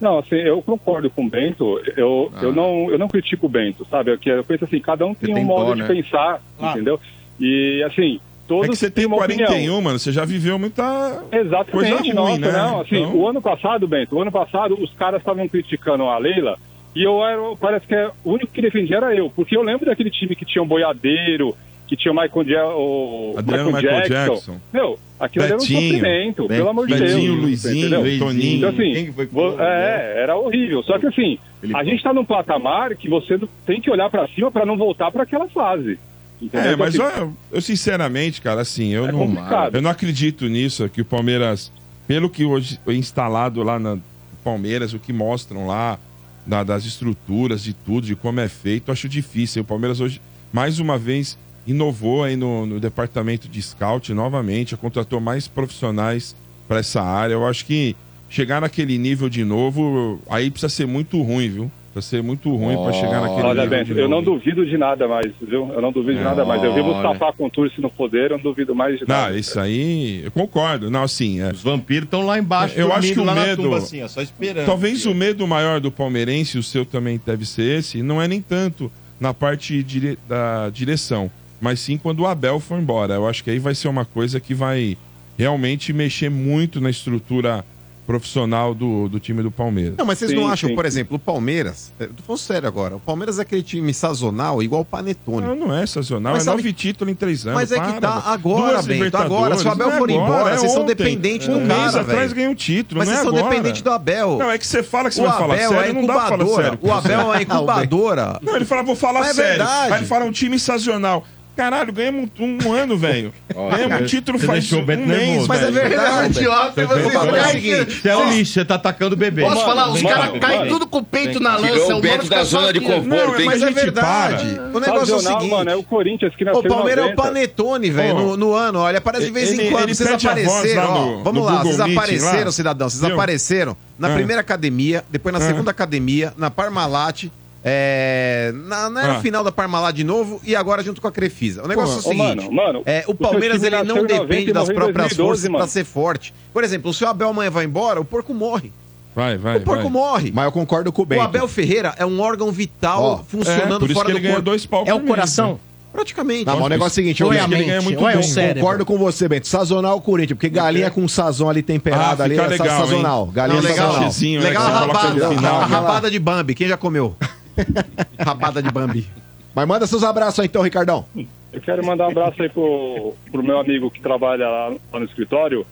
Não, assim, eu concordo com o Bento. Eu, Ah. eu, não, eu não critico o Bento, sabe? Eu, que- eu penso assim, cada um tem, tem um modo dó, de né? pensar, Claro. entendeu? E assim, todos É que você tem têm uma 41, opinião. mano. Você já viveu muita Exatamente, coisa ruim, nossa, né? não. Assim, Então- o ano passado, Bento, o ano passado os caras estavam criticando a Leila e eu era, parece que é, o único que defendia era eu, porque eu lembro daquele time que tinha um boiadeiro, que tinha o Michael, ja o Adriano Michael Jackson. Meu, aquilo era um Betinho. sofrimento, pelo amor de Betinho, Deus. Luizinho, entendeu? Toninho. Então, assim, foi é, era horrível. Só que assim, a gente tá num patamar que você tem que olhar pra cima pra não voltar pra aquela fase. Entendeu? É, Então, mas assim, eu, sinceramente, cara, assim, eu É não, complicado. eu não acredito nisso, que o Palmeiras, pelo que hoje é instalado lá na Palmeiras, o que mostram lá, da- das estruturas, de tudo, de como é feito, acho difícil. O Palmeiras hoje, mais uma vez, inovou aí no, no departamento de scout novamente, contratou mais profissionais para essa área. Eu acho que chegar naquele nível de novo, aí precisa ser muito ruim, viu? Precisa ser muito ruim para chegar naquele Olha, nível. Bento, eu não duvido de nada mais, viu? Eu não duvido de nada mais. Eu vi o Mustafa com o Tour se não poder, eu não duvido mais de nada. Não, isso aí, eu concordo. Não, assim, é, Os vampiros estão lá embaixo, Eu acho que o dormindo lá na medo- tumba, assim, ó, só esperando. Talvez o medo maior do palmeirense, o seu também deve ser esse, não é nem tanto na parte dire- da direção, mas sim quando o Abel for embora. Eu acho que aí vai ser uma coisa que vai realmente mexer muito na estrutura profissional do, do time do Palmeiras. Não, mas vocês Sim, não acham, sim. por exemplo, o Palmeiras. Eu tô falando sério agora. O Palmeiras é aquele time sazonal, igual o Panetone. Não, não é sazonal, Mas é sabe- nove títulos em três anos. Mas é que tá agora, Duas Bento. Agora, se o Abel é for agora, embora, é vocês são ontem. dependentes Um do mês cara, atrás velho. ganhou o título, Mas não é vocês são agora. dependentes do Abel. Não, é que você fala que você o vai falar Abel sério, é não dá pra falar sério. O Abel é incubadora. Não, ele fala, vou falar é sério. verdade. Aí ele fala um time sazonal. Caralho, ganhamos um, um ano, velho. Ganhamos um título Você faz deixou o um Bento mês, nervoso, Mas é velho. verdade. Idiota, Vou você falar o seguinte. Você é um lixo, você tá atacando o bebê. Posso falar? Os caras caem tudo com o peito na Tirou lança. o o mano da zona de ó. conforto, Não, hein? Mas a é gente verdade. O negócio é o seguinte. é o Corinthians que nasceu O Palmeiras é o em 90. Panetone, velho, Ó. no, no ano. Olha, aparece de vez em quando. Vocês apareceram, ó. Vamos lá, vocês apareceram, cidadão. Vocês apareceram na Ah. primeira academia, depois na Ah. segunda academia, na Parmalat. É, na, na era Ah. final da Parmalat de novo e agora junto com a Crefisa. O negócio é o Ô, seguinte: mano, mano, é, o o Palmeiras ele não nasceu em 90 depende das próprias 2012, forças pra mano. ser forte. Por exemplo, se o Abel amanhã vai embora, o porco morre. Vai, vai, O porco vai. morre. Mas eu concordo com o O Bento. Abel Ferreira é um órgão vital É, funcionando por isso fora que ele do corpo. dois pau É o mês, coração? né? Praticamente. Não, mas o negócio é o seguinte, eu é mente, muito ou é o bem. Concordo com você, Bento. Sazonal Corinthians, porque galinha com sazon ali temperada Ah, ali é legal, sazonal. hein? Galinha Não, legal. sazonal. Né, Legal que a rabada. final. A rabada de Bambi. Quem já comeu? rabada de Bambi. Mas manda seus abraços aí então, Ricardão. Eu quero mandar um abraço aí pro, pro meu amigo que trabalha lá, no escritório,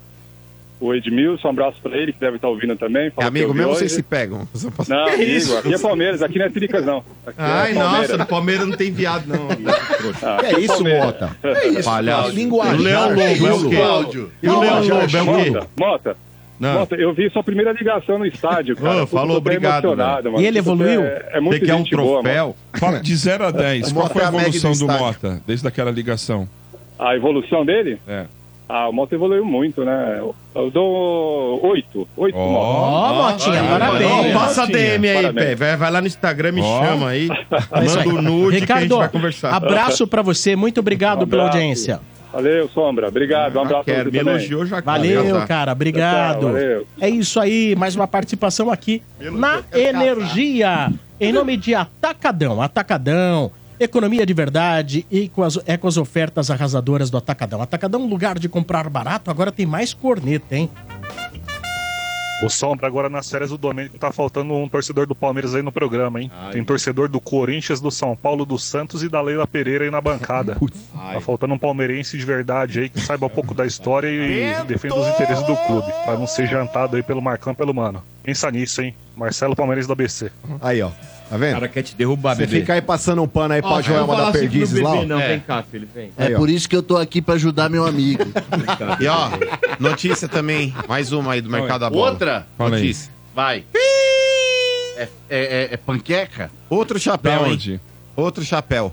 o Edmilson, um abraço pra ele, que deve estar ouvindo também. É amigo hoje. vocês se pegam. Não, amigo, aqui é Palmeiras, aqui não é Tricas, não. Aqui Ai, é nossa, Palmeiras. no Palmeiras não tem viado, não. Ah, Que aqui é isso, Palmeiras. Mota? É isso, Palhaço. Linguagem. O Leão Lobo é o quê? E o Leão Lobo é o quê? Mota, Mota, Não. Mota, eu vi sua primeira ligação no estádio, cara. Ô, falou, obrigado. E ele evoluiu? É, é muito quer um boa, troféu? Fala de 0 a 10. O Qual foi a é a do evolução do estádio. Mota desde aquela ligação? A evolução dele? É. Ah, o Mota evoluiu muito, né? Eu dou oito. Oito Mota. Ó, Motinha, Ó, parabéns. Passa a DM aí, pé. Vai, vai lá no Instagram, me Ó. chama aí. Manda o nude que a gente Ricardo, vai conversar. abraço pra você. Muito obrigado Um pela audiência. Valeu, Sombra. Obrigado. Um abraço pra Quero, me também. elogiou já. Valeu, cara. cara. Obrigado. Valeu. É isso aí. Mais uma participação aqui na Energia. Em nome de Atacadão. Atacadão. Economia de verdade e com as, é com as ofertas arrasadoras do Atacadão. Atacadão, lugar de comprar barato, agora tem mais corneta, hein? O Sombra, agora nas férias do Domênico, tá faltando um torcedor do Palmeiras aí no programa, hein? Tem torcedor do Corinthians, do São Paulo, do Santos e da Leila Pereira aí na bancada. Tá faltando um palmeirense de verdade aí que saiba um pouco da história e defenda os interesses do clube, pra não ser jantado aí pelo Marcão e pelo Mano. Pensa nisso, hein? Marcelo Palmeirense do ABC. Aí, ó. Tá vendo? O cara quer te derrubar, Você bebê. fica aí passando um pano aí pra Joelma da assim Perdizes lá, ó. Não, É. vem cá, filho, vem. É Aí, por isso que eu tô aqui pra ajudar meu amigo. E ó, notícia também, mais uma aí do mercado da bola. Outra? Fala aí. Notícia. Vai. É, é, é- é panqueca? Outro chapéu, Da hein? onde? Outro chapéu.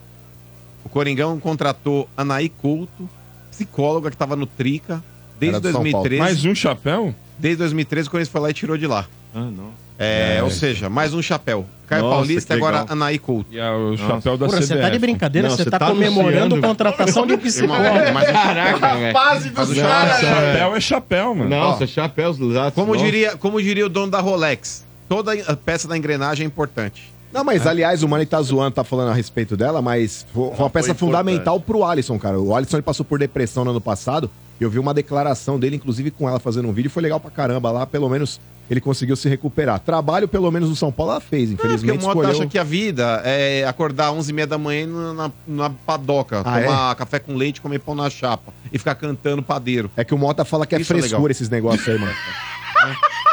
O Coringão contratou Anaí Couto, psicóloga que tava no Trica desde Era do São Paulo. 2013. Mais um chapéu? Desde 2013 o Corinthians foi lá e tirou de lá. Ah, não. É, É. ou seja, mais um chapéu. Caio Nossa, Paulista e agora legal. Anaí Couto. E é o chapéu da Porra, você tá de brincadeira? Não, você você tá, tá comemorando anunciando- contratação de psicólogo. Irmão, mas- Caraca, velho. Base Mas o dos chapéu- caras. Chapéu é chapéu, mano. Nossa, Ó, chapéus lados. Como nossa. diria, como diria o dono da Rolex, toda a peça da engrenagem é importante. Não, mas aliás, o Mano tá zoando, tá falando a respeito dela, mas foi foi uma peça fundamental pro Alisson, cara. O Alisson ele passou por depressão no ano passado. Eu vi uma declaração dele, inclusive com ela fazendo um vídeo, foi legal pra caramba lá, pelo menos ele conseguiu se recuperar. Trabalho, pelo menos no São Paulo, ela fez, É, porque infelizmente o Mota escolheu... acha que a vida é acordar às 11h30 da manhã na, na, padoca, Ah, tomar café com leite, comer pão na chapa e ficar cantando padeiro. É que o Mota fala que é Isso é frescura legal. esses negócios aí, mano.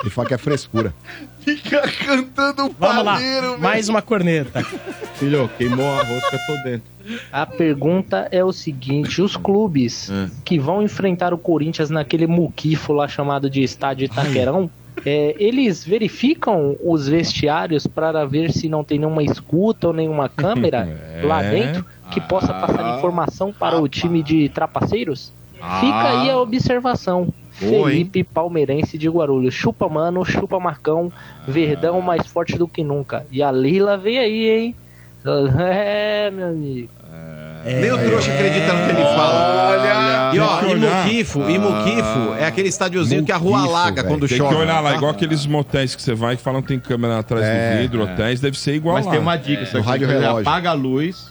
Ele fala que é frescura. Fica cantando Vamos lá, mais uma corneta. Filho, queimou a rosca, tô dentro. A pergunta é o seguinte: os clubes que vão enfrentar o Corinthians naquele muquifo lá chamado de Estádio Itaquerão, é, eles verificam os vestiários para ver se não tem nenhuma escuta ou nenhuma câmera lá dentro que possa passar informação para o time de trapaceiros? Fica aí a observação. Boa, Felipe Palmeirense de Guarulhos. Chupa, mano, chupa Marcão. Verdão mais forte do que nunca. E a Lila veio aí, hein? É, meu amigo. Nem o trouxa acredita no que ele fala. E ó, Tem que. Imuquifo, Imuquifo é aquele estádiozinho que a rua alaga quando tem chove. que olhar lá, igual aqueles motéis que você vai que falam que tem câmera atrás É, do vidro, é. hotéis, deve ser igual Mas lá. tem uma dica, É. isso aqui, você apaga a luz,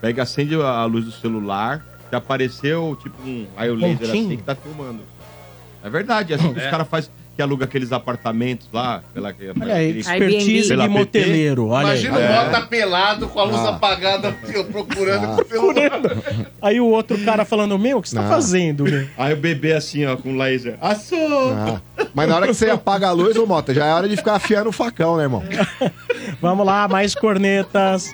pega, acende a luz do celular, se apareceu tipo um raio laser Pontinho. assim que tá filmando. É verdade, assim que os É. caras fazem que aluga aqueles apartamentos lá, pela Olha aí, expertise de moteleiro. Olha aí. Imagina o Mota pelado com a luz Ah. apagada eu procurando Ah. com o celular. Aí o outro cara falando, meu, o que você tá Ah. fazendo, meu? Aí o bebê assim, ó, com laser. Assou! Ah, Mas na hora que você apaga a luz, ô Mota, já é hora de ficar afiando o facão, né, irmão? Vamos lá, mais cornetas.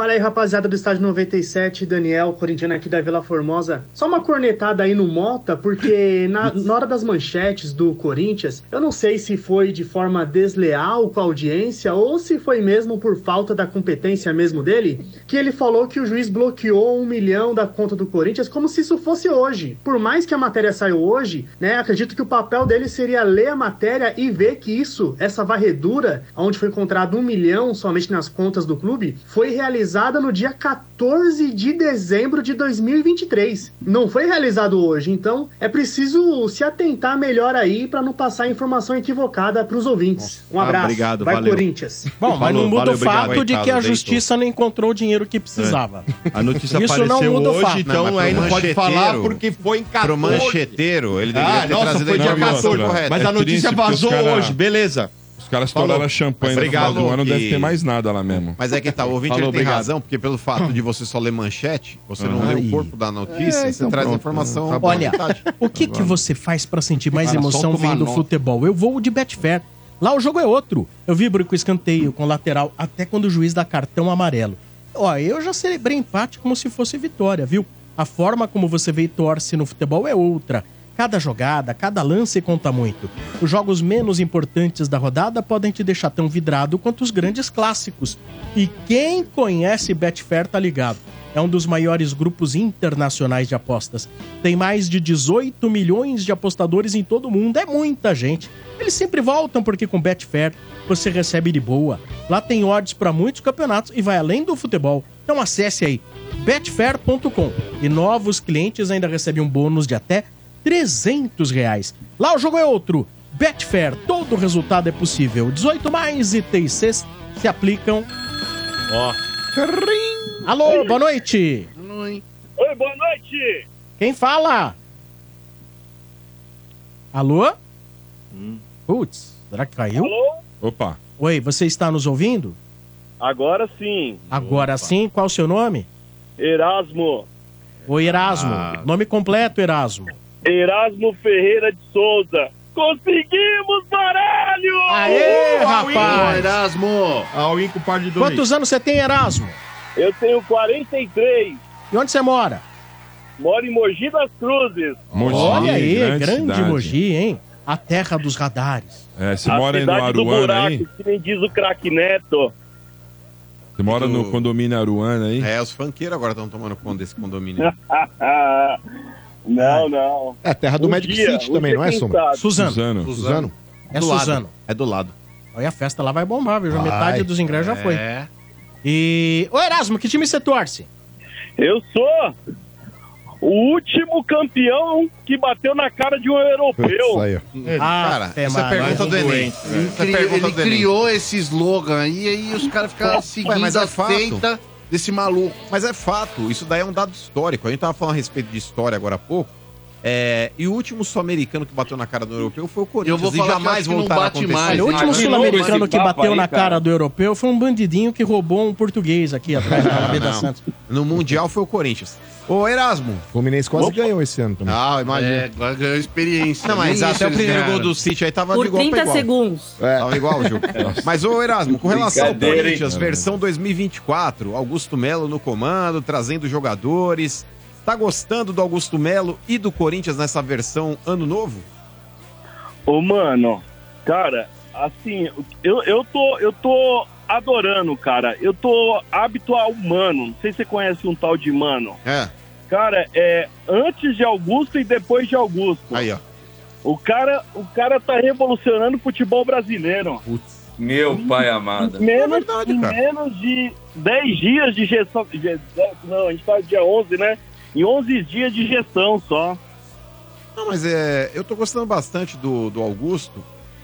Fala aí, rapaziada do estádio 97, Daniel, corintiano aqui da Vila Formosa. Só uma cornetada aí no Mota, porque na, na hora das manchetes do Corinthians, eu não sei se foi de forma desleal com a audiência ou se foi mesmo por falta da competência mesmo dele, que ele falou que o juiz bloqueou um milhão da conta do Corinthians como se isso fosse hoje. Por mais que a matéria saiu hoje, né, acredito que o papel dele seria ler a matéria e ver que isso, essa varredura, onde foi encontrado um milhão somente nas contas do clube, foi realizada no dia 14 de dezembro de 2023. Não foi realizado hoje, então é preciso se atentar melhor aí para não passar informação equivocada para os ouvintes. Um Ah, abraço. obrigado, Vai valeu. Corinthians. Bom, mas não muda valeu, o fato obrigado. de que a justiça não encontrou o dinheiro que precisava. A notícia Isso apareceu não muda o hoje, fato. então Não, aí não pode falar porque foi em 14. Pro mancheteiro, ele deveria ah, ter nossa, trazido foi dia informação 14. correta. Mas É a notícia vazou cara- hoje, beleza. Os caras Falou. estouraram champanhe no final do ano, que- deve ter mais nada lá mesmo. Mas é que tá, o ouvinte Falou, ele tem obrigado. razão, porque pelo fato de você só ler manchete, você não lê o corpo da notícia, É, você então traz a pronto. informação. Tá bom. Olha, o que que você faz pra sentir mais Cara, emoção solta uma vendo nota. futebol? Eu vou de Betfair. Lá o jogo é outro. Eu vibro com escanteio, com lateral, até quando o juiz dá cartão amarelo. Ó, eu já celebrei empate como se fosse vitória, viu? A forma como você vê e torce no futebol é outra. Cada jogada, cada lance conta muito. Os jogos menos importantes da rodada podem te deixar tão vidrado quanto os grandes clássicos. E quem conhece Betfair tá ligado. É um dos maiores grupos internacionais de apostas. Tem mais de 18 milhões de apostadores em todo o mundo. É muita gente. Eles sempre voltam porque com Betfair você recebe de boa. Lá tem odds para muitos campeonatos e vai além do futebol. Então acesse aí betfair.com e novos clientes ainda recebem um bônus de até 300 reais. Lá o jogo é outro. Betfair, todo resultado é possível. 18 mais ITCs se aplicam. Ó. Alô, boa noite. Oi, boa noite. Quem fala? Alô? Putz, será que caiu? Opa. Oi, você está nos ouvindo? Agora sim. Agora sim, qual o seu nome? Erasmo. Oi, Erasmo. Ah. Nome completo, Erasmo. Erasmo Ferreira de Souza. Conseguimos, baralho! Aê, Uh, rapaz! Erasmo! All-in com par de Quantos anos você tem, Erasmo? Eu tenho 43. E onde você mora? Moro em Mogi das Cruzes. Olha aí, grande, cidade. Mogi, hein? A terra dos radares. É, você A mora no do Aruana buraco, aí? que nem diz o craque Neto. Você mora no condomínio Aruana aí? É, os funkeiros agora estão tomando conta desse condomínio. não, não. É terra do Um Magic dia, City um também, dia, não é, quem Sombra? sabe? Suzano. Suzano. Suzano? É Do lado. Suzano. É do lado. Aí a festa lá vai bombar, viu? Já Vai. metade dos ingressos já foi. É. E. Ô, Erasmo, que time você torce? Eu sou o último campeão que bateu na cara de um europeu. Isso aí, ó. Ah, Cara, essa é a pergunta do Enem. Ele, é a cri- pergunta ele criou esse slogan aí, e aí os caras ficaram seguindo mas é a fato. seita desse maluco. Mas é fato, isso daí é um dado histórico. A gente tava falando a respeito de história agora há pouco. É, e o último sul-americano que bateu na cara do europeu foi o Corinthians. Eu vou e falar que jamais acho que não bate acontecer. mais, o último sul-americano que bateu papo na aí, cara. cara do europeu foi um bandidinho que roubou um português aqui atrás da Alameda. Santos. No Mundial foi o Corinthians. Ô, Erasmo. O Fluminense quase ganhou esse ano também. Ah, imagina. É, ganhou experiência. Não, mas até o primeiro ganharam. gol do City aí tava Por igual 30 pra igual. segundos. Tava igual o jogo. Mas, ô Erasmo, com relação ao? Corinthians, versão 2024, Augusto Melo no comando, trazendo jogadores. Tá gostando do Augusto Melo e do Corinthians nessa versão ano novo? Ô, mano, cara, assim, eu, eu, tô, eu tô adorando, cara. Eu tô hábito ao mano. Não sei se você conhece um tal de mano. É. Cara, é antes de Augusto e depois de Augusto. Aí, ó. O cara, o cara tá revolucionando o futebol brasileiro. Meu pai amado. Menos, verdade, em cara. menos de 10 dias de gestão. de- Não, a gente tá dia 11, né? Em 11 dias de gestão só. Não, mas é, eu tô gostando bastante do, do Augusto.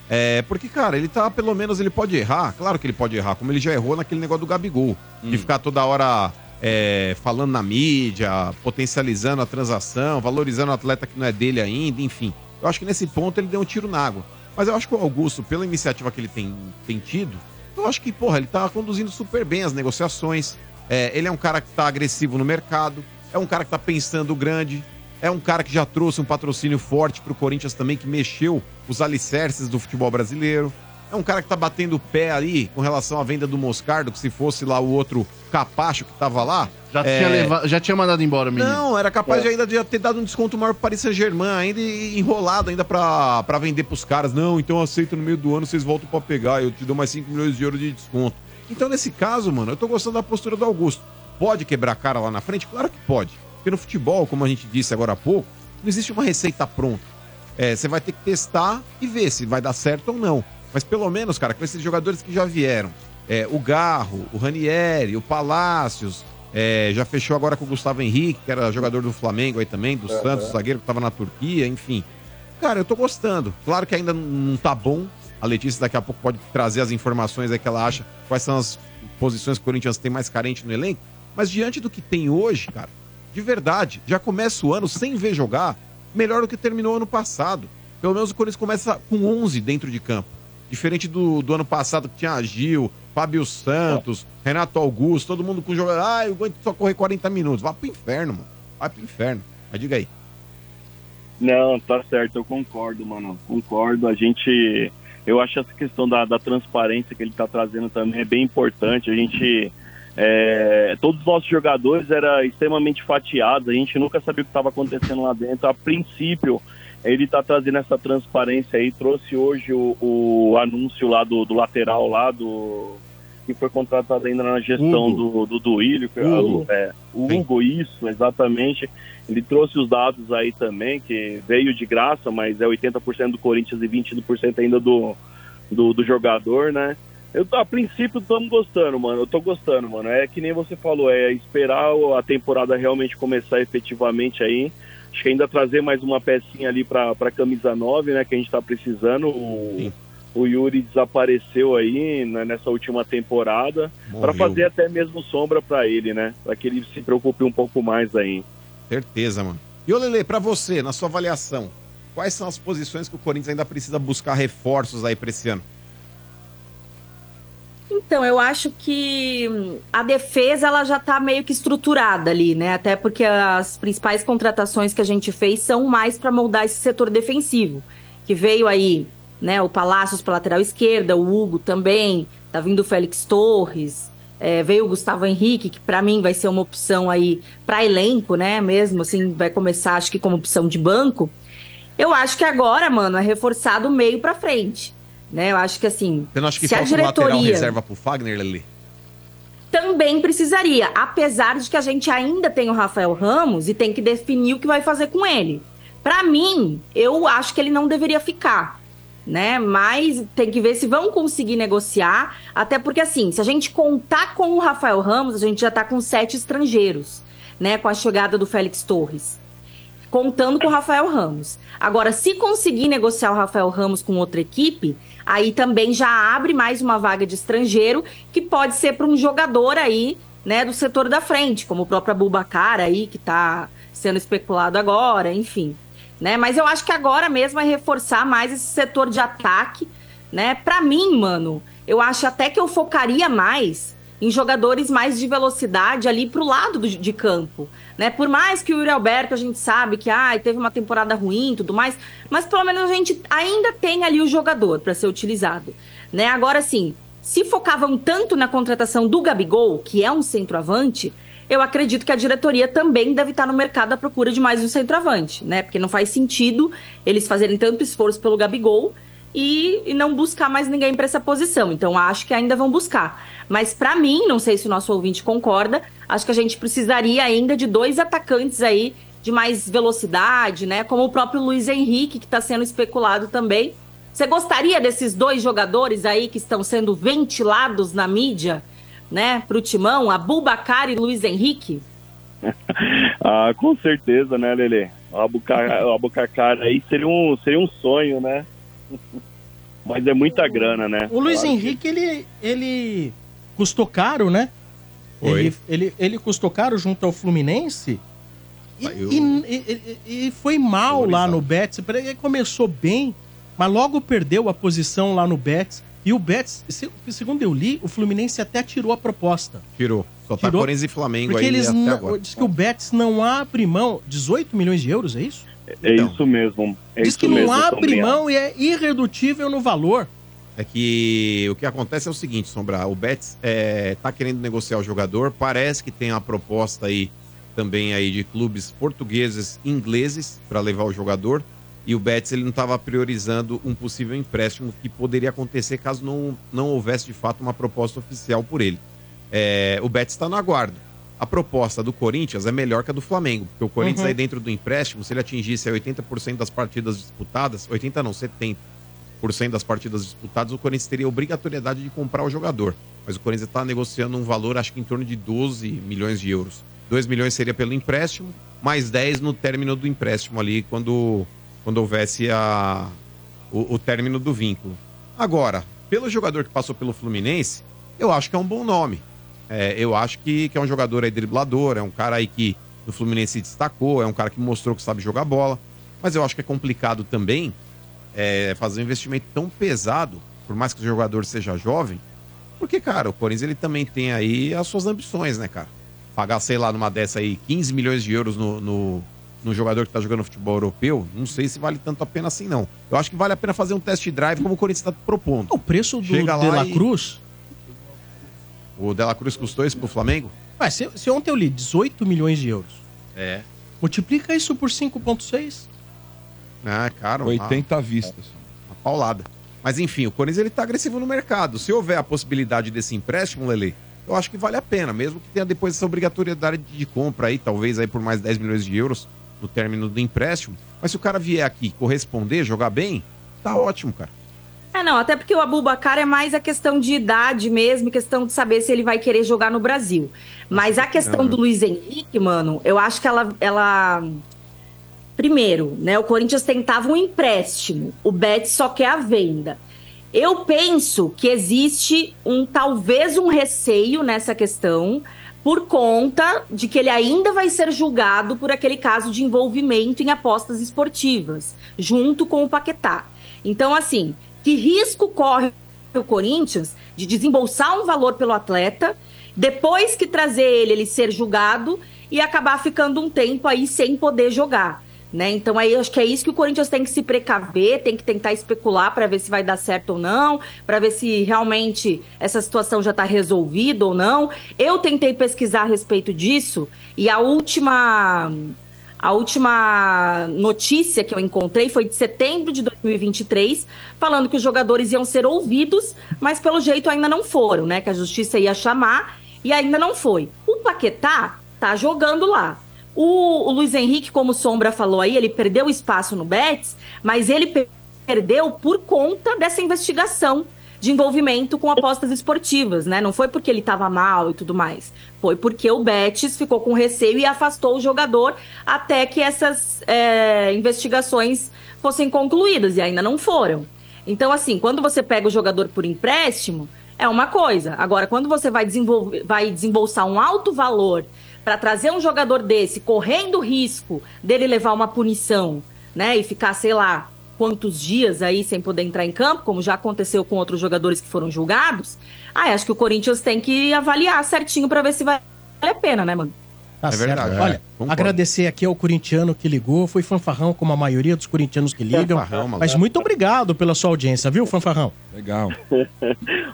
É, porque, cara, ele tá, pelo menos, ele pode errar. Claro que ele pode errar, como ele já errou naquele negócio do Gabigol. De ficar toda hora é, falando na mídia, potencializando a transação, valorizando o atleta que não é dele ainda, enfim. Eu acho que nesse ponto ele deu um tiro na água. Mas eu acho que o Augusto, pela iniciativa que ele tem, tem tido, eu acho que, porra, ele tá conduzindo super bem as negociações. É, ele é um cara que tá agressivo no mercado, é um cara que tá pensando grande, é um cara que já trouxe um patrocínio forte pro Corinthians também, que mexeu os alicerces do futebol brasileiro. É um cara que tá batendo o pé ali com relação à venda do Moscardo, que se fosse lá o outro capacho que tava lá. Já, é, tinha leva- já tinha mandado embora o menino. Não, era capaz É. de ainda de ter dado um desconto maior pro Paris Saint-Germain, ainda enrolado ainda pra vender pros caras. Não, então aceita no meio do ano, vocês voltam pra pegar, eu te dou mais 5 milhões de euros de desconto. Então, nesse caso, mano, eu tô gostando da postura do Augusto. Pode quebrar a cara lá na frente? Claro que pode. Porque no futebol, como a gente disse agora há pouco, não existe uma receita pronta. É, você vai ter que testar e ver se vai dar certo ou não. Mas pelo menos, cara, com esses jogadores que já vieram, é, o Garro, o Ranieri, o Palácios, é, já fechou agora com o Gustavo Henrique, que era jogador do Flamengo aí também, do. Santos, zagueiro que tava na Turquia, enfim. Cara, eu tô gostando. Claro que ainda não tá bom. A Letícia daqui a pouco pode trazer as informações aí que ela acha, quais são as posições que o Corinthians tem mais carente no elenco. Mas diante do que tem hoje, cara, de verdade, já começa o ano sem ver jogar melhor do que terminou ano passado. Pelo menos o Corinthians começa com 11 dentro de campo. Diferente do, do ano passado que tinha Gil, Fábio Santos, Renato Augusto, todo mundo com jogador. Ah, eu aguento só correr 40 minutos. Vai pro inferno, mano. Vai pro inferno. Mas diga aí. Não, tá certo, eu concordo, mano. Concordo. A gente. Eu acho essa questão da, da transparência que ele tá trazendo também é bem importante. A gente. É, todos os nossos jogadores eram extremamente fatiados, a gente nunca sabia o que estava acontecendo lá dentro. A princípio, ele tá trazendo essa transparência aí. Trouxe hoje o, o anúncio lá do, do lateral lá do. Que foi contratado ainda na gestão Hugo. do, do Duílio, é Hugo. o- é, Hugo, isso, exatamente. Ele trouxe os dados aí também, que veio de graça, mas é 80% do Corinthians e 20% ainda do, do, do jogador, né? Eu, a princípio, estamos gostando, mano. Eu tô gostando, mano. É que nem você falou, é esperar a temporada realmente começar efetivamente aí. Acho que ainda trazer mais uma pecinha ali pra, pra camisa 9, né? Que a gente tá precisando. O, o Yuri desapareceu aí né, nessa última temporada. Morreu. fazer até mesmo sombra pra ele, né? Pra que ele se preocupe um pouco mais aí. Certeza, mano. E ô Lele, pra você, na sua avaliação, quais são as posições que o Corinthians ainda precisa buscar reforços aí pra esse ano? Então, eu acho que hum, a defesa ela já tá meio que estruturada ali, né? Até porque as principais contratações que a gente fez são mais para moldar esse setor defensivo, que veio aí, né, o Palácios para lateral esquerda, o Hugo também, tá vindo o Félix Torres, é, veio o Gustavo Henrique, que para mim vai ser uma opção aí para elenco, né? Mesmo assim, vai começar acho que como opção de banco. Eu acho que agora, mano, é reforçar do meio para frente. Né? Eu acho que assim. Você não acha que se a falta um lateral diretoria reserva pro Fagner, Lelê? também precisaria, apesar de que a gente ainda tem o Rafael Ramos e tem que definir o que vai fazer com ele. Pra mim, eu acho que ele não deveria ficar, né? Mas tem que ver se vão conseguir negociar, até porque assim, se a gente contar com o Rafael Ramos, a gente já tá com sete estrangeiros, né? Com a chegada do Félix Torres contando com o Rafael Ramos. Agora, se conseguir negociar o Rafael Ramos com outra equipe, aí também já abre mais uma vaga de estrangeiro, que pode ser para um jogador aí, né, do setor da frente, como o próprio Abubacar aí, que está sendo especulado agora, enfim. Né? Mas eu acho que agora mesmo é reforçar mais esse setor de ataque, né? Para mim, mano, eu acho até que eu focaria mais em jogadores mais de velocidade ali pro lado do- de campo, né? Por mais que o Yuri Alberto a gente sabe que ai, teve uma temporada ruim tudo mais, mas pelo menos a gente ainda tem ali o jogador para ser utilizado, né? Agora sim, se focavam tanto na contratação do Gabigol, que é um centroavante, eu acredito que a diretoria também deve estar no mercado à procura de mais um centroavante, né? Porque não faz sentido eles fazerem tanto esforço pelo Gabigol e, e não buscar mais ninguém para essa posição. Então acho que ainda vão buscar. Mas para mim, não sei se o nosso ouvinte concorda, acho que a gente precisaria ainda de dois atacantes aí de mais velocidade, né? Como o próprio Luiz Henrique, que está sendo especulado também. Você gostaria desses dois jogadores aí que estão sendo ventilados na mídia, né, pro Timão, Abubacar e Luiz Henrique? Ah, com certeza, né, Lele? O o Abubacar aí seria um, seria um sonho, né? Mas é muita grana, né? O Luiz Claro que- Henrique, ele, ele custou caro, né? Foi. Ele, ele, ele custou caro junto ao Fluminense. E, e- e- e- e foi mal lá no Betis. Ele começou bem, mas logo perdeu a posição lá no Betis. E o Betis, se- segundo eu li, o Fluminense até tirou a proposta. Tirou. Só tá Corinthians e Flamengo Porque aí eles até não- agora. diz que o Betis não abre mão. 18 milhões de euros, é isso? É isso mesmo. É diz isso que não mesmo, abre Sombrinha. mão e é irredutível no valor. É que o que acontece é o seguinte, Sombra, o Betis é, tá querendo negociar o jogador, parece que tem uma proposta aí também aí de clubes portugueses e ingleses para levar o jogador, e o Betis ele não estava priorizando um possível empréstimo que poderia acontecer caso não, não houvesse de fato uma proposta oficial por ele. É, o Betis está no aguardo. A proposta do Corinthians é melhor que a do Flamengo, porque o Corinthians Uhum. aí dentro do empréstimo, se ele atingisse aí 80% das partidas disputadas, 80 não, 70 das partidas disputadas, o Corinthians teria obrigatoriedade de comprar o jogador. Mas o Corinthians está negociando um valor, acho que em torno de 12 milhões de euros. 2 milhões seria pelo empréstimo, mais 10 no término do empréstimo ali, quando, quando houvesse a, o, o término do vínculo. Agora, pelo jogador que passou pelo Fluminense, eu acho que é um bom nome. É, eu acho que, que é um jogador aí driblador, é um cara aí que no Fluminense se destacou, é um cara que mostrou que sabe jogar bola. Mas eu acho que é complicado também é, fazer um investimento tão pesado, por mais que o jogador seja jovem, porque, cara, o Corinthians ele também tem aí as suas ambições, né, cara? Pagar, sei lá, numa dessa aí, 15 milhões de euros no, no, no jogador que tá jogando futebol europeu, não sei se vale tanto a pena assim, não. Eu acho que vale a pena fazer um test drive como o Corinthians tá propondo. O preço do Chega De La Cruz. O Dela Cruz custou isso pro Flamengo? Ué, se, se ontem eu li 18 milhões de euros, É. multiplica isso por 5,6. Ah, caro. 80 vistas. Uma paulada. Mas enfim, o Corinthians ele tá agressivo no mercado. Se houver a possibilidade desse empréstimo, Lele, eu acho que vale a pena, mesmo que tenha depois essa obrigatoriedade de compra aí, talvez aí por mais 10 milhões de euros no término do empréstimo. Mas se o cara vier aqui corresponder, jogar bem, tá ótimo, cara. É, não, até porque o Abubacar é mais a questão de idade mesmo, questão de saber se ele vai querer jogar no Brasil. Mas a questão Não. do Luiz Henrique, mano, eu acho que ela. ela... Primeiro, né? O Corinthians tentava um empréstimo, o Betis só quer a venda. Eu penso que existe um talvez um receio nessa questão, por conta de que ele ainda vai ser julgado por aquele caso de envolvimento em apostas esportivas, junto com o Paquetá. Então, assim, que risco corre o Corinthians de desembolsar um valor pelo atleta, depois que trazer ele, ele ser julgado e acabar ficando um tempo aí sem poder jogar. Né? Então aí acho que é isso que o Corinthians tem que se precaver, tem que tentar especular para ver se vai dar certo ou não, para ver se realmente essa situação já está resolvida ou não. Eu tentei pesquisar a respeito disso e a última a última notícia que eu encontrei foi de setembro de 2023, falando que os jogadores iam ser ouvidos, mas pelo jeito ainda não foram, né? Que a justiça ia chamar e ainda não foi. O Paquetá tá jogando lá. O, o Luiz Henrique, como Sombra falou aí, ele perdeu espaço no Betis, mas ele pe- perdeu por conta dessa investigação de envolvimento com apostas esportivas, né? Não foi porque ele estava mal e tudo mais. Foi porque o Betis ficou com receio e afastou o jogador até que essas é, investigações fossem concluídas e ainda não foram. Então, assim, quando você pega o jogador por empréstimo, é uma coisa. Agora, quando você vai, desenvolver, vai desembolsar um alto valor para trazer um jogador desse, correndo risco dele levar uma punição, né, e ficar, sei lá, quantos dias aí sem poder entrar em campo, como já aconteceu com outros jogadores que foram julgados, ah, acho que o Corinthians tem que avaliar certinho para ver se vale a pena, né, mano? Tá É certo. verdade, Olha, é, agradecer aqui ao corintiano que ligou. Foi fanfarrão, como a maioria dos corintianos que ligam. Mas muito obrigado pela sua audiência, viu, fanfarrão? Legal.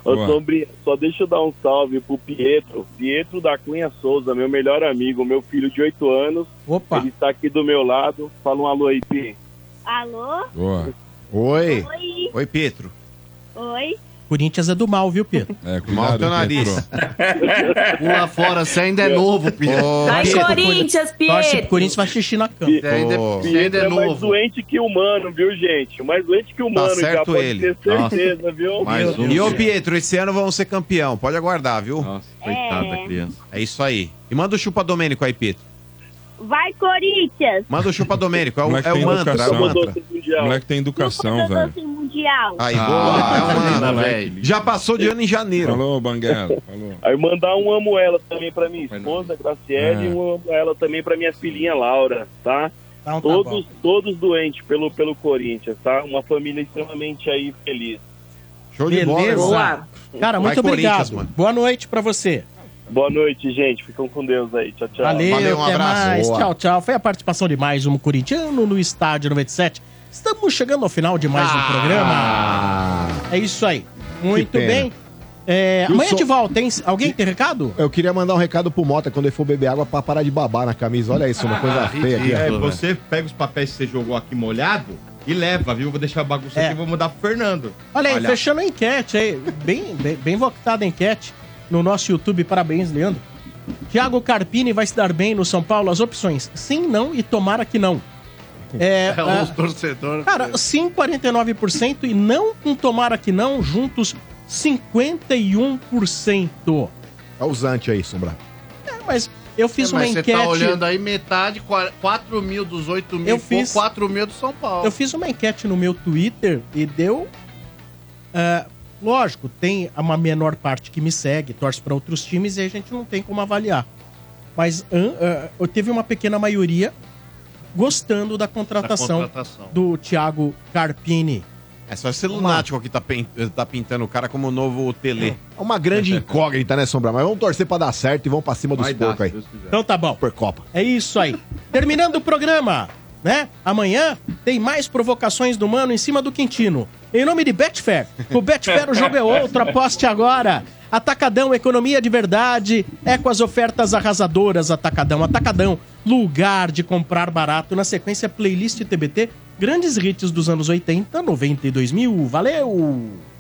Ô. Sombrinha, só deixa eu dar um salve pro Pietro. Pietro da Cunha Souza, meu melhor amigo, meu filho de 8 anos. Opa. Ele está aqui do meu lado. Fala um alô aí, Pi. Alô? Boa. Oi. Oi. Oi, Pietro. Oi. Corinthians é do mal, viu, Pedro? É, Mal teu nariz. Pula fora, você ainda é novo, Pedro. Vai, Corinthians, Torce pro Pietro! Corinthians vai xixi na cama. Você ainda, você ainda Pietro é é mais novo. doente que humano, viu, gente? Mais doente que humano, já certo pode ele. ter certeza, viu? Mais um. E ô, Pietro, esse ano vamos ser campeão. Pode aguardar, viu? Nossa, coitada da criança. É isso aí. E manda o chupa Domênico aí, Pietro. Vai, Corinthians. Manda o chupa Domênico. É o, Moleque é o tem mantra, é educação. o mantra. O moleque tem educação, velho. mundial. Aí, Ah, boa. É o mantra. velho. Já passou de ano em janeiro. Falou, Banguela. Falou. Aí mandar um amo ela também pra minha esposa, Graciele, É. e um amo ela também pra minha filhinha Laura, tá? Então, tá Todos, bom. todos doentes pelo, pelo Corinthians, tá? Uma família extremamente aí feliz. Show de bola, Beleza. Cara, Vai, muito Corinthians, obrigado. mano. Boa noite pra você. Boa noite, gente. Ficam com Deus aí. Tchau, tchau. Valeu, Valeu, um até abraço. mais. Boa. Tchau, tchau. Foi a participação de mais um corintiano no Estádio 97. Estamos chegando ao final de mais um Ah. programa. É isso aí. Muito bem. É, amanhã som- de volta, hein? Alguém tem recado? Eu queria mandar um recado pro Mota quando ele for beber água pra parar de babar na camisa. Olha isso, uma coisa feia aqui. É, você pega os papéis que você jogou aqui molhado e leva, viu? Vou deixar a bagunça É. aqui e vou mandar pro Fernando. Olha aí, fechando a enquete aí. Bem, bem, bem votada a enquete no nosso YouTube. Parabéns, Leandro. Thiago Carpini vai se dar bem no São Paulo? As opções: sim, não e tomara que não. É, É, os ah, torcedores. Cara, sim, 49% e não com tomara que não, juntos 51%. Olha o Zante aí, Sombra. É, mas eu fiz É, uma mas enquete. Você tá olhando aí metade, 4 mil dos 8 mil, Eu fiz- 4 mil do São Paulo. Eu fiz uma enquete no meu Twitter e deu. ah, lógico, tem uma menor parte que me segue, torce para outros times e a gente não tem como avaliar. Mas ah, eu teve uma pequena maioria gostando da contratação, Da contratação. do Thiago Carpini. É só esse lunático que tá, tá pintando o cara como o novo Tele. É uma grande incógnita, né, Sombra? Mas vamos torcer pra dar certo e vamos pra cima dos Vai porcos aí. Então tá bom. Supercopa. É isso aí. Terminando o programa, né? Amanhã tem mais provocações do Mano em cima do Quintino. Em nome de Betfair. O Betfair o jogo é outro, aposte agora. Atacadão, economia de verdade. É com as ofertas arrasadoras Atacadão. Atacadão, lugar de comprar barato. Na sequência, playlist TBT, grandes hits dos anos 80, 90 e 2000. Valeu!